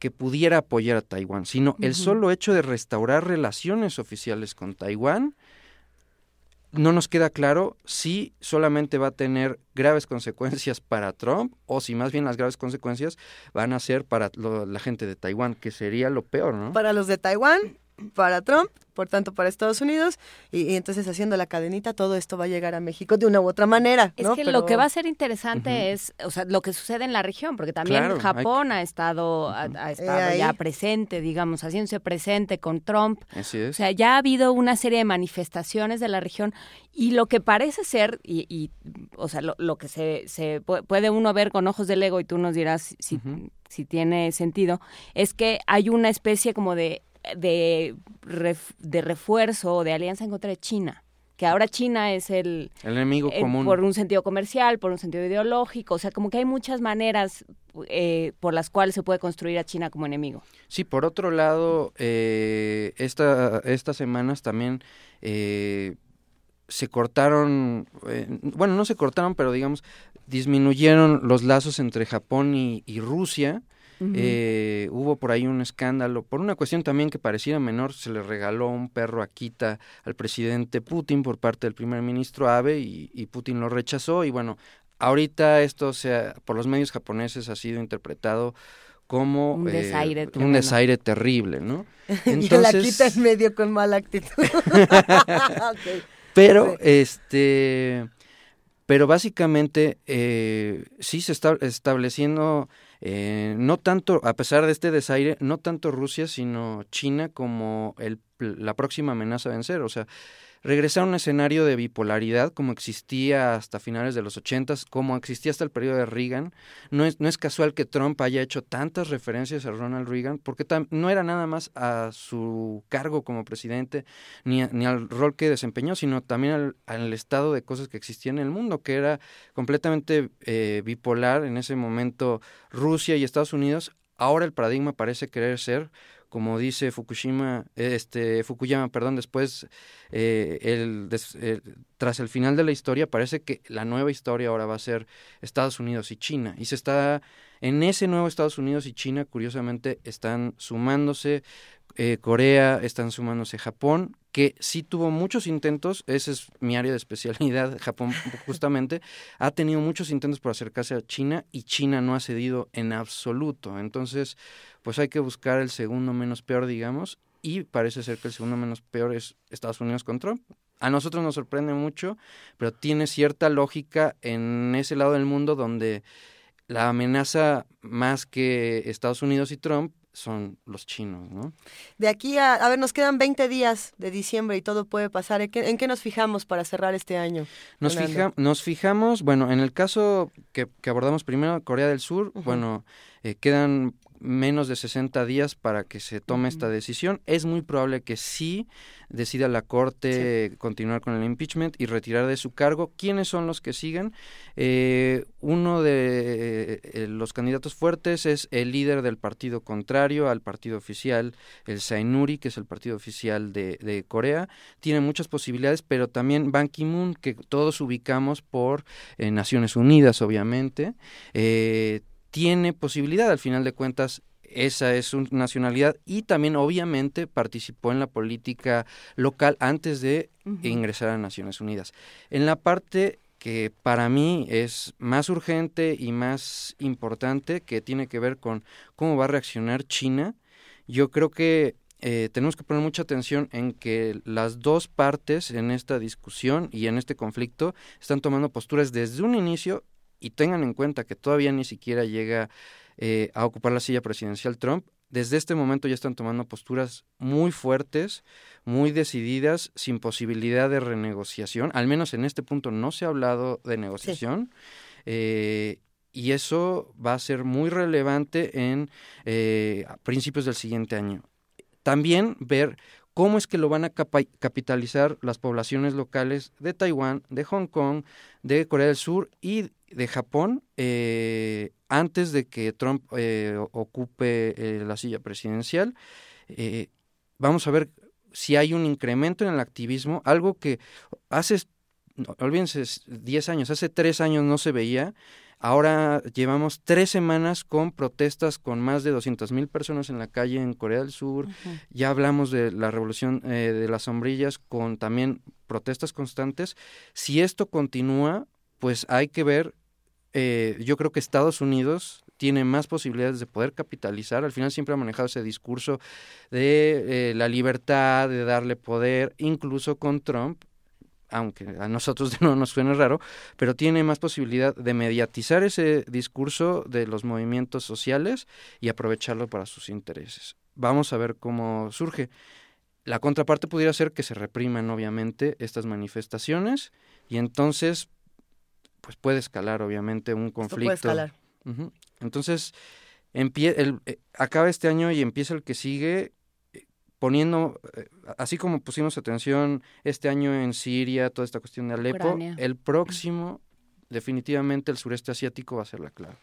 que pudiera apoyar a Taiwán, sino el solo hecho de restaurar relaciones oficiales con Taiwán no nos queda claro si solamente va a tener graves consecuencias para Trump o si más bien las graves consecuencias van a ser para la gente de Taiwán, que sería lo peor, ¿no?
Para los de Taiwán, para Trump por tanto para Estados Unidos, y, entonces haciendo la cadenita todo esto va a llegar a México de una u otra manera.
Es que lo que va a ser interesante es, o sea, lo que sucede en la región, porque también Japón ha estado, ha, estado ya presente, digamos, haciéndose presente con Trump. O sea, ya ha habido una serie de manifestaciones de la región y lo que parece ser, y, o sea, lo, que se, se puede uno ver con ojos del ego y tú nos dirás si, si tiene sentido, es que hay una especie como de de, de refuerzo, de alianza en contra de China que ahora China es el,
enemigo común.
Por un sentido comercial, por un sentido ideológico, o sea, como que hay muchas maneras eh, por las cuales se puede construir a China como enemigo.
Sí, por otro lado, eh, esta, estas semanas también eh, se cortaron, bueno, no se cortaron, pero digamos, disminuyeron los lazos entre Japón y Rusia eh, hubo por ahí un escándalo, por una cuestión también que pareciera menor, se le regaló un perro Akita al presidente Putin por parte del primer ministro Abe y, Putin lo rechazó y bueno, ahorita esto sea, por los medios japoneses ha sido interpretado como
un eh, desaire,
un desaire terrible, ¿no?
y el Akita en medio con mala actitud.
Pero, este, pero básicamente eh, sí se está estableciendo eh, no tanto, a pesar de este desaire, no tanto Rusia, sino China como el, la próxima amenaza a vencer. O sea, regresar a un escenario de bipolaridad como existía hasta finales de los ochentas, como existía hasta el periodo de Reagan. No es, no es casual que Trump haya hecho tantas referencias a Ronald Reagan, porque no era nada más a su cargo como presidente, ni, ni al rol que desempeñó, sino también al, al, estado de cosas que existía en el mundo, que era completamente eh, bipolar en ese momento Rusia y Estados Unidos. Ahora el paradigma parece querer ser como dice Fukushima, este, Fukuyama, perdón, después, eh, el, eh, tras el final de la historia, parece que la nueva historia ahora va a ser Estados Unidos y China. Y se está, en ese nuevo Estados Unidos y China, curiosamente, están sumándose eh, Corea, están sumándose Japón, que sí tuvo muchos intentos, esa es mi área de especialidad, Japón justamente, ha tenido muchos intentos por acercarse a China y China no ha cedido en absoluto. Entonces, pues hay que buscar el segundo menos peor, digamos, y parece ser que el segundo menos peor es Estados Unidos con Trump. A nosotros nos sorprende mucho, pero tiene cierta lógica en ese lado del mundo donde la amenaza más que Estados Unidos y Trump son los chinos, ¿no?
De aquí a, a ver, nos quedan 20 días de diciembre y todo puede pasar. ¿En qué, nos fijamos para cerrar este año?
Nos, fija, nos fijamos, bueno, en el caso que, abordamos primero, Corea del Sur, bueno, eh, quedan menos de 60 días para que se tome esta decisión. Es muy probable que sí decida la Corte continuar con el impeachment y retirar de su cargo. ¿Quiénes son los que siguen? Eh, uno de eh, los candidatos fuertes es el líder del partido contrario al partido oficial, el Sainuri, que es el partido oficial de, de Corea. Tiene muchas posibilidades, pero también Ban Ki-moon, que todos ubicamos por eh, Naciones Unidas, obviamente. Tiene posibilidad, al final de cuentas, esa es su nacionalidad y también obviamente participó en la política local antes de ingresar a Naciones Unidas. En la parte que para mí es más urgente y más importante, que tiene que ver con cómo va a reaccionar China, yo creo que eh, tenemos que poner mucha atención en que las dos partes en esta discusión y en este conflicto están tomando posturas desde un inicio y tengan en cuenta que todavía ni siquiera llega eh, a ocupar la silla presidencial Trump, desde este momento ya están tomando posturas muy fuertes, muy decididas, sin posibilidad de renegociación. Al menos en este punto no se ha hablado de negociación. Eh, y eso va a ser muy relevante en eh, principios del siguiente año. También ver cómo es que lo van a capitalizar las poblaciones locales de Taiwán, de Hong Kong, de Corea del Sur y de Japón eh, antes de que Trump eh, ocupe eh, la silla presidencial. vamos a ver si hay un incremento en el activismo, algo que hace, olvídense, 10 años, hace 3 años no se veía. Ahora llevamos tres semanas con protestas con más de 200 mil personas en la calle en Corea del Sur. Ya hablamos de la revolución de las sombrillas con también protestas constantes. Si esto continúa, pues hay que ver eh, yo creo que Estados Unidos tiene más posibilidades de poder capitalizar. Al final siempre ha manejado ese discurso de eh, la libertad, de darle poder, incluso con Trump, aunque a nosotros no nos suene raro, pero tiene más posibilidad de mediatizar ese discurso de los movimientos sociales y aprovecharlo para sus intereses. Vamos a ver cómo surge. La contraparte pudiera ser que se repriman, obviamente, estas manifestaciones y entonces pues puede escalar obviamente un conflicto. puede
escalar.
Entonces, el, eh, acaba este año y empieza el que sigue poniendo, eh, así como pusimos atención este año en Siria, toda esta cuestión de Alepo, el próximo, definitivamente el sureste asiático va a ser la clave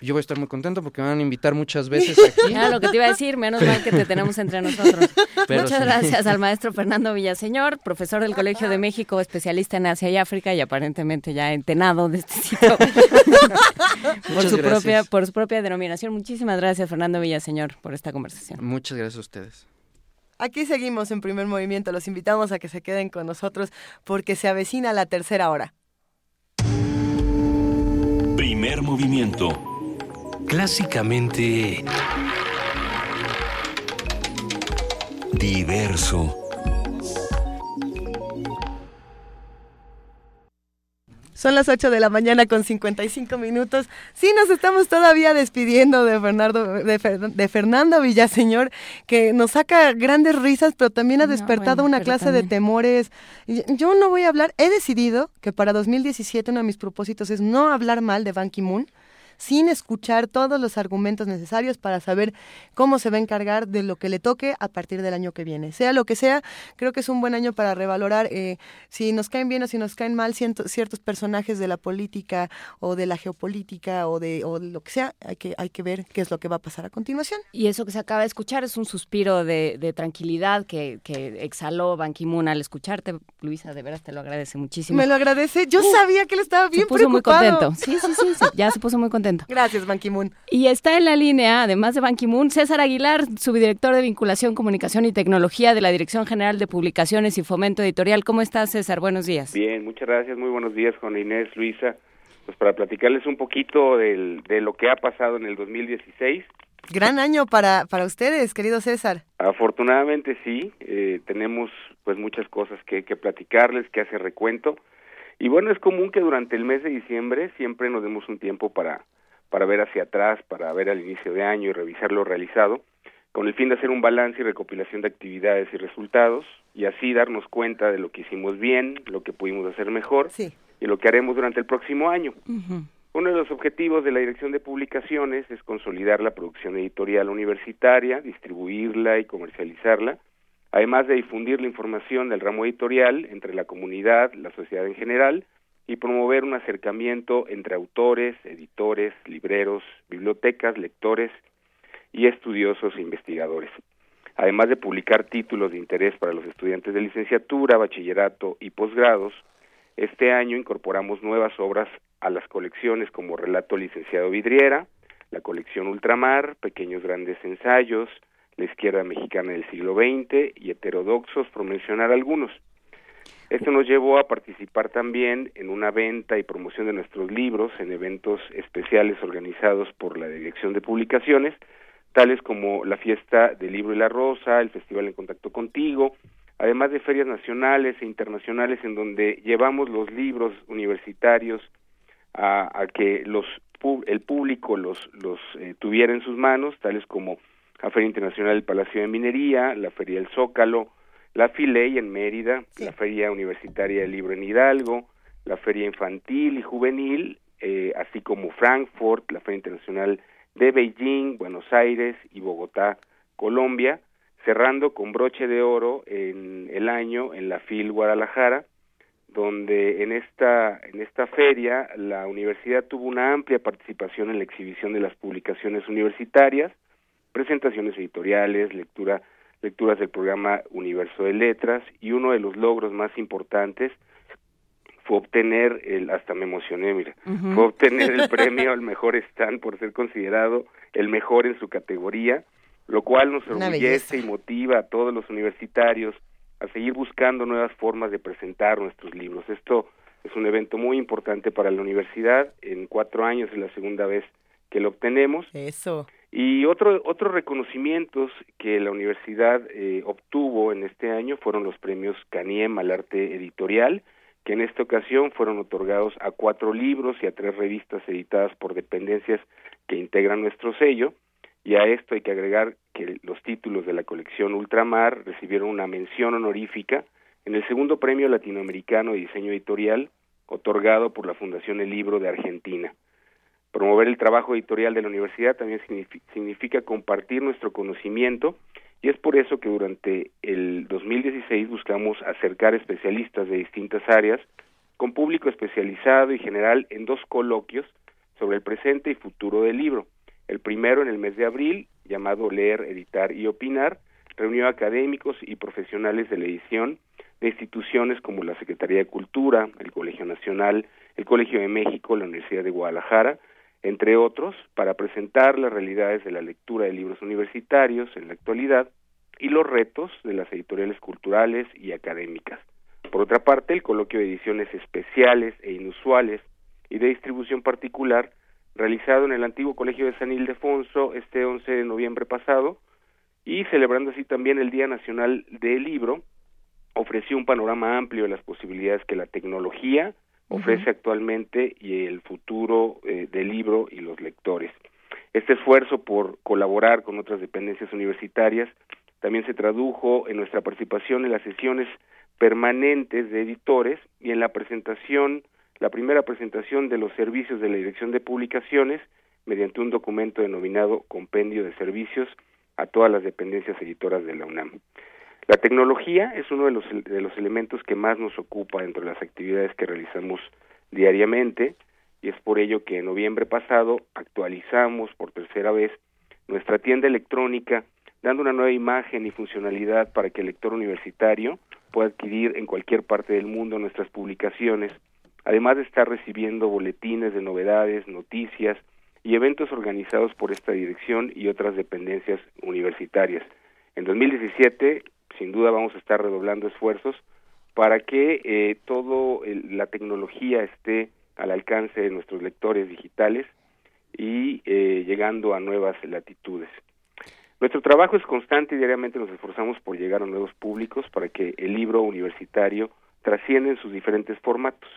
yo voy a estar muy contento porque me van a invitar muchas veces aquí.
Ah, lo que te iba a decir, menos mal que te tenemos entre nosotros. Muchas gracias al maestro Fernando Villaseñor, profesor del Colegio de México, especialista en Asia y África y aparentemente ya entenado de este sitio por, su propia, por su propia denominación. Muchísimas gracias, Fernando Villaseñor, por esta conversación.
Muchas gracias a ustedes.
Aquí seguimos en primer movimiento. Los invitamos a que se queden con nosotros porque se avecina la tercera hora.
Primer movimiento
clásicamente diverso.
Son las 8 de la mañana con 55 minutos. Sí, nos estamos todavía despidiendo de, Fernando, de, Fernando Villaseñor, que nos saca grandes risas, pero también ha despertado una clase de temores. Yo no voy a hablar, he decidido que para 2017 uno de mis propósitos es no hablar mal de Ban Ki-moon, sin escuchar todos los argumentos necesarios para saber cómo se va a encargar de lo que le toque a partir del año que viene. Sea lo que sea, creo que es un buen año para revalorar eh, si nos caen bien o si nos caen mal ciertos personajes de la política o de la geopolítica o de, o lo que sea, hay que, hay que ver qué es lo que va a pasar a continuación.
Y eso que se acaba de escuchar es un suspiro de, tranquilidad que, exhaló Ban Ki-moon al escucharte. Luisa, de veras te lo agradece muchísimo.
Me lo agradece. Yo uh, sabía que él estaba bien
se puso muy contento. Sí, sí, sí, ya se puso muy contento.
Gracias, Ban Ki-moon.
Y está en la línea, además de Ban Ki-moon, César Aguilar, subdirector de vinculación, comunicación y tecnología de la Dirección General de Publicaciones y Fomento Editorial. ¿Cómo estás, César? Buenos días.
Bien, muchas gracias. Muy buenos días, Juan Inés, Luisa. Pues para platicarles un poquito del, de lo que ha pasado en el 2016.
Gran año para, para ustedes, querido César.
Afortunadamente sí, eh, tenemos pues muchas cosas que, que platicarles, que hacer recuento. Y bueno, es común que durante el mes de diciembre siempre nos demos un tiempo para, para ver hacia atrás, para ver al inicio de año y revisar lo realizado, con el fin de hacer un balance y recopilación de actividades y resultados, y así darnos cuenta de lo que hicimos bien, lo que pudimos hacer mejor y lo que haremos durante el próximo año. Uno de los objetivos de la Dirección de Publicaciones es consolidar la producción editorial universitaria, distribuirla y comercializarla, además de difundir la información del ramo editorial entre la comunidad, la sociedad en general, y promover un acercamiento entre autores, editores, libreros, bibliotecas, lectores y estudiosos e investigadores. Además de publicar títulos de interés para los estudiantes de licenciatura, bachillerato y posgrados, este año incorporamos nuevas obras a las colecciones como Relato Licenciado Vidriera, la colección Ultramar, Pequeños Grandes Ensayos, La Izquierda Mexicana del siglo XX y Heterodoxos, por mencionar algunos. Esto nos llevó a participar también en una venta y promoción de nuestros libros en eventos especiales organizados por la Dirección de Publicaciones, tales como la Fiesta del Libro y la Rosa, el Festival en Contacto Contigo, además de ferias nacionales e internacionales en donde llevamos los libros universitarios a, que los el público los los eh, tuviera en sus manos, tales como la Feria Internacional del Palacio de Minería, la Feria del Zócalo, la Filey en Mérida, la Feria Universitaria del Libro en Hidalgo, la Feria Infantil y Juvenil, eh, así como Frankfurt, la Feria Internacional de Beijing, Buenos Aires y Bogotá, Colombia, cerrando con broche de oro en el año en la FIL Guadalajara, donde en esta, en esta feria la universidad tuvo una amplia participación en la exhibición de las publicaciones universitarias, presentaciones editoriales, lectura, lecturas del programa Universo de Letras y uno de los logros más importantes fue obtener el, hasta me emocioné, mira, fue obtener el premio al mejor stand por ser considerado el mejor en su categoría, lo cual nos orgullece y motiva a todos los universitarios a seguir buscando nuevas formas de presentar nuestros libros. Esto es un evento muy importante para la universidad. En cuatro años es la segunda vez que lo obtenemos.
Eso.
Y otro, otros reconocimientos que la universidad eh, obtuvo en este año fueron los premios Caniem al arte editorial, que en esta ocasión fueron otorgados a cuatro libros y a tres revistas editadas por dependencias que integran nuestro sello. Y a esto hay que agregar que los títulos de la colección Ultramar recibieron una mención honorífica en el segundo premio latinoamericano de diseño editorial otorgado por la Fundación El Libro de Argentina. Promover el trabajo editorial de la universidad también significa compartir nuestro conocimiento y es por eso que durante el 2016 buscamos acercar especialistas de distintas áreas con público especializado y general en dos coloquios sobre el presente y futuro del libro. El primero en el mes de abril, llamado Leer, Editar y Opinar, reunió académicos y profesionales de la edición de instituciones como la Secretaría de Cultura, el Colegio Nacional, el Colegio de México, la Universidad de Guadalajara, entre otros, para presentar las realidades de la lectura de libros universitarios en la actualidad y los retos de las editoriales culturales y académicas. Por otra parte, el coloquio de ediciones especiales e inusuales y de distribución particular realizado en el antiguo Colegio de San Ildefonso este 11 de noviembre pasado y celebrando así también el Día Nacional del Libro, ofreció un panorama amplio de las posibilidades que la tecnología ofrece actualmente y el futuro eh, del libro y los lectores. Este esfuerzo por colaborar con otras dependencias universitarias también se tradujo en nuestra participación en las sesiones permanentes de editores y en la presentación la primera presentación de los servicios de la Dirección de Publicaciones mediante un documento denominado Compendio de Servicios a todas las dependencias editoras de la UNAM. La tecnología es uno de los, de los elementos que más nos ocupa dentro de las actividades que realizamos diariamente y es por ello que en noviembre pasado actualizamos por tercera vez nuestra tienda electrónica dando una nueva imagen y funcionalidad para que el lector universitario pueda adquirir en cualquier parte del mundo nuestras publicaciones, además de estar recibiendo boletines de novedades, noticias y eventos organizados por esta dirección y otras dependencias universitarias. En 2017 sin duda vamos a estar redoblando esfuerzos para que eh, toda la tecnología esté al alcance de nuestros lectores digitales y eh, llegando a nuevas latitudes. Nuestro trabajo es constante y diariamente nos esforzamos por llegar a nuevos públicos para que el libro universitario trascienda en sus diferentes formatos.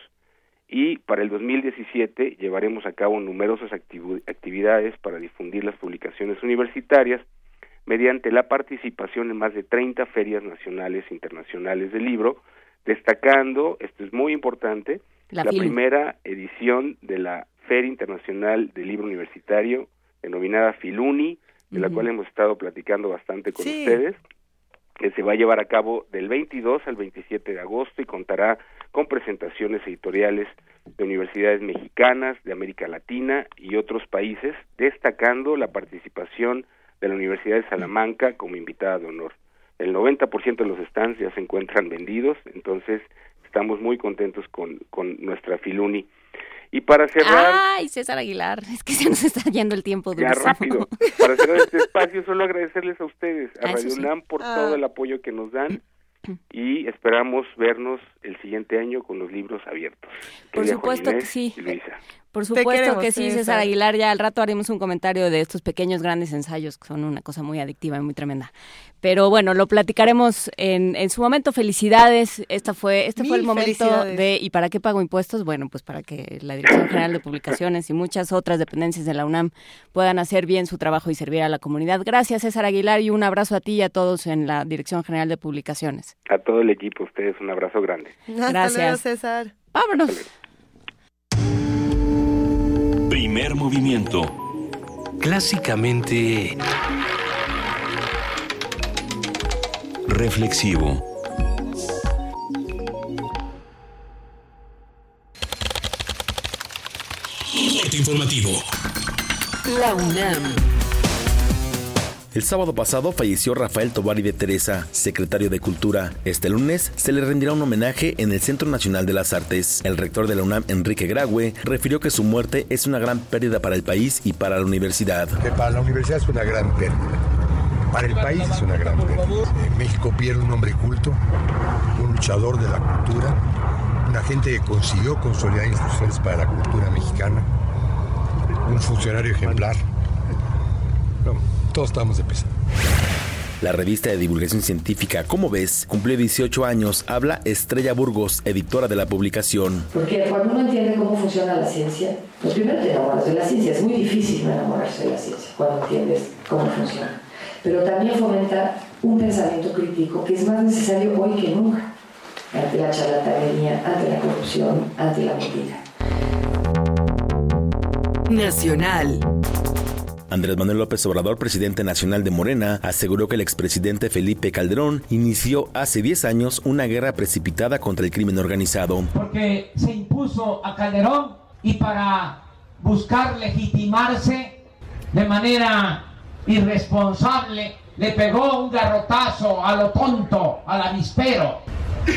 Y para el 2017 llevaremos a cabo numerosas actividades para difundir las publicaciones universitarias mediante la participación en más de 30 ferias nacionales e internacionales del libro, destacando, esto es muy importante, la, primera edición de la Feria Internacional del Libro Universitario, denominada Filuni, de la cual hemos estado platicando bastante con ustedes, que se va a llevar a cabo del 22 al 27 de agosto y contará con presentaciones editoriales de universidades mexicanas, de América Latina y otros países, destacando la participación de la Universidad de Salamanca como invitada de honor. El 90% de los stands ya se encuentran vendidos, entonces estamos muy contentos con, con nuestra Filuni. Y para cerrar...
¡Ay, César Aguilar! Es que se nos está yendo el tiempo
Ya rápido. Para cerrar este espacio, solo agradecerles a ustedes, a ah, Radio UNAM, por ah. todo el apoyo que nos dan y esperamos vernos el siguiente año con los libros abiertos.
Por supuesto que sí. Por supuesto que sí, César Aguilar. Ya al rato haremos un comentario de estos pequeños grandes ensayos que son una cosa muy adictiva y muy tremenda. Pero bueno, lo platicaremos en, en su momento. Felicidades. Esta fue, este fue el momento de ¿y para qué pago impuestos? Bueno, pues para que la Dirección General de Publicaciones y muchas otras dependencias de la UNAM puedan hacer bien su trabajo y servir a la comunidad. Gracias, César Aguilar, y un abrazo a ti y a todos en la Dirección General de Publicaciones.
A todo el equipo, ustedes un abrazo grande.
Gracias. César.
Vámonos.
Primer movimiento.
Clásicamente...
Reflexivo.
informativo.
La UNAM.
El sábado pasado falleció Rafael Tobari de Teresa, secretario de Cultura. Este lunes se le rendirá un homenaje en el Centro Nacional de las Artes. El rector de la UNAM, Enrique Graue, refirió que su muerte es una gran pérdida para el país y para la universidad.
Que para la universidad es una gran pérdida. Para el país es una gran pérdida. México pierde un hombre culto, un luchador de la cultura, una gente que consiguió consolidar instituciones para la cultura mexicana, un funcionario ejemplar todos estamos de pesa.
La revista de divulgación científica Como ves cumplió 18 años. Habla Estrella Burgos, editora de la publicación.
Porque cuando uno entiende cómo funciona la ciencia, pues primero te enamoras de la ciencia. Es muy difícil no enamorarse de la ciencia cuando entiendes cómo funciona. Pero también fomenta un pensamiento crítico que es más necesario hoy que nunca ante la charlatanería, ante la corrupción, ante la mentira.
Nacional.
Andrés Manuel López Obrador, presidente nacional de Morena, aseguró que el expresidente Felipe Calderón inició hace 10 años una guerra precipitada contra el crimen organizado.
Porque se impuso a Calderón y para buscar legitimarse de manera irresponsable le pegó un garrotazo a lo tonto, al avispero,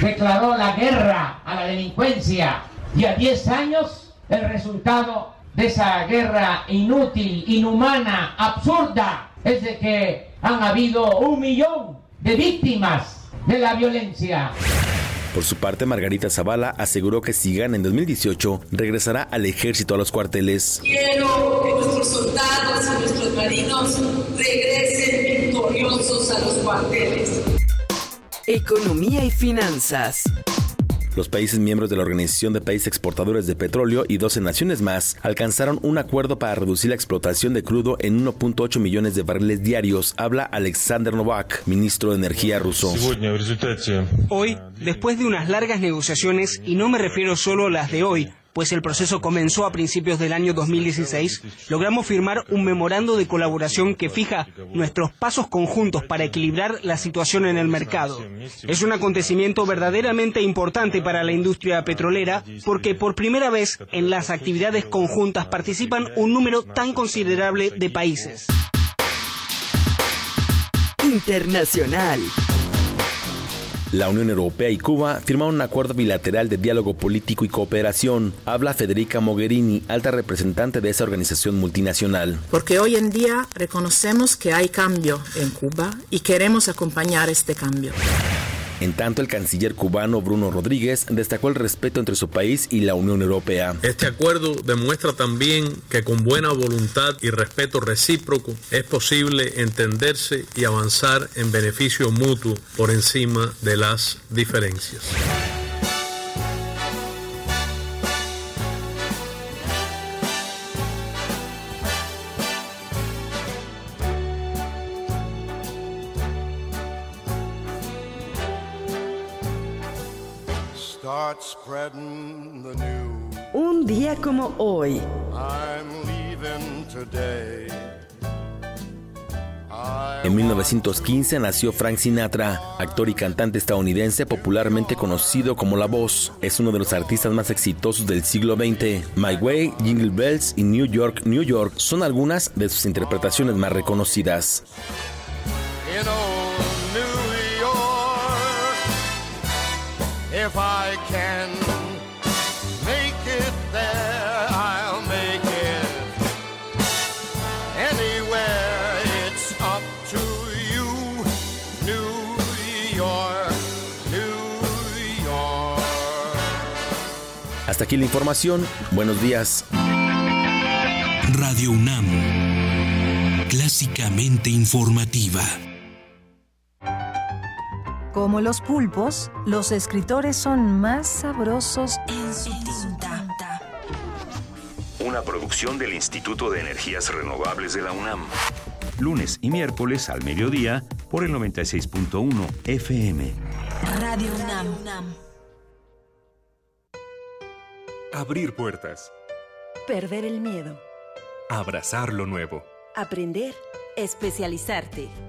declaró la guerra a la delincuencia y a 10 años el resultado de esa guerra inútil, inhumana, absurda, es de que han habido un millón de víctimas de la violencia.
Por su parte, Margarita Zavala aseguró que si gana en 2018, regresará al ejército a los cuarteles.
Quiero que nuestros soldados y nuestros marinos regresen victoriosos a los cuarteles.
Economía y finanzas.
Los países miembros de la Organización de Países Exportadores de Petróleo y 12 naciones más alcanzaron un acuerdo para reducir la explotación de crudo en 1.8 millones de barriles diarios, habla Alexander Novak, ministro de Energía ruso.
Hoy, después de unas largas negociaciones, y no me refiero solo a las de hoy,
pues el proceso comenzó a principios del año 2016, logramos firmar un memorando de colaboración que fija nuestros pasos conjuntos para equilibrar la situación en el mercado. Es un acontecimiento verdaderamente importante para la industria petrolera porque por primera vez en las actividades conjuntas participan un número tan considerable de países.
Internacional.
La Unión Europea y Cuba firmaron un acuerdo bilateral de diálogo político y cooperación. Habla Federica Mogherini, alta representante de esa organización multinacional.
Porque hoy en día reconocemos que hay cambio en Cuba y queremos acompañar este cambio.
En tanto, el canciller cubano Bruno Rodríguez destacó el respeto entre su país y la Unión Europea.
Este acuerdo demuestra también que con buena voluntad y respeto recíproco es posible entenderse y avanzar en beneficio mutuo por encima de las diferencias.
Un día como hoy.
En 1915 nació Frank Sinatra, actor y cantante estadounidense popularmente conocido como La Voz. Es uno de los artistas más exitosos del siglo XX. My Way, Jingle Bells y New York, New York son algunas de sus interpretaciones más reconocidas.
If I can make it there, I'll make it anywhere. It's up to you, New York, New York.
Hasta aquí la información. Buenos días.
Radio UNAM. Clásicamente informativa.
Como los pulpos, los escritores son más sabrosos en su tinta.
Una producción del Instituto de Energías Renovables de la UNAM. Lunes y miércoles al mediodía por el 96.1 FM.
Radio UNAM.
Abrir puertas.
Perder el miedo.
Abrazar lo nuevo.
Aprender. Especializarte.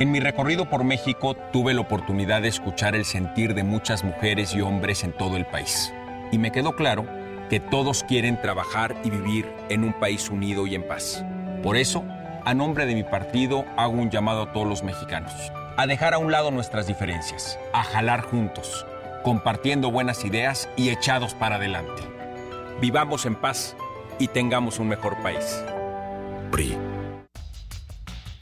En mi recorrido por México tuve la oportunidad de escuchar el sentir de muchas mujeres y hombres en todo el país. Y me quedó claro que todos quieren trabajar y vivir en un país unido y en paz. Por eso, a nombre de mi partido, hago un llamado a todos los mexicanos a dejar a un lado nuestras diferencias, a jalar juntos, compartiendo buenas ideas y echados para adelante. Vivamos en paz y tengamos un mejor país. PRI.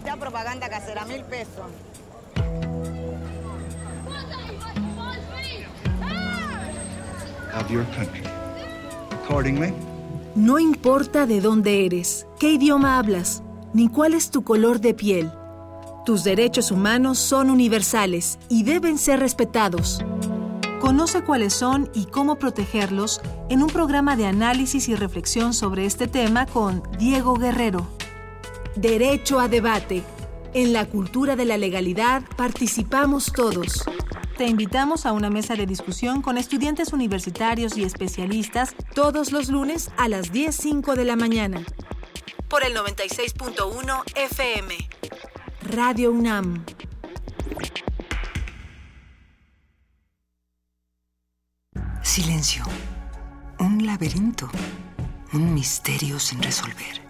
Esta propaganda casera, mil pesos.
of your country. Accordingly,
No importa de dónde eres, qué idioma hablas, ni cuál es tu color de piel. Tus derechos humanos son universales y deben ser respetados. Conoce cuáles son y cómo protegerlos en un programa de análisis y reflexión sobre este tema con Diego Guerrero. Derecho a debate. En la cultura de la legalidad participamos todos. Te invitamos a una mesa de discusión con estudiantes universitarios y especialistas todos los lunes a las 10.05 de la mañana. Por el 96.1 FM. Radio UNAM.
Silencio. Un laberinto. Un misterio sin resolver.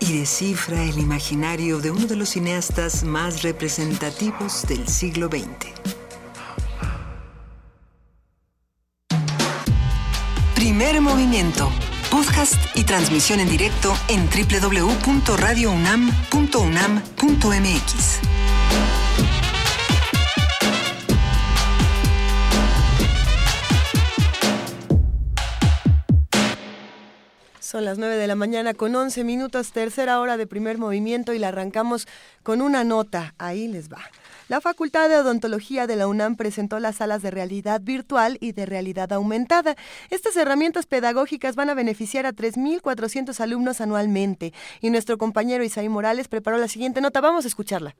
y descifra el imaginario de uno de los cineastas más representativos del siglo XX. Primer movimiento. Podcast y transmisión en directo en www.radiounam.unam.mx.
Son las 9 de la mañana con 11 minutos, tercera hora de primer movimiento y la arrancamos con una nota. Ahí les va. La Facultad de Odontología de la UNAM presentó las salas de realidad virtual y de realidad aumentada. Estas herramientas pedagógicas van a beneficiar a 3.400 alumnos anualmente. Y nuestro compañero Isaí Morales preparó la siguiente nota. Vamos a escucharla.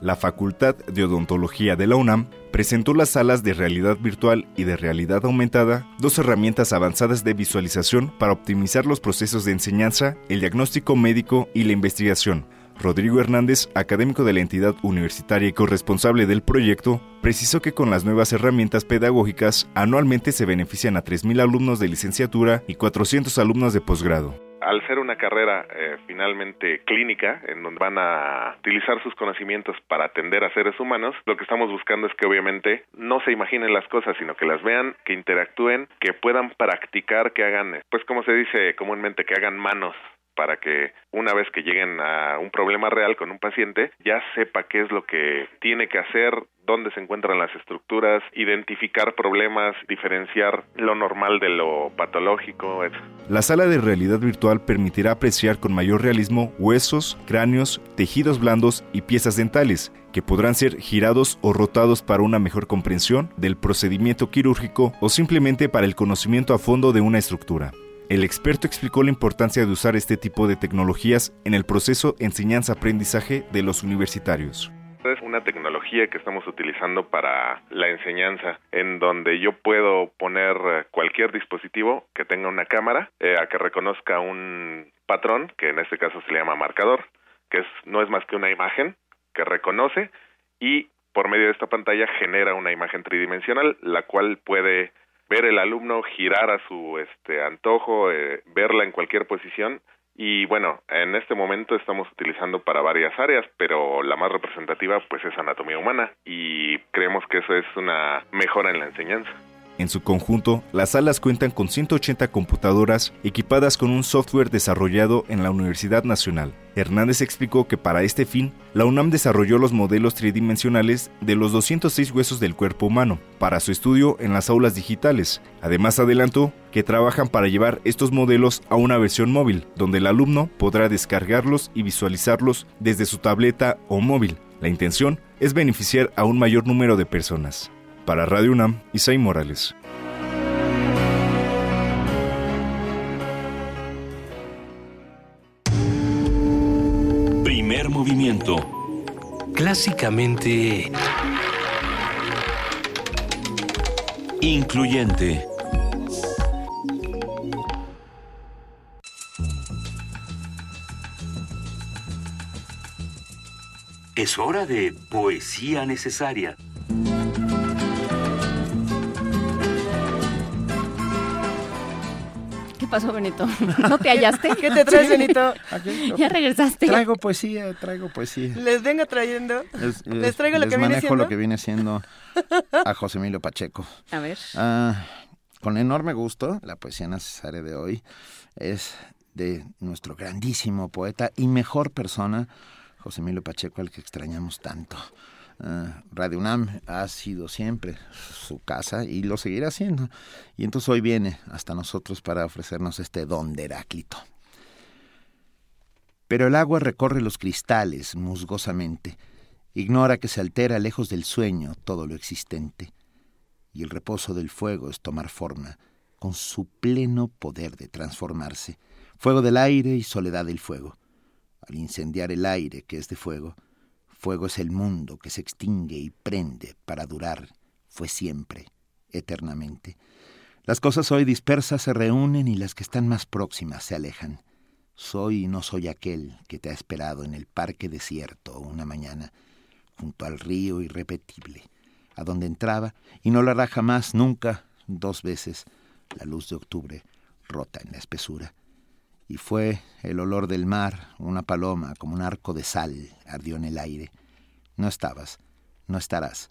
La Facultad de Odontología de la UNAM presentó las salas de realidad virtual y de realidad aumentada, dos herramientas avanzadas de visualización para optimizar los procesos de enseñanza, el diagnóstico médico y la investigación. Rodrigo Hernández, académico de la entidad universitaria y corresponsable del proyecto, precisó que con las nuevas herramientas pedagógicas anualmente se benefician a 3.000 alumnos de licenciatura y 400 alumnos de posgrado
al ser una carrera eh, finalmente clínica, en donde van a utilizar sus conocimientos para atender a seres humanos, lo que estamos buscando es que obviamente no se imaginen las cosas, sino que las vean, que interactúen, que puedan practicar, que hagan, pues como se dice comúnmente, que hagan manos para que una vez que lleguen a un problema real con un paciente, ya sepa qué es lo que tiene que hacer, dónde se encuentran las estructuras, identificar problemas, diferenciar lo normal de lo patológico.
La sala de realidad virtual permitirá apreciar con mayor realismo huesos, cráneos, tejidos blandos y piezas dentales, que podrán ser girados o rotados para una mejor comprensión del procedimiento quirúrgico o simplemente para el conocimiento a fondo de una estructura. El experto explicó la importancia de usar este tipo de tecnologías en el proceso enseñanza-aprendizaje de los universitarios.
Es una tecnología que estamos utilizando para la enseñanza, en donde yo puedo poner eh, cualquier dispositivo que tenga una cámara eh, a que reconozca un patrón, que en este caso se le llama marcador, que es, no es más que una imagen que reconoce y por medio de esta pantalla genera una imagen tridimensional, la cual puede ver el alumno girar a su este antojo, eh, verla en cualquier posición y bueno, en este momento estamos utilizando para varias áreas, pero la más representativa pues es anatomía humana y creemos que eso es una mejora en la enseñanza.
En su conjunto, las salas cuentan con 180 computadoras equipadas con un software desarrollado en la Universidad Nacional. Hernández explicó que para este fin, la UNAM desarrolló los modelos tridimensionales de los 206 huesos del cuerpo humano para su estudio en las aulas digitales. Además adelantó que trabajan para llevar estos modelos a una versión móvil, donde el alumno podrá descargarlos y visualizarlos desde su tableta o móvil. La intención es beneficiar a un mayor número de personas. Para Radio UNAM, Isai Morales.
Primer movimiento. Clásicamente... Incluyente. Es hora de poesía necesaria.
Pasó, Benito? ¿No te hallaste?
¿Qué te traes, Benito?
ya regresaste.
Traigo poesía, traigo poesía.
Les vengo trayendo. Les, traigo lo que viene
manejo lo que viene siendo a José Emilio Pacheco.
A ver.
Ah, con enorme gusto, la poesía necesaria de hoy es de nuestro grandísimo poeta y mejor persona, José Emilio Pacheco, al que extrañamos tanto. Eh, Radio UNAM ha sido siempre su casa y lo seguirá siendo. Y entonces hoy viene hasta nosotros para ofrecernos este don de Heráclito. Pero el agua recorre los cristales musgosamente, ignora que se altera lejos del sueño todo lo existente, y el reposo del fuego es tomar forma, con su pleno poder de transformarse, fuego del aire y soledad del fuego al incendiar el aire que es de fuego, fuego es el mundo que se extingue y prende para durar, fue siempre, eternamente. Las cosas hoy dispersas se reúnen y las que están más próximas se alejan. Soy y no soy aquel que te ha esperado en el parque desierto una mañana, junto al río irrepetible, a donde entraba y no lo hará jamás, nunca, dos veces, la luz de octubre rota en la espesura. Y fue el olor del mar, una paloma como un arco de sal ardió en el aire. No estabas, no estarás,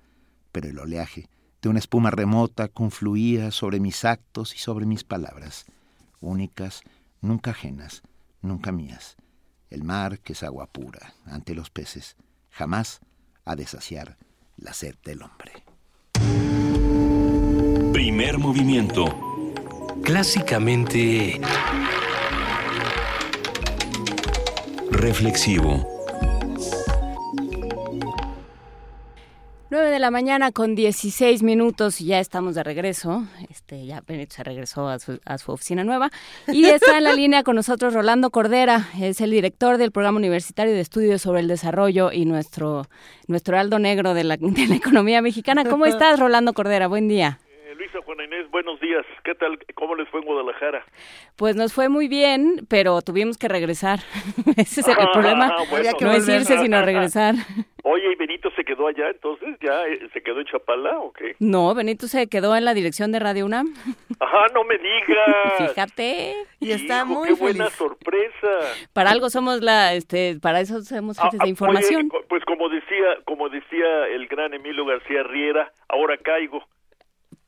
pero el oleaje, de una espuma remota, confluía sobre mis actos y sobre mis palabras, únicas, nunca ajenas, nunca mías. El mar, que es agua pura, ante los peces, jamás ha de saciar la sed del hombre.
Primer movimiento.
Clásicamente...
Reflexivo.
9 de la mañana con 16 minutos y ya estamos de regreso. Este, ya Benito se regresó a su, a su oficina nueva. Y está en la línea con nosotros Rolando Cordera, es el director del Programa Universitario de Estudios sobre el Desarrollo y nuestro, nuestro aldo negro de la, de la economía mexicana. ¿Cómo estás, Rolando Cordera? Buen día.
Luisa, Juana Inés, buenos días. ¿Qué tal? ¿Cómo les fue en Guadalajara?
Pues nos fue muy bien, pero tuvimos que regresar. Ese es el,
Ah,
problema.
bueno.
no es irse, sino regresar.
Oye, ¿y Benito se quedó allá entonces? ¿Ya eh, se quedó en Chapala o qué?
No, Benito se quedó en la dirección de Radio UNAM.
Ajá, no me digas.
Fíjate.
Y está
Hijo,
muy
qué buena
feliz.
sorpresa.
Para algo somos la, este, para eso somos jefes
Ah,
de información.
oye, pues como decía, como decía el gran Emilio García Riera, ahora caigo.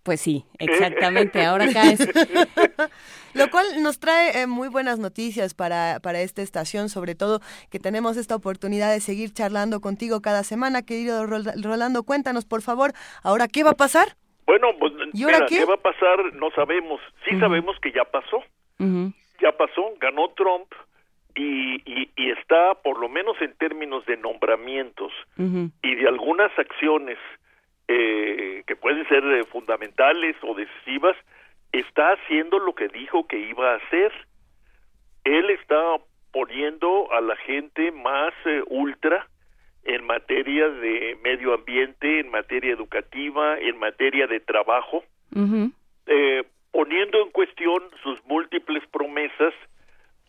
Pues sí, exactamente. Ahora caes.
Lo cual nos trae eh, muy buenas noticias para, para esta estación, sobre todo que tenemos esta oportunidad de seguir charlando contigo cada semana. Querido Rol- Rolando, cuéntanos, por favor, ahora, ¿qué va a pasar?
Bueno, pues
¿Y ahora
mira,
qué?
va a pasar? No sabemos. Sí sabemos que ya pasó. Ya pasó, ganó Trump y, y, y está, por lo menos en términos de nombramientos y de algunas acciones eh, que pueden ser eh, fundamentales o decisivas, está haciendo lo que dijo que iba a hacer. Él está poniendo a la gente más eh, ultra en materia de medio ambiente, en materia educativa, en materia de trabajo, eh, poniendo en cuestión sus múltiples promesas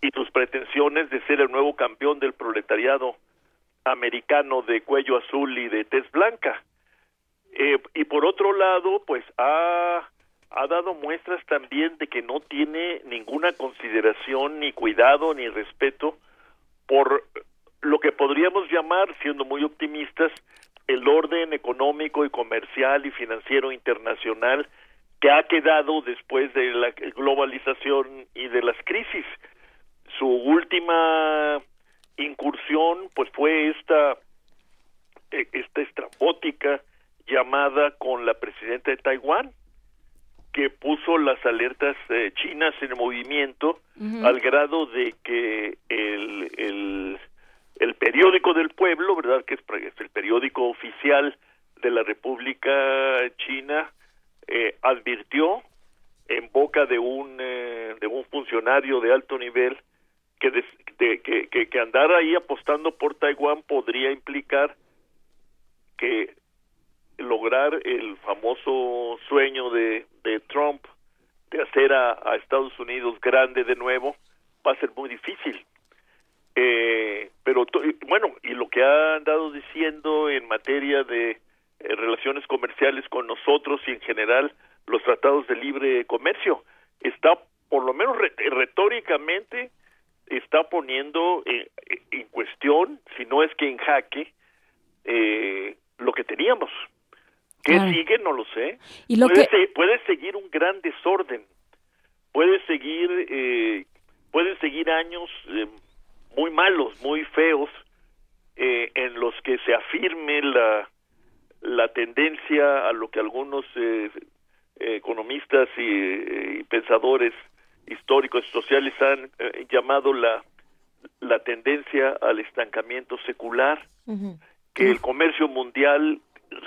y sus pretensiones de ser el nuevo campeón del proletariado americano de cuello azul y de tez blanca. Eh, y por otro lado, pues ha, ha dado muestras también de que no tiene ninguna consideración, ni cuidado, ni respeto por lo que podríamos llamar, siendo muy optimistas, el orden económico y comercial y financiero internacional que ha quedado después de la globalización y de las crisis. Su última incursión pues fue esta eh, esta estrambótica llamada con la presidenta de Taiwán que puso las alertas eh, chinas en movimiento al grado de que el, el, el periódico del pueblo, ¿verdad? Que es el periódico oficial de la República China, eh, advirtió en boca de un eh, de un funcionario de alto nivel que, des- de- que, que, que andar ahí apostando por Taiwán podría implicar que lograr el famoso sueño de, de Trump de hacer a, Estados Unidos grande de nuevo va a ser muy difícil. Eh, pero bueno, y lo que ha andado diciendo en materia de eh, relaciones comerciales con nosotros y en general los tratados de libre comercio está por lo menos re- retóricamente está poniendo eh, eh, en cuestión, si no es que en jaque, lo que teníamos. ¿Qué sigue? No lo sé.
Y lo
puede,
que-
se- puede seguir un gran desorden. Puede seguir, eh, pueden seguir años eh, muy malos, muy feos, eh, en los que se afirme la, la tendencia a lo que algunos eh, economistas y, y pensadores históricos y sociales han llamado la, la tendencia al estancamiento secular que el comercio mundial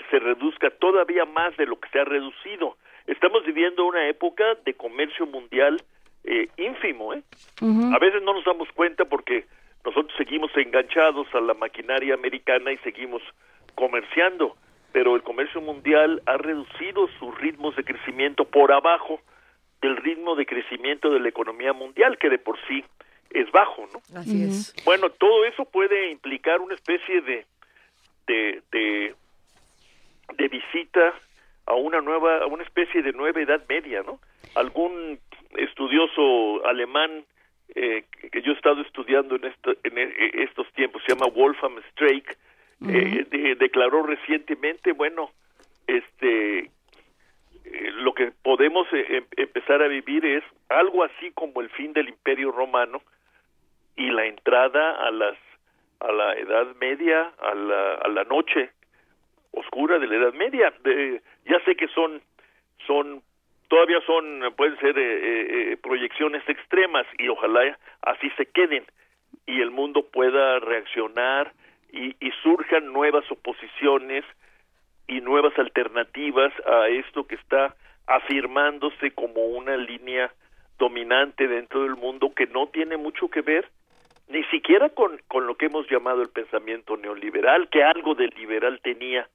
se reduzca todavía más de lo que se ha reducido. Estamos viviendo una época de comercio mundial eh, ínfimo, ¿eh? A veces no nos damos cuenta porque nosotros seguimos seguimos enganchados a la maquinaria americana y seguimos comerciando, pero el comercio mundial ha reducido sus ritmos de crecimiento por abajo del ritmo de crecimiento de la economía mundial, que de por sí es bajo, ¿no?
Así es.
Bueno, todo eso puede implicar una especie de de, de, de visita a una nueva, a una especie de nueva edad media, ¿no? Algún estudioso alemán eh, que yo he estado estudiando en, esto, en e- estos tiempos, se llama Wolfram Streik, eh, de- declaró recientemente, bueno, este, eh, lo que podemos eh, em- empezar a vivir es algo así como el fin del Imperio Romano y la entrada a las a la Edad Media, a la, a la noche oscura de la Edad Media. De- ya sé que son son todavía son pueden ser eh, eh, eh, proyecciones extremas y ojalá así se queden y el mundo pueda reaccionar y, y surjan nuevas oposiciones y nuevas alternativas a esto que está afirmándose como una línea dominante dentro del mundo que no tiene mucho que ver ni siquiera con, con lo que hemos llamado el pensamiento neoliberal, que algo de liberal tenía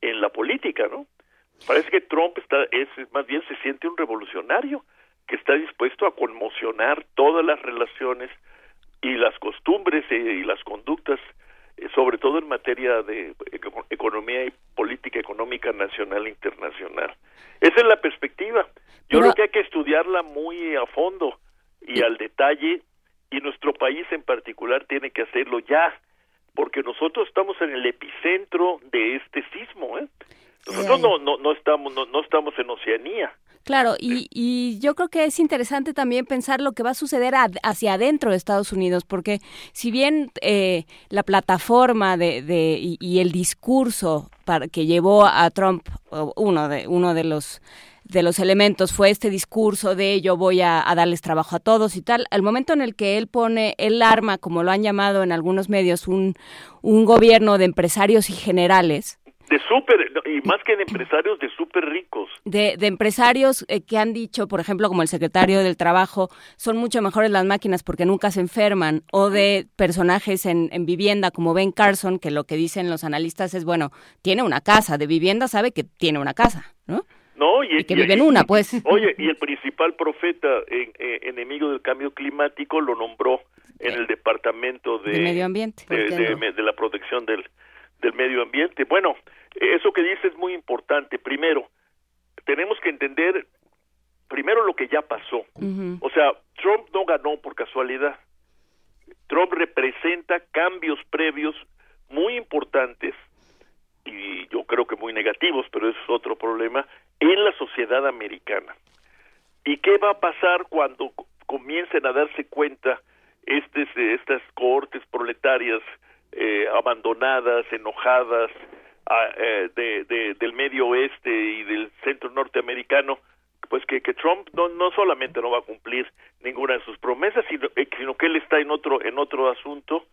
en la política, ¿no? Parece que Trump está, es más bien se siente un revolucionario que está dispuesto a conmocionar todas las relaciones y las costumbres y las conductas, eh, sobre todo en materia de eco- economía y política económica nacional e internacional. Esa es la perspectiva. Yo
Pero-
creo que hay que estudiarla muy a fondo y al detalle, y nuestro país en particular tiene que hacerlo ya, porque nosotros estamos en el epicentro de este sismo, ¿eh? Nosotros no, no, no estamos no, no estamos en Oceanía.
Claro, y, y yo creo que es interesante también pensar lo que va a suceder ad- hacia adentro de Estados Unidos, porque si bien eh, la plataforma de, de- y, y el discurso para, que llevó a Trump, uno de, uno de los de los elementos fue este discurso de yo voy a, a darles trabajo a todos y tal, al momento en el que él pone el arma, como lo han llamado en algunos medios, un, un gobierno de empresarios y generales,
De súper, y más que de empresarios, de súper ricos.
de, de empresarios eh, que han dicho, por ejemplo, como el secretario del Trabajo, son mucho mejores las máquinas porque nunca se enferman, o de personajes en, en vivienda como Ben Carson, que lo que dicen los analistas es, bueno, tiene una casa, de vivienda sabe que tiene una casa, ¿no?
No, y,
Y que vive en una, pues.
Oye, y el principal profeta en- eh, enemigo del cambio climático lo nombró en el departamento de,
De medio ambiente.
de,
¿Por qué
de-
no?
de la protección del, del medio ambiente. Bueno, eh, eso que dice es muy importante. Primero, tenemos que entender primero lo que ya pasó. O sea, Trump no ganó por casualidad. Trump representa cambios previos muy importantes y yo creo que muy negativos, pero eso es otro problema, en la sociedad americana. ¿Y qué va a pasar cuando co- comiencen a darse cuenta estes, estas cohortes proletarias eh, abandonadas, enojadas eh, de- del medio oeste y del centro norteamericano, pues que, que Trump no, no solamente no va a cumplir ninguna de sus promesas, sino, eh, sino que él está en otro, en otro asunto,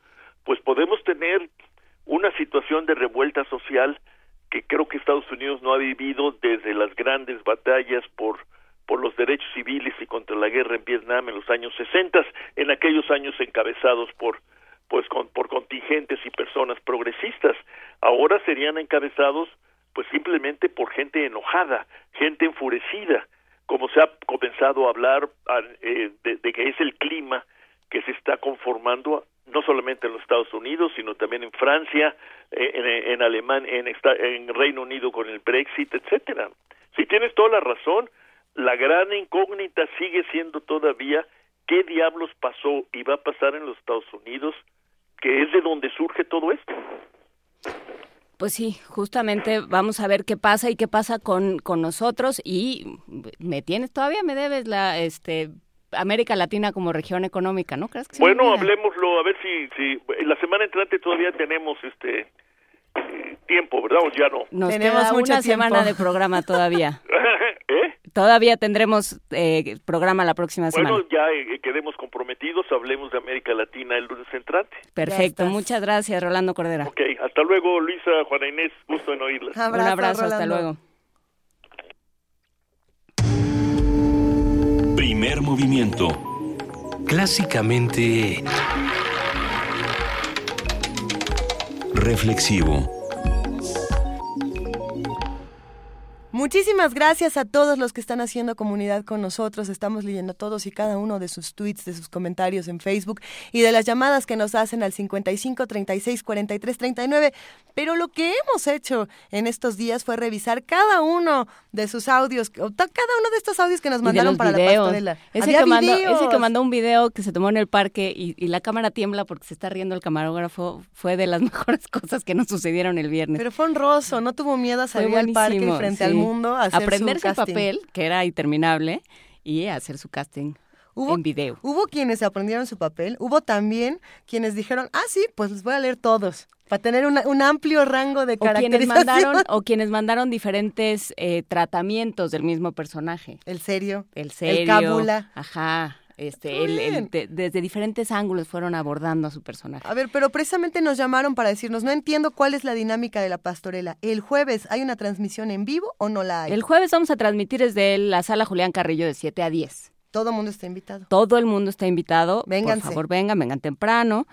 pues podemos tener una situación de revuelta social que creo que Estados Unidos no ha vivido desde las grandes batallas por por los derechos civiles y contra la guerra en Vietnam en los años 60, en aquellos años encabezados por pues con, por contingentes y personas progresistas. Ahora serían encabezados pues simplemente por gente enojada, gente enfurecida, como se ha comenzado a hablar eh, de, de que es el clima que se está conformando no solamente en los Estados Unidos, sino también en Francia, eh, en, en Alemania, en, en Reino Unido con el Brexit, etcétera. Si tienes toda la razón, la gran incógnita sigue siendo todavía qué diablos pasó y va a pasar en los Estados Unidos, que es de donde surge todo esto.
Pues sí, justamente vamos a ver qué pasa y qué pasa con, con nosotros y me tienes todavía me debes la este América Latina como región económica, ¿no crees que
Bueno, hablemoslo, a ver si, si la semana entrante todavía tenemos este eh, tiempo, ¿verdad? O ya no.
Nos
Tenemos
queda
mucho
una
tiempo.
semana de programa todavía.
¿Eh?
Todavía tendremos eh, programa la próxima semana.
Bueno, ya eh, quedemos comprometidos, hablemos de América Latina el lunes entrante.
Perfecto, muchas gracias, Rolando Cordera.
Ok, hasta luego, Luisa, Juana Inés, gusto en oírlas.
Un abrazo, hasta luego.
Primer movimiento.
Clásicamente...
Reflexivo.
Muchísimas gracias a todos los que están haciendo comunidad con nosotros. Estamos leyendo todos y cada uno de sus tweets, de sus comentarios en Facebook y de las llamadas que nos hacen al 55 36 43 39. Pero lo que hemos hecho en estos días fue revisar cada uno de sus audios, cada uno de estos audios que nos mandaron para la pastorela.
Ese que, mandó, ese que, mandó, un video que se tomó en el parque y, y, la cámara tiembla porque se está riendo el camarógrafo fue de las mejores cosas que nos sucedieron el viernes.
Pero fue honroso, no tuvo miedo a salir al parque frente al mundo a hacer
aprenderse
el
papel, que era interminable, y hacer su casting. en video.
Hubo quienes aprendieron su papel, hubo también quienes dijeron, ah, sí, pues los voy a leer todos, para tener un amplio rango de características.
O quienes mandaron, o quienes mandaron diferentes eh, tratamientos del mismo personaje.
El serio.
El serio.
El cábula.
Ajá. Este, el, desde diferentes ángulos fueron abordando a su personaje.
A ver, pero precisamente nos llamaron para decirnos, no entiendo cuál es la dinámica de la pastorela. ¿El jueves hay una transmisión en vivo o no la hay?
El jueves vamos a transmitir desde la sala Julián Carrillo de 7 a 10.
Todo el mundo está invitado.
Todo el mundo está invitado. Vénganse. Por favor, vengan, vengan temprano.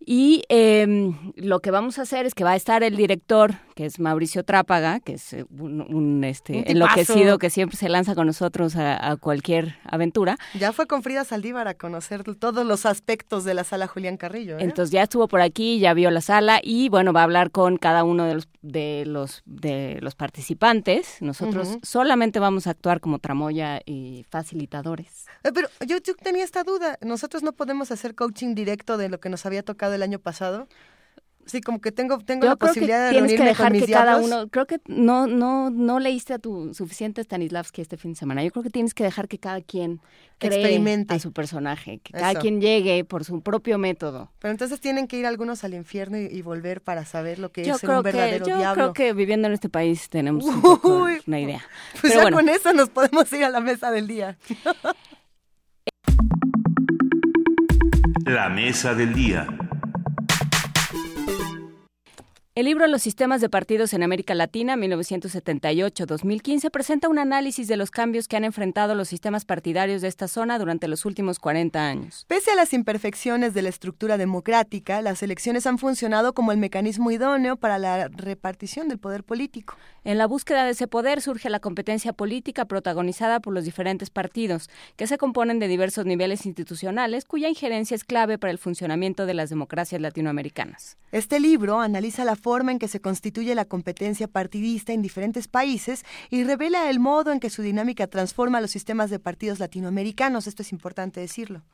Y eh, lo que vamos a hacer es que va a estar el director, que es Mauricio Trápaga, que es eh, un, este, enloquecido que siempre se lanza con nosotros a, cualquier aventura.
Ya fue con Frida Saldívar a conocer todos los aspectos de la sala Julián Carrillo.
¿eh? Entonces ya estuvo por aquí, ya vio la sala y bueno, va a hablar con cada uno de los de los de los participantes. Nosotros solamente vamos a actuar como tramoya y facilitadores.
Eh, pero yo, yo tenía esta duda. Nosotros no podemos hacer coaching directo de lo que nos había tocado el año pasado. Sí, como que tengo, tengo la posibilidad de
tienes
que
dejar
que
cada uno. Creo que no, no, no leíste a tu suficiente Stanislavski este fin de semana. Yo creo que tienes que dejar que cada quien experimente a su personaje, que cada quien llegue por su propio método.
Pero entonces tienen que ir algunos al infierno y, volver para saber lo que es ser un verdadero
que,
yo
creo que viviendo en este país tenemos un poco una idea.
Pues ya con eso nos podemos ir a la mesa del día.
La mesa del día.
El libro Los sistemas de partidos en América Latina, 1978-2015, presenta un análisis de los cambios que han enfrentado los sistemas partidarios de esta zona durante los últimos 40 años.
Pese a las imperfecciones de la estructura democrática, las elecciones han funcionado como el mecanismo idóneo para la repartición del poder político.
En la búsqueda de ese poder surge la competencia política protagonizada por los diferentes partidos, que se componen de diversos niveles institucionales, cuya injerencia es clave para el funcionamiento de las democracias latinoamericanas.
Este libro analiza la forma en que se constituye la competencia partidista en diferentes países y revela el modo en que su dinámica transforma los sistemas de partidos latinoamericanos. Esto es importante decirlo.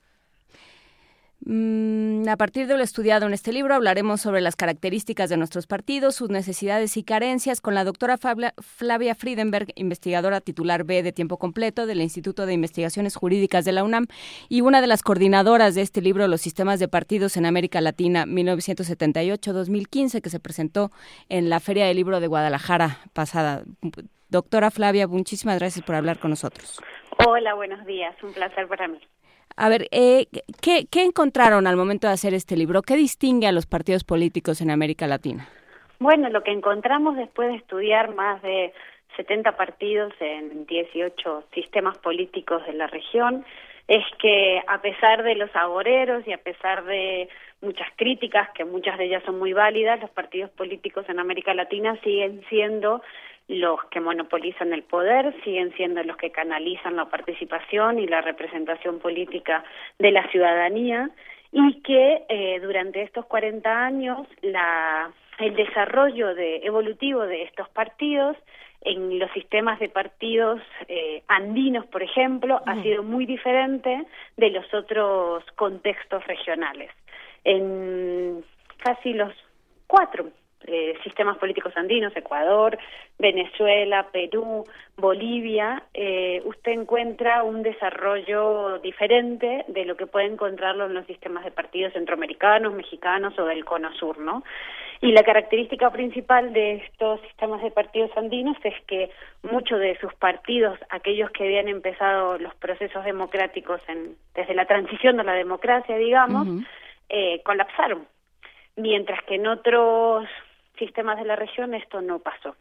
Mm, a partir de lo estudiado en este libro hablaremos sobre las características de nuestros partidos, sus necesidades y carencias con la doctora Flavia Friedenberg, investigadora titular B de tiempo completo del Instituto de Investigaciones Jurídicas de la UNAM y una de las coordinadoras de este libro Los sistemas de partidos en América Latina 1978-2015 que se presentó en la Feria del Libro de Guadalajara pasada. Doctora Flavia, muchísimas gracias por hablar con nosotros.
Hola, buenos días. Un placer para mí.
A ver, eh, ¿qué, encontraron al momento de hacer este libro? ¿Qué distingue a los partidos políticos en América Latina?
Bueno, lo que encontramos después de estudiar más de 70 partidos en 18 sistemas políticos de la región es que a pesar de los agoreros y a pesar de muchas críticas, que muchas de ellas son muy válidas, los partidos políticos en América Latina siguen siendo los que monopolizan el poder, siguen siendo los que canalizan la participación y la representación política de la ciudadanía y que eh, durante estos 40 años la, el desarrollo de, evolutivo de estos partidos en los sistemas de partidos eh, andinos, por ejemplo, ha sido muy diferente de los otros contextos regionales. En casi los cuatro eh, sistemas políticos andinos, Ecuador, Venezuela, Perú, Bolivia, eh, usted encuentra un desarrollo diferente de lo que puede encontrarlo en los sistemas de partidos centroamericanos, mexicanos o del Cono Sur, ¿no? Y la característica principal de estos sistemas de partidos andinos es que muchos de sus partidos, aquellos que habían empezado los procesos democráticos en, desde la transición a la democracia, digamos, eh, colapsaron mientras que en otros sistemas de la región esto no pasó.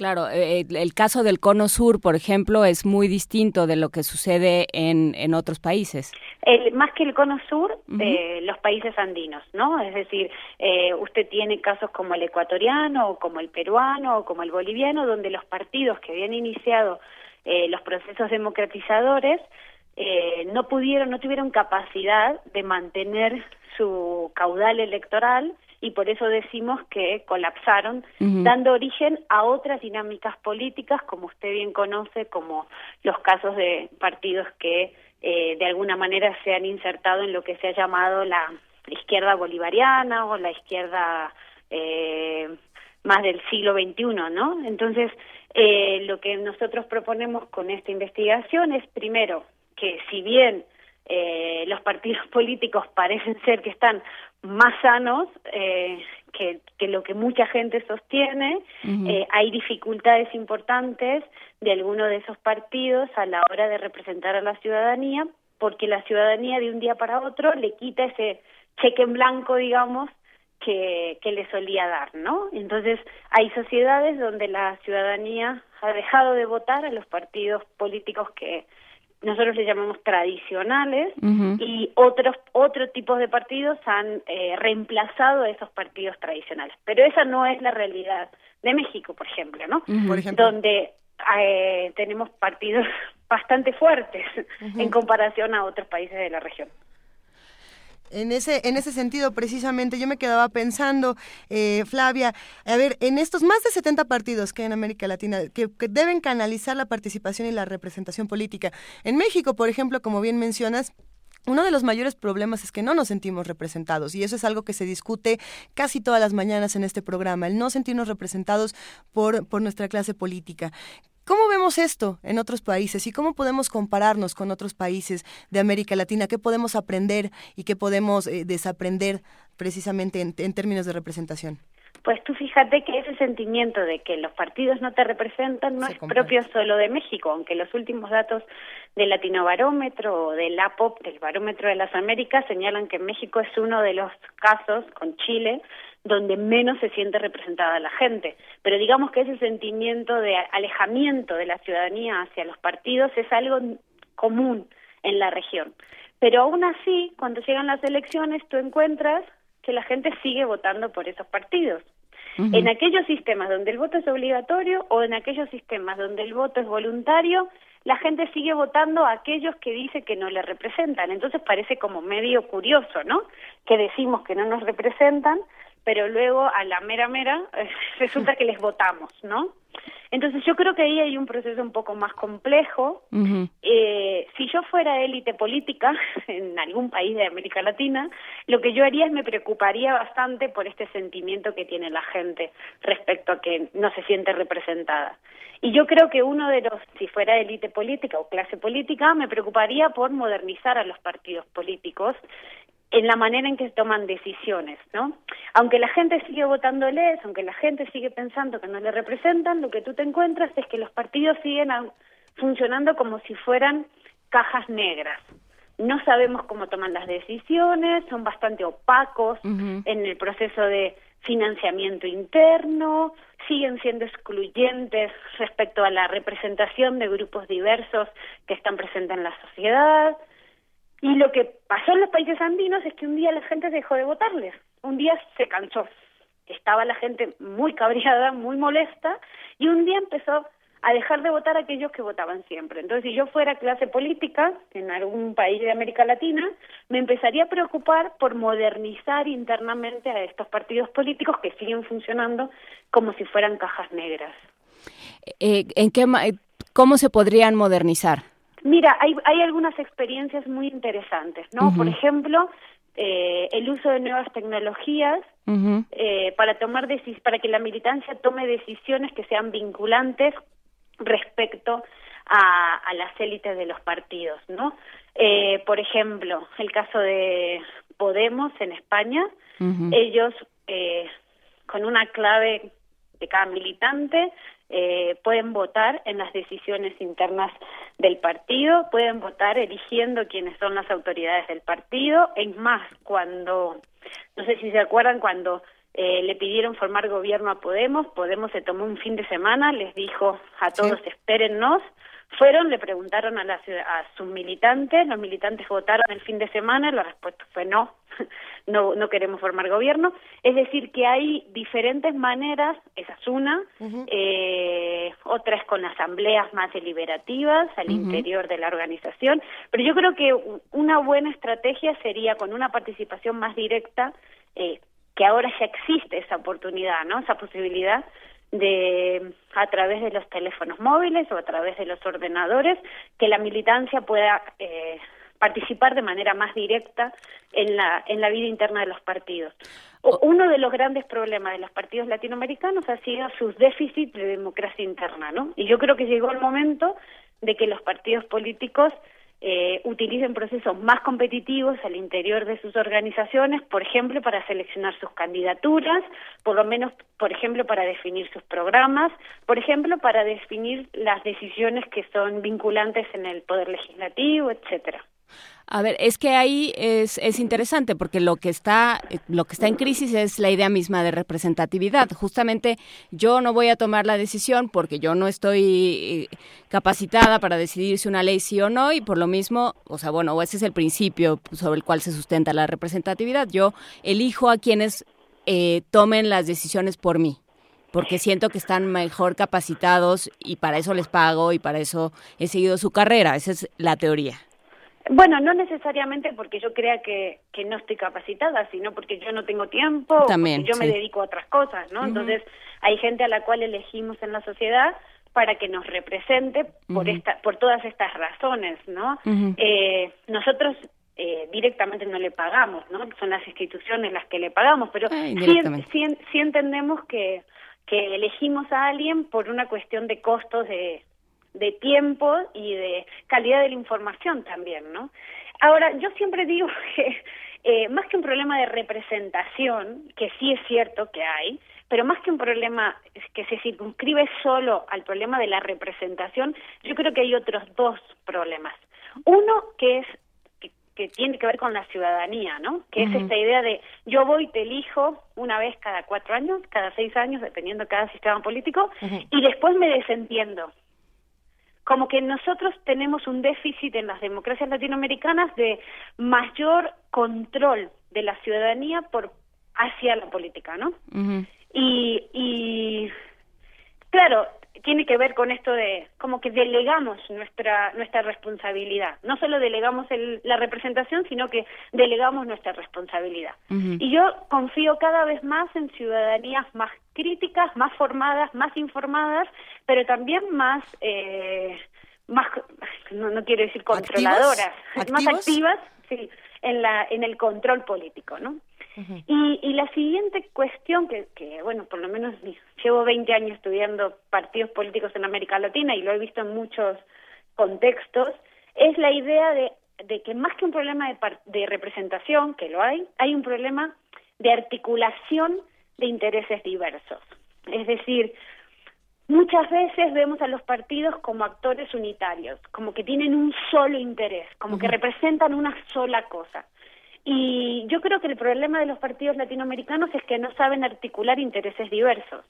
Claro, eh, el caso del Cono Sur, por ejemplo, es muy distinto de lo que sucede en, en otros países.
El, más que el Cono Sur, eh, los países andinos, ¿no? Es decir, eh, usted tiene casos como el ecuatoriano, o como el peruano, o como el boliviano, donde los partidos que habían iniciado los procesos democratizadores no pudieron, no tuvieron capacidad de mantener su caudal electoral y por eso decimos que colapsaron, dando origen a otras dinámicas políticas, como usted bien conoce, como los casos de partidos que eh, de alguna manera se han insertado en lo que se ha llamado la izquierda bolivariana o la izquierda eh, más del siglo XXI, ¿no? Entonces, eh, lo que nosotros proponemos con esta investigación es, primero, que si bien eh, los partidos políticos parecen ser que están más sanos eh, que, que, lo que mucha gente sostiene. eh, hay dificultades importantes de alguno de esos partidos a la hora de representar a la ciudadanía, porque la ciudadanía de un día para otro le quita ese cheque en blanco, digamos, que, que le solía dar, ¿no? Entonces, hay sociedades donde la ciudadanía ha dejado de votar a los partidos políticos que nosotros le llamamos tradicionales y otros otros tipos de partidos han eh, reemplazado a esos partidos tradicionales. Pero esa no es la realidad de México por ejemplo no
Por ejemplo.
donde eh, tenemos partidos bastante fuertes en comparación a otros países de la región
En ese, en ese sentido, precisamente, yo me quedaba pensando, eh, Flavia, a ver, en estos más de 70 partidos que hay en América Latina, que, que deben canalizar la participación y la representación política. En México, por ejemplo, como bien mencionas, uno de los mayores problemas es que no nos sentimos representados y eso es algo que se discute casi todas las mañanas en este programa, el no sentirnos representados por, por nuestra clase política. ¿Cómo vemos esto en otros países y cómo podemos compararnos con otros países de América Latina? ¿Qué podemos aprender y qué podemos eh, desaprender precisamente en, en términos de representación?
Pues tú fíjate que ese sentimiento de que los partidos no te representan no
Se
es propio solo de México, aunque los últimos datos del Latinobarómetro o del APOP, del Barómetro de las Américas, señalan que México es uno de los casos, con Chile, donde menos se siente representada la gente. Pero digamos que ese sentimiento de alejamiento de la ciudadanía hacia los partidos es algo común en la región. Pero aún así, cuando llegan las elecciones, tú encuentras que la gente sigue votando por esos partidos. En aquellos sistemas donde el voto es obligatorio o en aquellos sistemas donde el voto es voluntario, la gente sigue votando a aquellos que dice que no le representan. Entonces parece como medio curioso, ¿no? Que decimos que no nos representan, pero luego a la mera mera resulta que les votamos, ¿no? Entonces yo creo que ahí hay un proceso un poco más complejo. Eh, si yo fuera élite política en algún país de América Latina, lo que yo haría es me preocuparía bastante por este sentimiento que tiene la gente respecto a que no se siente representada. Y yo creo que uno de los, si fuera élite política o clase política, me preocuparía por modernizar a los partidos políticos en la manera en que toman decisiones, ¿no? Aunque la gente sigue votándoles, aunque la gente sigue pensando que no le representan, lo que tú te encuentras es que los partidos siguen funcionando como si fueran cajas negras. No sabemos cómo toman las decisiones, son bastante opacos en el proceso de financiamiento interno, siguen siendo excluyentes respecto a la representación de grupos diversos que están presentes en la sociedad. Y lo que pasó en los países andinos es que un día la gente dejó de votarles, un día se cansó, estaba la gente muy cabreada, muy molesta, y un día empezó a dejar de votar aquellos que votaban siempre. Entonces, si yo fuera clase política en algún país de América Latina, me empezaría a preocupar por modernizar internamente a estos partidos políticos que siguen funcionando como si fueran cajas negras.
Eh, ¿en qué, ¿Cómo se podrían modernizar?
Mira, hay, hay algunas experiencias muy interesantes, ¿no? Por ejemplo, eh, el uso de nuevas tecnologías eh, para tomar decis- para que la militancia tome decisiones que sean vinculantes respecto a, a las élites de los partidos, ¿no? Eh, por ejemplo, el caso de Podemos en España, ellos eh, con una clave de cada militante eh, pueden votar en las decisiones internas del partido, pueden votar eligiendo quiénes son las autoridades del partido. Es más, cuando, no sé si se acuerdan, cuando eh, le pidieron formar gobierno a Podemos, Podemos se tomó un fin de semana, les dijo a todos espérennos, fueron, le preguntaron a, la, a sus militantes, los militantes votaron el fin de semana, la respuesta fue no, no, no queremos formar gobierno. Es decir, que hay diferentes maneras, esa es una, eh, otras con asambleas más deliberativas al interior de la organización, pero yo creo que una buena estrategia sería con una participación más directa, eh, que ahora ya existe esa oportunidad, ¿no? Esa posibilidad de a través de los teléfonos móviles o a través de los ordenadores que la militancia pueda eh, participar de manera más directa en la en la vida interna de los partidos. Uno de los grandes problemas de los partidos latinoamericanos ha sido sus déficits de democracia interna, ¿no? Y yo creo que llegó el momento de que los partidos políticos eh, utilicen procesos más competitivos al interior de sus organizaciones, por ejemplo, para seleccionar sus candidaturas, por lo menos, por ejemplo, para definir sus programas, por ejemplo, para definir las decisiones que son vinculantes en el poder legislativo, etcétera.
A ver, es que ahí es, es interesante porque lo que está lo que está en crisis es la idea misma de representatividad. Justamente yo no voy a tomar la decisión porque yo no estoy eh, capacitada para decidir si una ley sí o no y por lo mismo, o sea, bueno, ese es el principio sobre el cual se sustenta la representatividad. Yo elijo a quienes eh, tomen las decisiones por mí porque siento que están mejor capacitados y para eso les pago y para eso he seguido su carrera. Esa es la teoría.
Bueno, no necesariamente porque yo crea que, que no estoy capacitada, sino porque yo no tengo tiempo,
También,
porque yo me dedico a otras cosas, ¿no? Entonces, hay gente a la cual elegimos en la sociedad para que nos represente por esta, por todas estas razones, ¿no? eh, nosotros eh, directamente no le pagamos, ¿no? Son las instituciones las que le pagamos, pero sí, sí, sí entendemos que que elegimos a alguien por una cuestión de costos de de tiempo y de calidad de la información también, ¿no? Ahora, yo siempre digo que eh, más que un problema de representación, que sí es cierto que hay, pero más que un problema que se circunscribe solo al problema de la representación, yo creo que hay otros dos problemas. Uno que es que, que tiene que ver con la ciudadanía, ¿no? Que es esta idea de yo voy y te elijo una vez cada cuatro años, cada seis años, dependiendo de cada sistema político, y después me desentiendo como que nosotros tenemos un déficit en las democracias latinoamericanas de mayor control de la ciudadanía por hacia la política, ¿no? Y, y claro, tiene que ver con esto de como que delegamos nuestra nuestra responsabilidad. No solo delegamos el- la representación, sino que delegamos nuestra responsabilidad. Y yo confío cada vez más en ciudadanías más críticas, más formadas, más informadas, pero también más, eh, más no, no quiero decir controladoras, más
¿Activos?
activas, sí, en la en el control político, ¿no? Y, y la siguiente cuestión que, que, bueno, por lo menos llevo 20 años estudiando partidos políticos en América Latina y lo he visto en muchos contextos, es la idea de, de que más que un problema de, par- de representación, que lo hay, hay un problema de articulación de intereses diversos. Es decir, muchas veces vemos a los partidos como actores unitarios, como que tienen un solo interés, como que representan una sola cosa. Y yo creo que el problema de los partidos latinoamericanos es que no saben articular intereses diversos,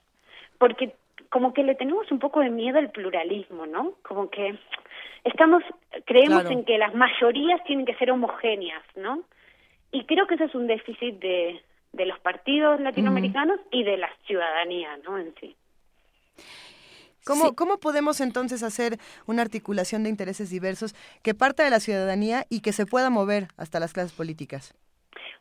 porque como que le tenemos un poco de miedo al pluralismo, ¿no? Como que estamos, creemos
Claro.
en que las mayorías tienen que ser homogéneas, ¿no? Y creo que eso es un déficit de, de los partidos latinoamericanos y de la ciudadanía, ¿no? En sí.
¿Cómo, ¿Cómo podemos entonces hacer una articulación de intereses diversos que parta de la ciudadanía y que se pueda mover hasta las clases políticas?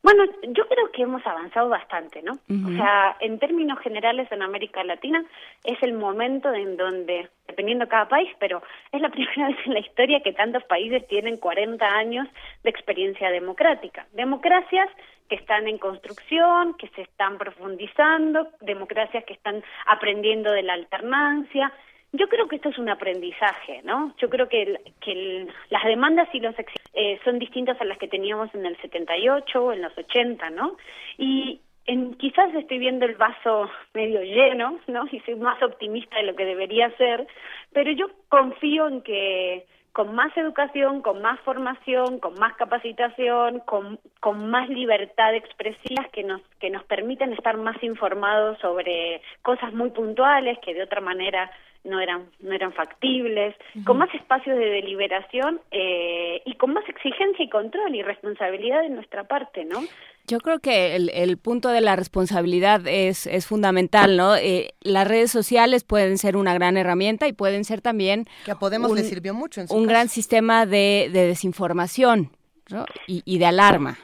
Bueno, yo creo que hemos avanzado bastante, ¿no? O sea, en términos generales en América Latina es el momento en donde, dependiendo de cada país, pero es la primera vez en la historia que tantos países tienen 40 años de experiencia democrática. Democracias que están en construcción, que se están profundizando, democracias que están aprendiendo de la alternancia. Yo creo que esto es un aprendizaje, ¿no? Yo creo que, el- que las demandas y los eh, son distintas a las que teníamos en el 78 o en los 80, ¿no? Y en, quizás estoy viendo el vaso medio lleno, ¿no? Y soy más optimista de lo que debería ser, pero yo confío en que con más educación, con más formación, con más capacitación, con, con más libertad expresiva que nos, que nos permiten estar más informados sobre cosas muy puntuales que de otra manera no eran no eran factibles, con más espacios de deliberación eh, y con más exigencia y control y responsabilidad de nuestra parte, ¿no?
Yo creo que el, el punto de la responsabilidad es, es fundamental, ¿no? Eh, las redes sociales pueden ser una gran herramienta y pueden ser también...
Que a Podemos
un,
le sirvió mucho en su
Un
caso.
gran sistema de, de desinformación ¿no? y, y de alarma.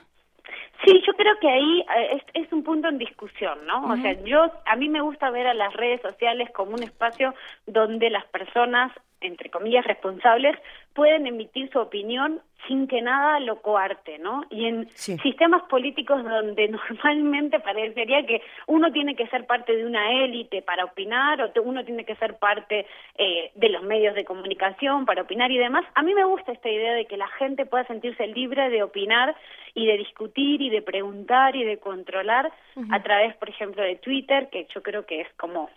Sí, yo creo que ahí eh, es, es un punto en discusión, ¿no? O sea, yo a mí me gusta ver a las redes sociales como un espacio donde las personas, entre comillas, responsables, pueden emitir su opinión sin que nada lo coarte, ¿no? Y en sistemas políticos donde normalmente parecería que uno tiene que ser parte de una élite para opinar o uno tiene que ser parte eh, de los medios de comunicación para opinar y demás, a mí me gusta esta idea de que la gente pueda sentirse libre de opinar y de discutir y de preguntar y de controlar a través, por ejemplo, de Twitter, que yo creo que es como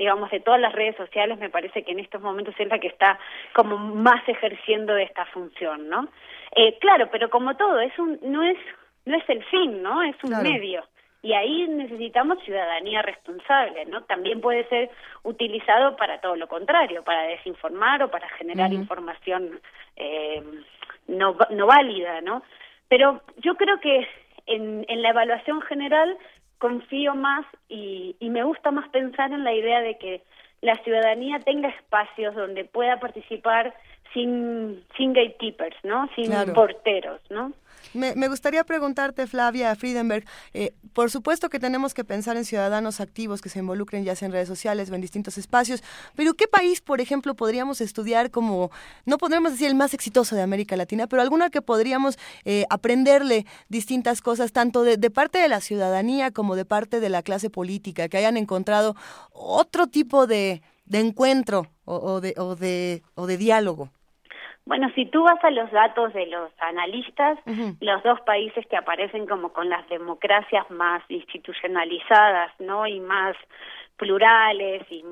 digamos, de todas las redes sociales, me parece que en estos momentos es la que está como más ejerciendo de esta función, ¿no? Eh, claro, pero como todo, es un, no es, no es el fin, ¿no? Es un
Claro.
medio. Y ahí necesitamos ciudadanía responsable, ¿no? También puede ser utilizado para todo lo contrario, para desinformar o para generar información eh, no, no válida, ¿no? Pero yo creo que en, en la evaluación general confío más y, y me gusta más pensar en la idea de que la ciudadanía tenga espacios donde pueda participar sin, sin gatekeepers, ¿no? Sin
Claro.
porteros, ¿no?
Me, gustaría preguntarte, Flavia Friedenberg, eh, por supuesto que tenemos que pensar en ciudadanos activos que se involucren ya sea en redes sociales o en distintos espacios, pero ¿qué país, por ejemplo, podríamos estudiar como, no podríamos decir el más exitoso de América Latina, pero alguna que podríamos eh, aprenderle distintas cosas, tanto de, parte de la ciudadanía como de parte de la clase política, que hayan encontrado otro tipo de, encuentro o de, o, de, o de diálogo?
Bueno, si tú vas a los datos de los analistas, los dos países que aparecen como con las democracias más institucionalizadas, ¿no? Y más plurales y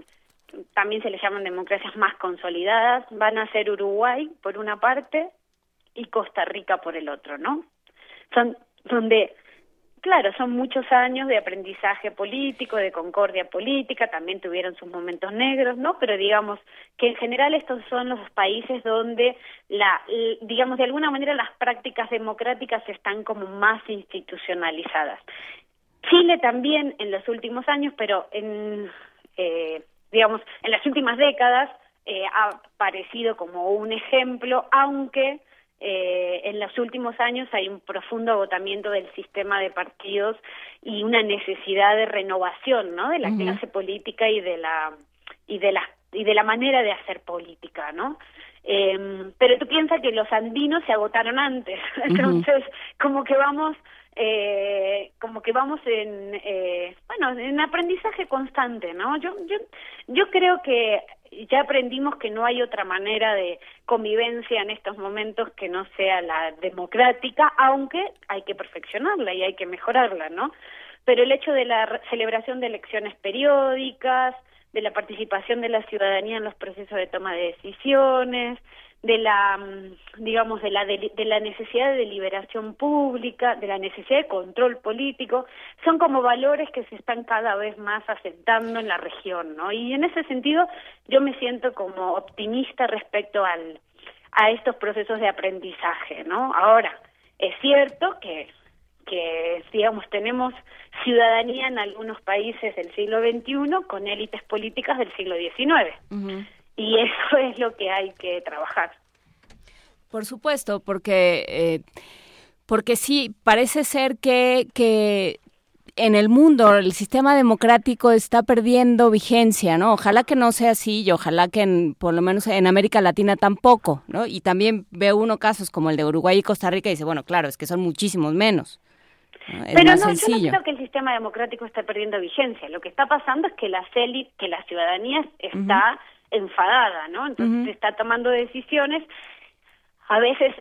también se les llaman democracias más consolidadas, van a ser Uruguay por una parte y Costa Rica por el otro, ¿no? Son donde Claro, son muchos años de aprendizaje político, de concordia política, también tuvieron sus momentos negros, ¿no? Pero digamos que en general estos son los países donde la, digamos de alguna manera las prácticas democráticas están como más institucionalizadas. Chile también en los últimos años, pero en, eh, digamos, en las últimas décadas eh, ha aparecido como un ejemplo, aunque eh, en los últimos años hay un profundo agotamiento del sistema de partidos y una necesidad de renovación, ¿no? De la
Ujú.
clase política y de la y de la y de la manera de hacer política, ¿no? Eh, pero tú piensas que los andinos se agotaron antes, entonces como que vamos eh, como que vamos en eh, bueno en aprendizaje constante no yo yo yo creo que ya aprendimos que no hay otra manera de convivencia en estos momentos que no sea la democrática aunque hay que perfeccionarla y hay que mejorarla no pero el hecho de la celebración de elecciones periódicas de la participación de la ciudadanía en los procesos de toma de decisiones de la mm, digamos de la de, de la necesidad de deliberación pública de la necesidad de control político son como valores que se están cada vez más asentando en la región no y en ese sentido yo me siento como optimista respecto al a estos procesos de aprendizaje no ahora es cierto que que digamos tenemos ciudadanía en algunos países del siglo XXI con élites políticas del siglo XIX y eso es lo que hay que trabajar.
Por supuesto, porque, eh, porque sí, parece ser que, que en el mundo el sistema democrático está perdiendo vigencia, ¿no? Ojalá que no sea así y ojalá que en, por lo menos en América Latina tampoco, ¿no? Y también veo uno casos como el de Uruguay y Costa Rica y dice, bueno, claro, es que son muchísimos menos. ¿no? Es
Pero
más
no,
sencillo.
yo no creo que el sistema democrático esté perdiendo vigencia. Lo que está pasando es que la que la ciudadanía está enfadada, ¿no? Entonces está tomando decisiones. A veces,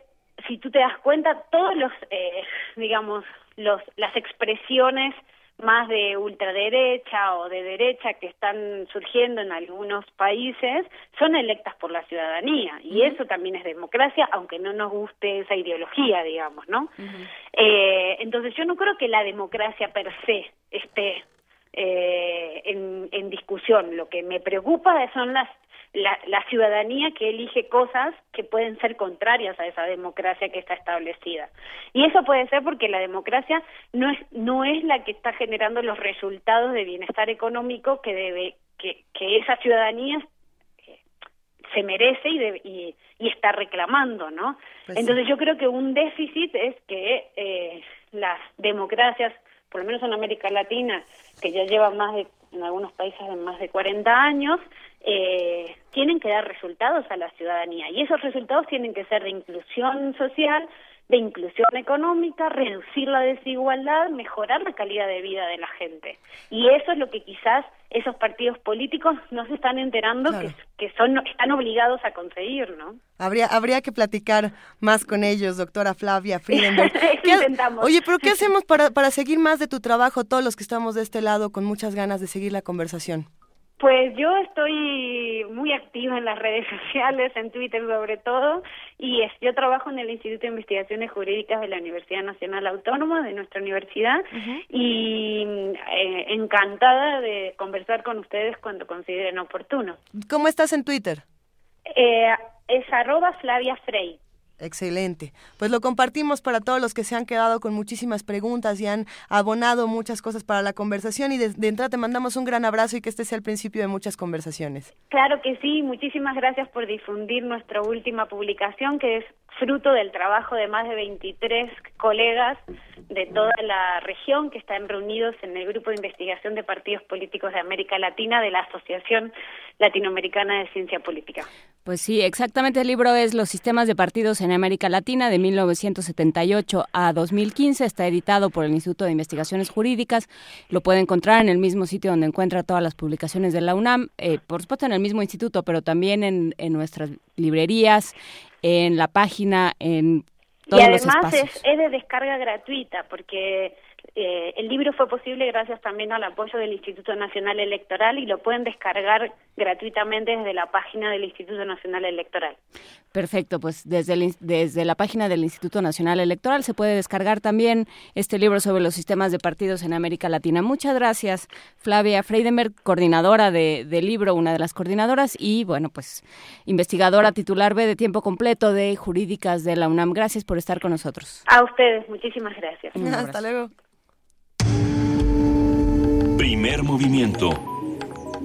si tú te das cuenta, todos los, eh, digamos, los, las expresiones más de ultraderecha o de derecha que están surgiendo en algunos países son electas por la ciudadanía. Y eso también es democracia aunque no nos guste esa ideología digamos no eh, entonces yo no creo que la democracia per se esté eh, en, en discusión lo que me preocupa son las la, la ciudadanía que elige cosas que pueden ser contrarias a esa democracia que está establecida. Y eso puede ser porque la democracia no es, no es la que está generando los resultados de bienestar económico que debe, que, que esa ciudadanía eh, se merece y, debe, y, y, está reclamando, ¿no? Pues Entonces sí. yo creo que un déficit es que eh, las democracias, por lo menos en América Latina, que ya llevan más de, en algunos países de más de 40 años, eh, tienen que dar resultados a la ciudadanía y esos resultados tienen que ser de inclusión social, de inclusión económica, reducir la desigualdad, mejorar la calidad de vida de la gente. Y eso es lo que quizás esos partidos políticos no se están enterando claro. que, que, son están obligados a conseguir, ¿no?
Habría habría que platicar más con ellos, doctora Flavia Friedenberg.
intentamos.
Oye, pero ¿qué hacemos para, para seguir más de tu trabajo, todos los que estamos de este lado con muchas ganas de seguir la conversación?
Pues yo estoy muy activa en las redes sociales, en Twitter sobre todo, y es, yo trabajo en el Instituto de Investigaciones Jurídicas de la Universidad Nacional Autónoma de nuestra universidad uh -huh. y eh, encantada de conversar con ustedes cuando consideren oportuno.
¿Cómo estás en Twitter?
Eh, es arroba Flavia Frey.
Excelente. Pues lo compartimos para todos los que se han quedado con muchísimas preguntas y han abonado muchas cosas para la conversación y de, entrada te mandamos un gran abrazo y que este sea el principio de muchas conversaciones.
Claro que sí, muchísimas gracias por difundir nuestra última publicación que es fruto del trabajo de más de 23 colegas de toda la región que están reunidos en el Grupo de Investigación de Partidos Políticos de América Latina de la Asociación Latinoamericana de Ciencia Política.
Pues sí, exactamente el libro es Los sistemas de partidos en América Latina de 1978 a 2015. Está editado por el Instituto de Investigaciones Jurídicas. Lo puede encontrar en el mismo sitio donde encuentra todas las publicaciones de la UNAM, eh, por supuesto en el mismo instituto, pero también en, en nuestras librerías, en la página, en todos
y además
los espacios.
Es, es de descarga gratuita porque eh, el libro fue posible gracias también al apoyo del Instituto Nacional Electoral y lo pueden descargar gratuitamente desde la página del Instituto Nacional Electoral.
Perfecto, pues desde, el, desde la página del Instituto Nacional Electoral se puede descargar también este libro sobre los sistemas de partidos en América Latina. Muchas gracias, Flavia Freidenberg, coordinadora del de libro, una de las coordinadoras, y bueno, pues investigadora titular B de tiempo completo de jurídicas de la UNAM. Gracias por estar con nosotros.
A ustedes, muchísimas gracias.
Hasta luego.
Primer movimiento.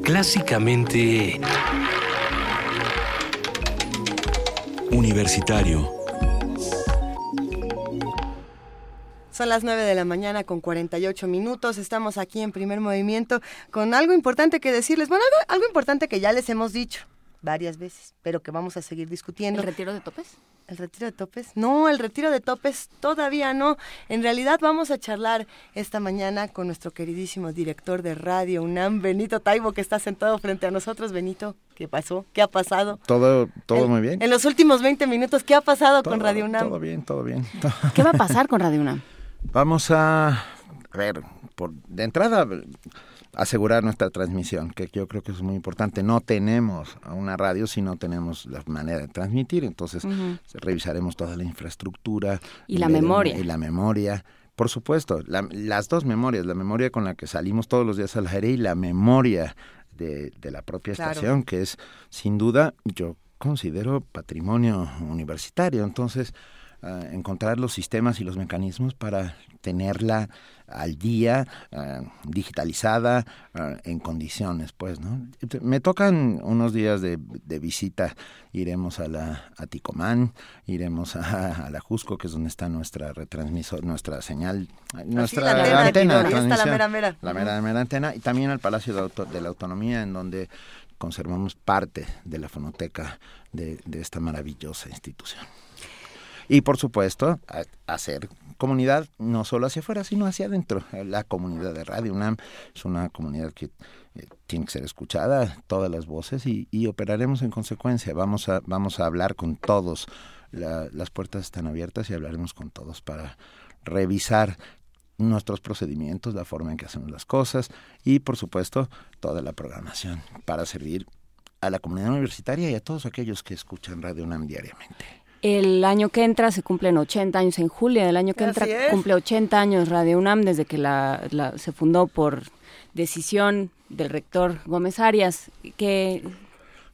Clásicamente...
Universitario.
Son las 9 de la mañana con 48 minutos. Estamos aquí en primer movimiento con algo importante que decirles. Bueno, algo, algo importante que ya les hemos dicho varias veces, pero que vamos a seguir discutiendo.
¿El retiro de topes?
¿El retiro de topes? No, el retiro de topes todavía no. En realidad vamos a charlar esta mañana con nuestro queridísimo director de Radio UNAM, Benito Taibo, que está sentado frente a nosotros. Benito, ¿qué pasó? ¿Qué ha pasado?
Todo, todo
en,
muy bien.
En los últimos 20 minutos, ¿qué ha pasado
todo,
con Radio UNAM?
Todo bien, todo bien.
¿Qué va a pasar con Radio UNAM?
Vamos a, a ver, por, de entrada asegurar nuestra transmisión, que yo creo que es muy importante. No tenemos una radio si no tenemos la manera de transmitir, entonces uh -huh. revisaremos toda la infraestructura.
Y la memoria.
Y la memoria. Por supuesto, la, las dos memorias, la memoria con la que salimos todos los días al aire y la memoria de, de la propia claro. estación, que es sin duda, yo considero patrimonio universitario. Entonces, uh, encontrar los sistemas y los mecanismos para tenerla al día, uh, digitalizada, uh, en condiciones, pues, ¿no? Me tocan unos días de, de visita, iremos a la a Ticomán, iremos a, a, la Jusco, que es donde está nuestra retransmisor, nuestra señal, nuestra
la
antena,
antena de
transmisión,
la mera mera.
La mera, mera antena, y también al Palacio de, Auto, de la Autonomía, en donde conservamos parte de la fonoteca de, de esta maravillosa institución. Y por supuesto, hacer comunidad no solo hacia afuera, sino hacia adentro. La comunidad de Radio UNAM es una comunidad que eh, tiene que ser escuchada, todas las voces, y, y, operaremos en consecuencia. Vamos a, vamos a hablar con todos. La, las puertas están abiertas y hablaremos con todos para revisar nuestros procedimientos, la forma en que hacemos las cosas y, por supuesto, toda la programación para servir a la comunidad universitaria y a todos aquellos que escuchan Radio UNAM diariamente.
El año que entra se cumplen 80 años, en julio del año que
Así
entra
es.
cumple 80 años Radio UNAM desde que la, la- se fundó por decisión del rector Gómez Arias, que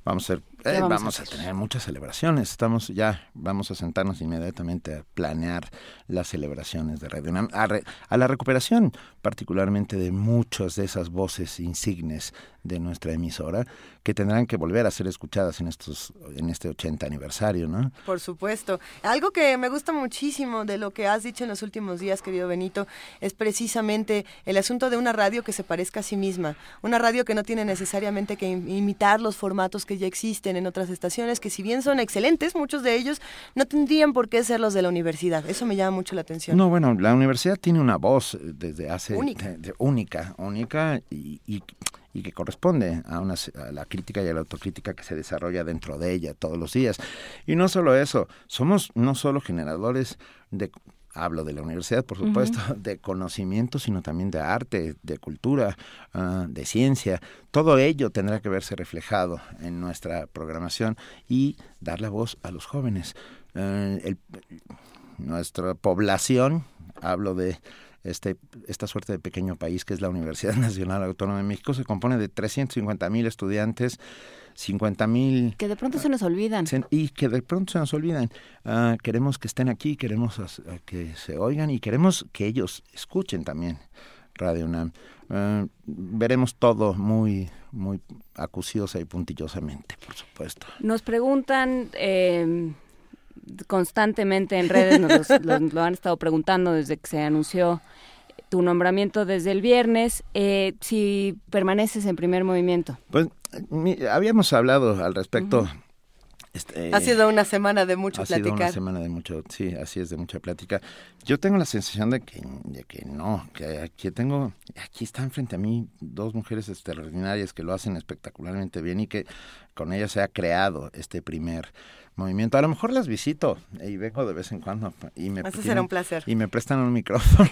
Vamos a, hacer-
¿Qué
eh,
vamos a
vamos a, tener muchas celebraciones. Estamos ya, vamos a sentarnos inmediatamente a planear las celebraciones de Radio UNAM, a, re- a la recuperación particularmente de muchas de esas voces insignes de nuestra emisora que tendrán que volver a ser escuchadas en estos en este 80 aniversario, ¿no?
Por supuesto. Algo que me gusta muchísimo de lo que has dicho en los últimos días, querido Benito, es precisamente el asunto de una radio que se parezca a sí misma. Una radio que no tiene necesariamente que im- imitar los formatos que ya existen en otras estaciones, que si bien son excelentes, muchos de ellos no tendrían por qué ser los de la universidad. Eso me llama mucho la atención.
No, bueno, la universidad tiene una voz eh, desde hace
Única.
única, única y, y- y que corresponde a, una, a la crítica y a la autocrítica que se desarrolla dentro de ella todos los días. Y no solo eso, somos no solo generadores de hablo de la universidad, por supuesto, de conocimiento, sino también de arte, de cultura, ah, de ciencia. Todo ello tendrá que verse reflejado en nuestra programación y dar la voz a los jóvenes. Eh, el- nuestra población, hablo de este, esta suerte de pequeño país que es la Universidad Nacional Autónoma de México, se compone de 350 mil estudiantes, 50 mil
que de pronto se nos olvidan.
y que de pronto se nos olvidan. Ah, queremos que estén aquí, queremos que se oigan y queremos que ellos escuchen también Radio UNAM. Ah, veremos todo muy, muy acuciosa y puntillosamente, por supuesto.
Nos preguntan eh, constantemente en redes, nos los- los- lo han estado preguntando desde que se anunció tu nombramiento desde el viernes, eh, si permaneces en primer movimiento.
Pues mi- habíamos hablado al respecto. este,
Ha sido una semana de mucho
ha sido una semana de mucho, sí, así es, de mucha plática. Yo tengo la sensación de que, de que no, que aquí tengo, aquí están frente a mí dos mujeres extraordinarias que lo hacen espectacularmente bien y que con ellas se ha creado este primer movimiento. A lo mejor las visito y vengo de vez en cuando y me
Eso
tienen-
será un placer.
y me prestan un micrófono.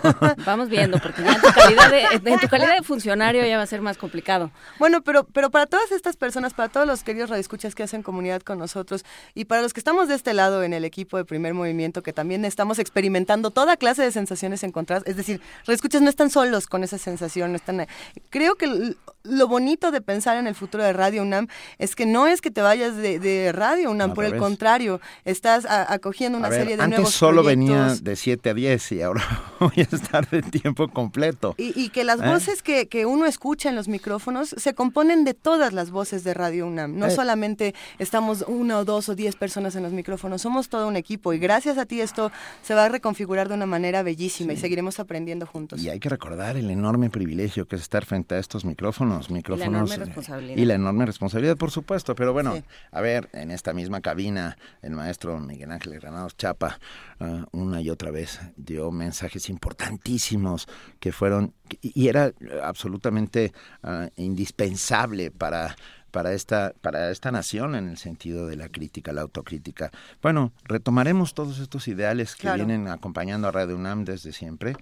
Vamos viendo, porque ya en tu calidad de, en tu calidad de funcionario ya va a ser más complicado.
Bueno, pero, pero para todas estas personas, para todos los queridos radioescuchas que hacen comunidad con nosotros y para los que estamos de este lado en el equipo de primer movimiento, que también estamos experimentando toda clase de sensaciones encontradas, es decir, radioescuchas no están solos con esa sensación, no están... Creo que lo bonito de pensar en el futuro de Radio UNAM es que no es que te vayas de, de Radio UNAM,
Al
por el contrario, estás a- acogiendo una
A ver,
serie de
antes
nuevos
solo venía de 7 a 10 y ahora voy a estar de tiempo completo.
Y, y que las
¿Eh?
voces que, que uno escucha en los micrófonos se componen de todas las voces de Radio UNAM. No
Eh.
solamente estamos una o dos o diez personas en los micrófonos, somos todo un equipo. Y gracias a ti esto se va a reconfigurar de una manera bellísima y seguiremos aprendiendo juntos.
Y hay que recordar el enorme privilegio que es estar frente a estos micrófonos, micrófonos
enorme
eh,
responsabilidad.
y la enorme responsabilidad, por supuesto. Pero bueno,
Sí.
a ver, en esta misma cabina, el maestro Miguel Ángel Granados Chapa ah, una y otra vez dio mensajes importantísimos que fueron y era absolutamente ah, indispensable para para esta para esta nación en el sentido de la crítica, la autocrítica. Bueno, retomaremos todos estos ideales que
Claro.
vienen acompañando a Radio UNAM desde siempre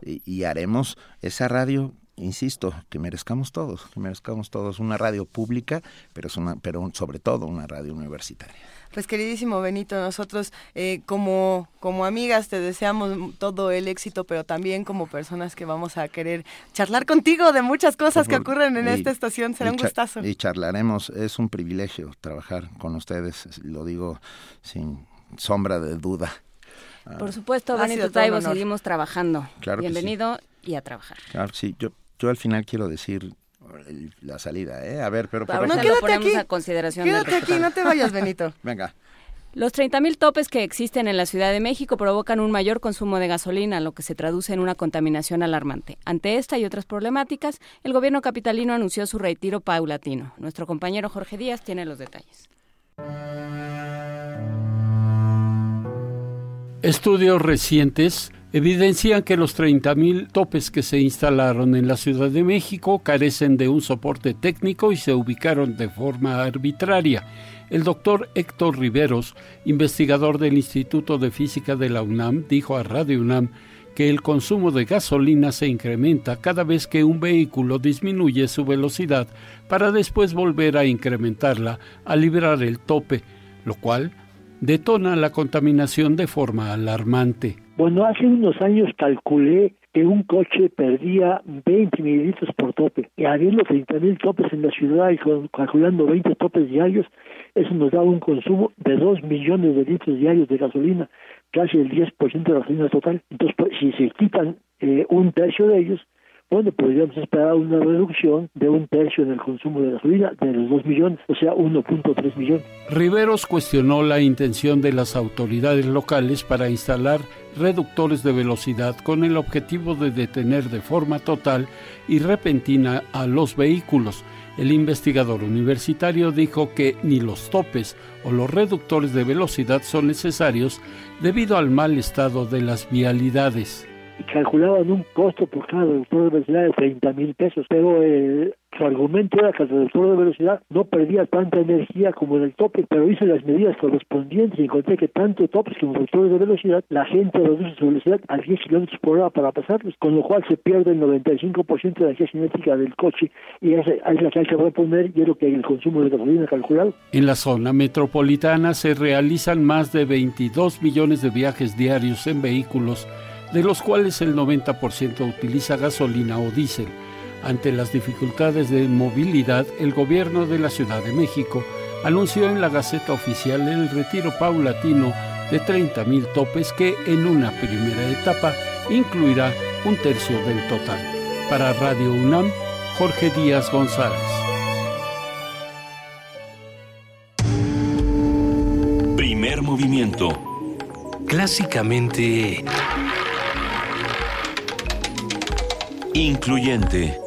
y, y haremos esa radio, insisto, que merezcamos todos, que merezcamos todos una radio pública, pero es una pero sobre todo una radio universitaria.
Pues queridísimo Benito, nosotros eh, como, como amigas te deseamos todo el éxito, pero también como personas que vamos a querer charlar contigo de muchas cosas que ocurren en
y-
esta estación. Será un gustazo.
Y charlaremos, es un privilegio trabajar con ustedes, lo digo sin sombra de duda.
Por supuesto, Benito Taibo, seguimos trabajando.
Claro que sí.
Bienvenido y a trabajar.
Claro, sí, yo, yo al final quiero decir el- la salida, ¿eh? A ver, pero... pero-
Ahorita
No,
lo ponemos
aquí.
a consideración del
Quédate aquí, no te vayas, Benito.
Venga.
Los 30.000 topes que existen en la Ciudad de México provocan un mayor consumo de gasolina, lo que se traduce en una contaminación alarmante. Ante esta y otras problemáticas, el gobierno capitalino anunció su retiro paulatino. Nuestro compañero Jorge Díaz tiene los detalles.
Estudios recientes evidencian que los 30.000 topes que se instalaron en la Ciudad de México carecen de un soporte técnico y se ubicaron de forma arbitraria. El doctor Héctor Riveros, investigador del Instituto de Física de la UNAM, dijo a Radio UNAM que el consumo de gasolina se incrementa cada vez que un vehículo disminuye su velocidad para después volver a incrementarla al librar el tope, lo cual detona la contaminación de forma alarmante.
Bueno, hace unos años calculé que un coche perdía 20 mililitros por tope. Y habiendo 30 mil topes en la ciudad y con- calculando 20 topes diarios, eso nos da un consumo de 2 millones de litros diarios de gasolina, casi el 10% de la gasolina total. Entonces, pues, si se quitan eh, un tercio de ellos, bueno, podríamos esperar una reducción de un tercio en el consumo de gasolina de los 2 millones, o sea, 1.3 millones.
Riveros cuestionó la intención de las autoridades locales para instalar reductores de velocidad con el objetivo de detener de forma total y repentina a los vehículos. El investigador universitario dijo que ni los topes o los reductores de velocidad son necesarios debido al mal estado de las vialidades.
Calculaban un costo por cada reductor de velocidad de 30 mil pesos, pero eh, su argumento era que el reductor de velocidad no perdía tanta energía como en el tope, pero hice las medidas correspondientes y encontré que tanto topes como reductores de velocidad, la gente reduce su velocidad a 10 kilómetros por hora para pasarlos, con lo cual se pierde el 95% de la energía cinética del coche y esa es la que hay que reponer y es lo que el consumo de gasolina calculado.
En la zona metropolitana se realizan más de 22 millones de viajes diarios en vehículos, de los cuales el 90% utiliza gasolina o diésel. Ante las dificultades de movilidad, el gobierno de la Ciudad de México anunció en la Gaceta Oficial el retiro paulatino de 30.000 topes que en una primera etapa incluirá un tercio del total. Para Radio UNAM, Jorge Díaz González.
Primer movimiento.
Clásicamente...
Incluyente.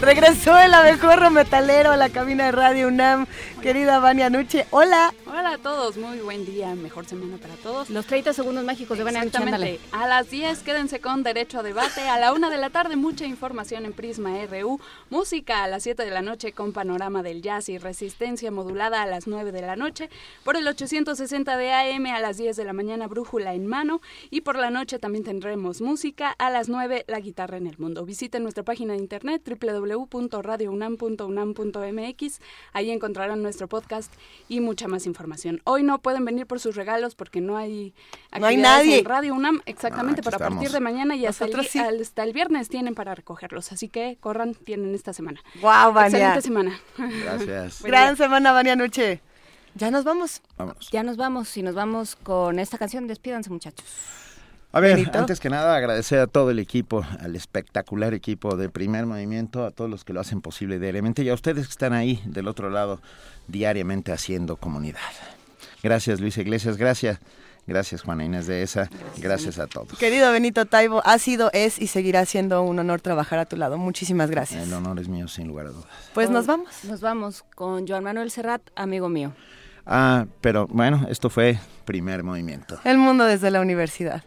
Regresó el abejorro metalero a la cabina de Radio UNAM. Querida Vania Nuche, hola.
Hola a todos, muy buen día, mejor semana para todos.
Los 30 segundos mágicos de Vania Nuche, ándale.
A las 10 quédense con Derecho a Debate. A la 1 de la tarde mucha información en Prisma RU. Música a las 7 de la noche con panorama del jazz y resistencia modulada a las 9 de la noche. Por el 860 de AM a las 10 de la mañana brújula en mano. Y por la noche también tendremos música a las 9 la guitarra en el mundo. Visiten nuestra página de internet www.radiounam.unam.mx. Ahí encontrarán nuestro podcast y mucha más información. Hoy no pueden venir por sus regalos porque no hay
No hay nadie.
en Radio UNAM, exactamente,
Ah, aquí
pero a partir de mañana y hasta el,
sí.
hasta el viernes tienen para recogerlos, así que corran, tienen esta semana.
Guau, Vania.
Excelente semana.
Gracias.
Gran
día.
semana, Vania Nuche. Ya nos vamos.
Vámonos.
Ya nos vamos y nos vamos con esta canción. Despídanse, muchachos.
A ver,
Benito.
antes que nada agradecer a todo el equipo, al espectacular equipo de Primer Movimiento, a todos los que lo hacen posible diariamente y a ustedes que están ahí del otro lado diariamente haciendo comunidad. Gracias Luis Iglesias, gracias. Gracias Juana Inés de esa, gracias a todos.
Querido Benito Taibo, ha sido, es y seguirá siendo un honor trabajar a tu lado. Muchísimas gracias.
El honor es mío sin lugar a dudas.
Pues nos vamos.
Nos vamos con Joan Manuel Serrat, amigo mío.
Ah, pero bueno, esto fue Primer Movimiento.
El mundo desde la universidad.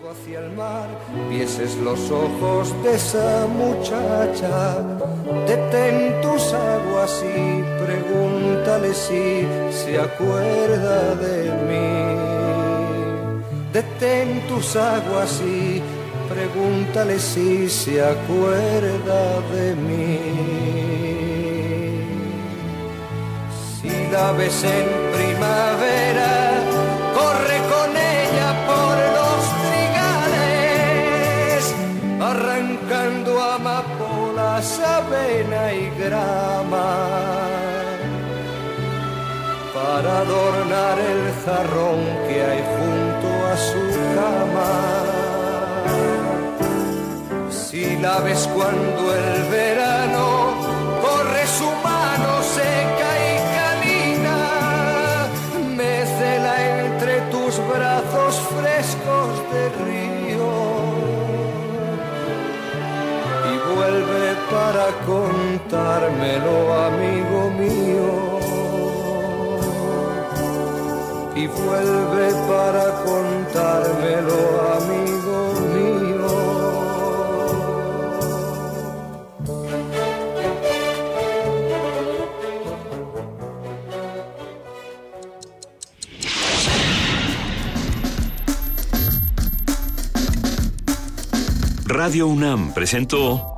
Codo hacia el mar, vieses los ojos de esa muchacha. Detén tus aguas y pregúntale si se acuerda de mí. Detén tus aguas y pregúntale si se acuerda de mí. Si la ves en primavera, corre con ella arrancando amapolas, avena y grama, para adornar el jarrón que hay junto a su cama. Si la ves cuando el verano corre su mano seca y canina, mécela entre tus brazos frescos de río vuelve para contármelo, amigo mío. Y vuelve para contármelo, amigo mío.
Radio UNAM presentó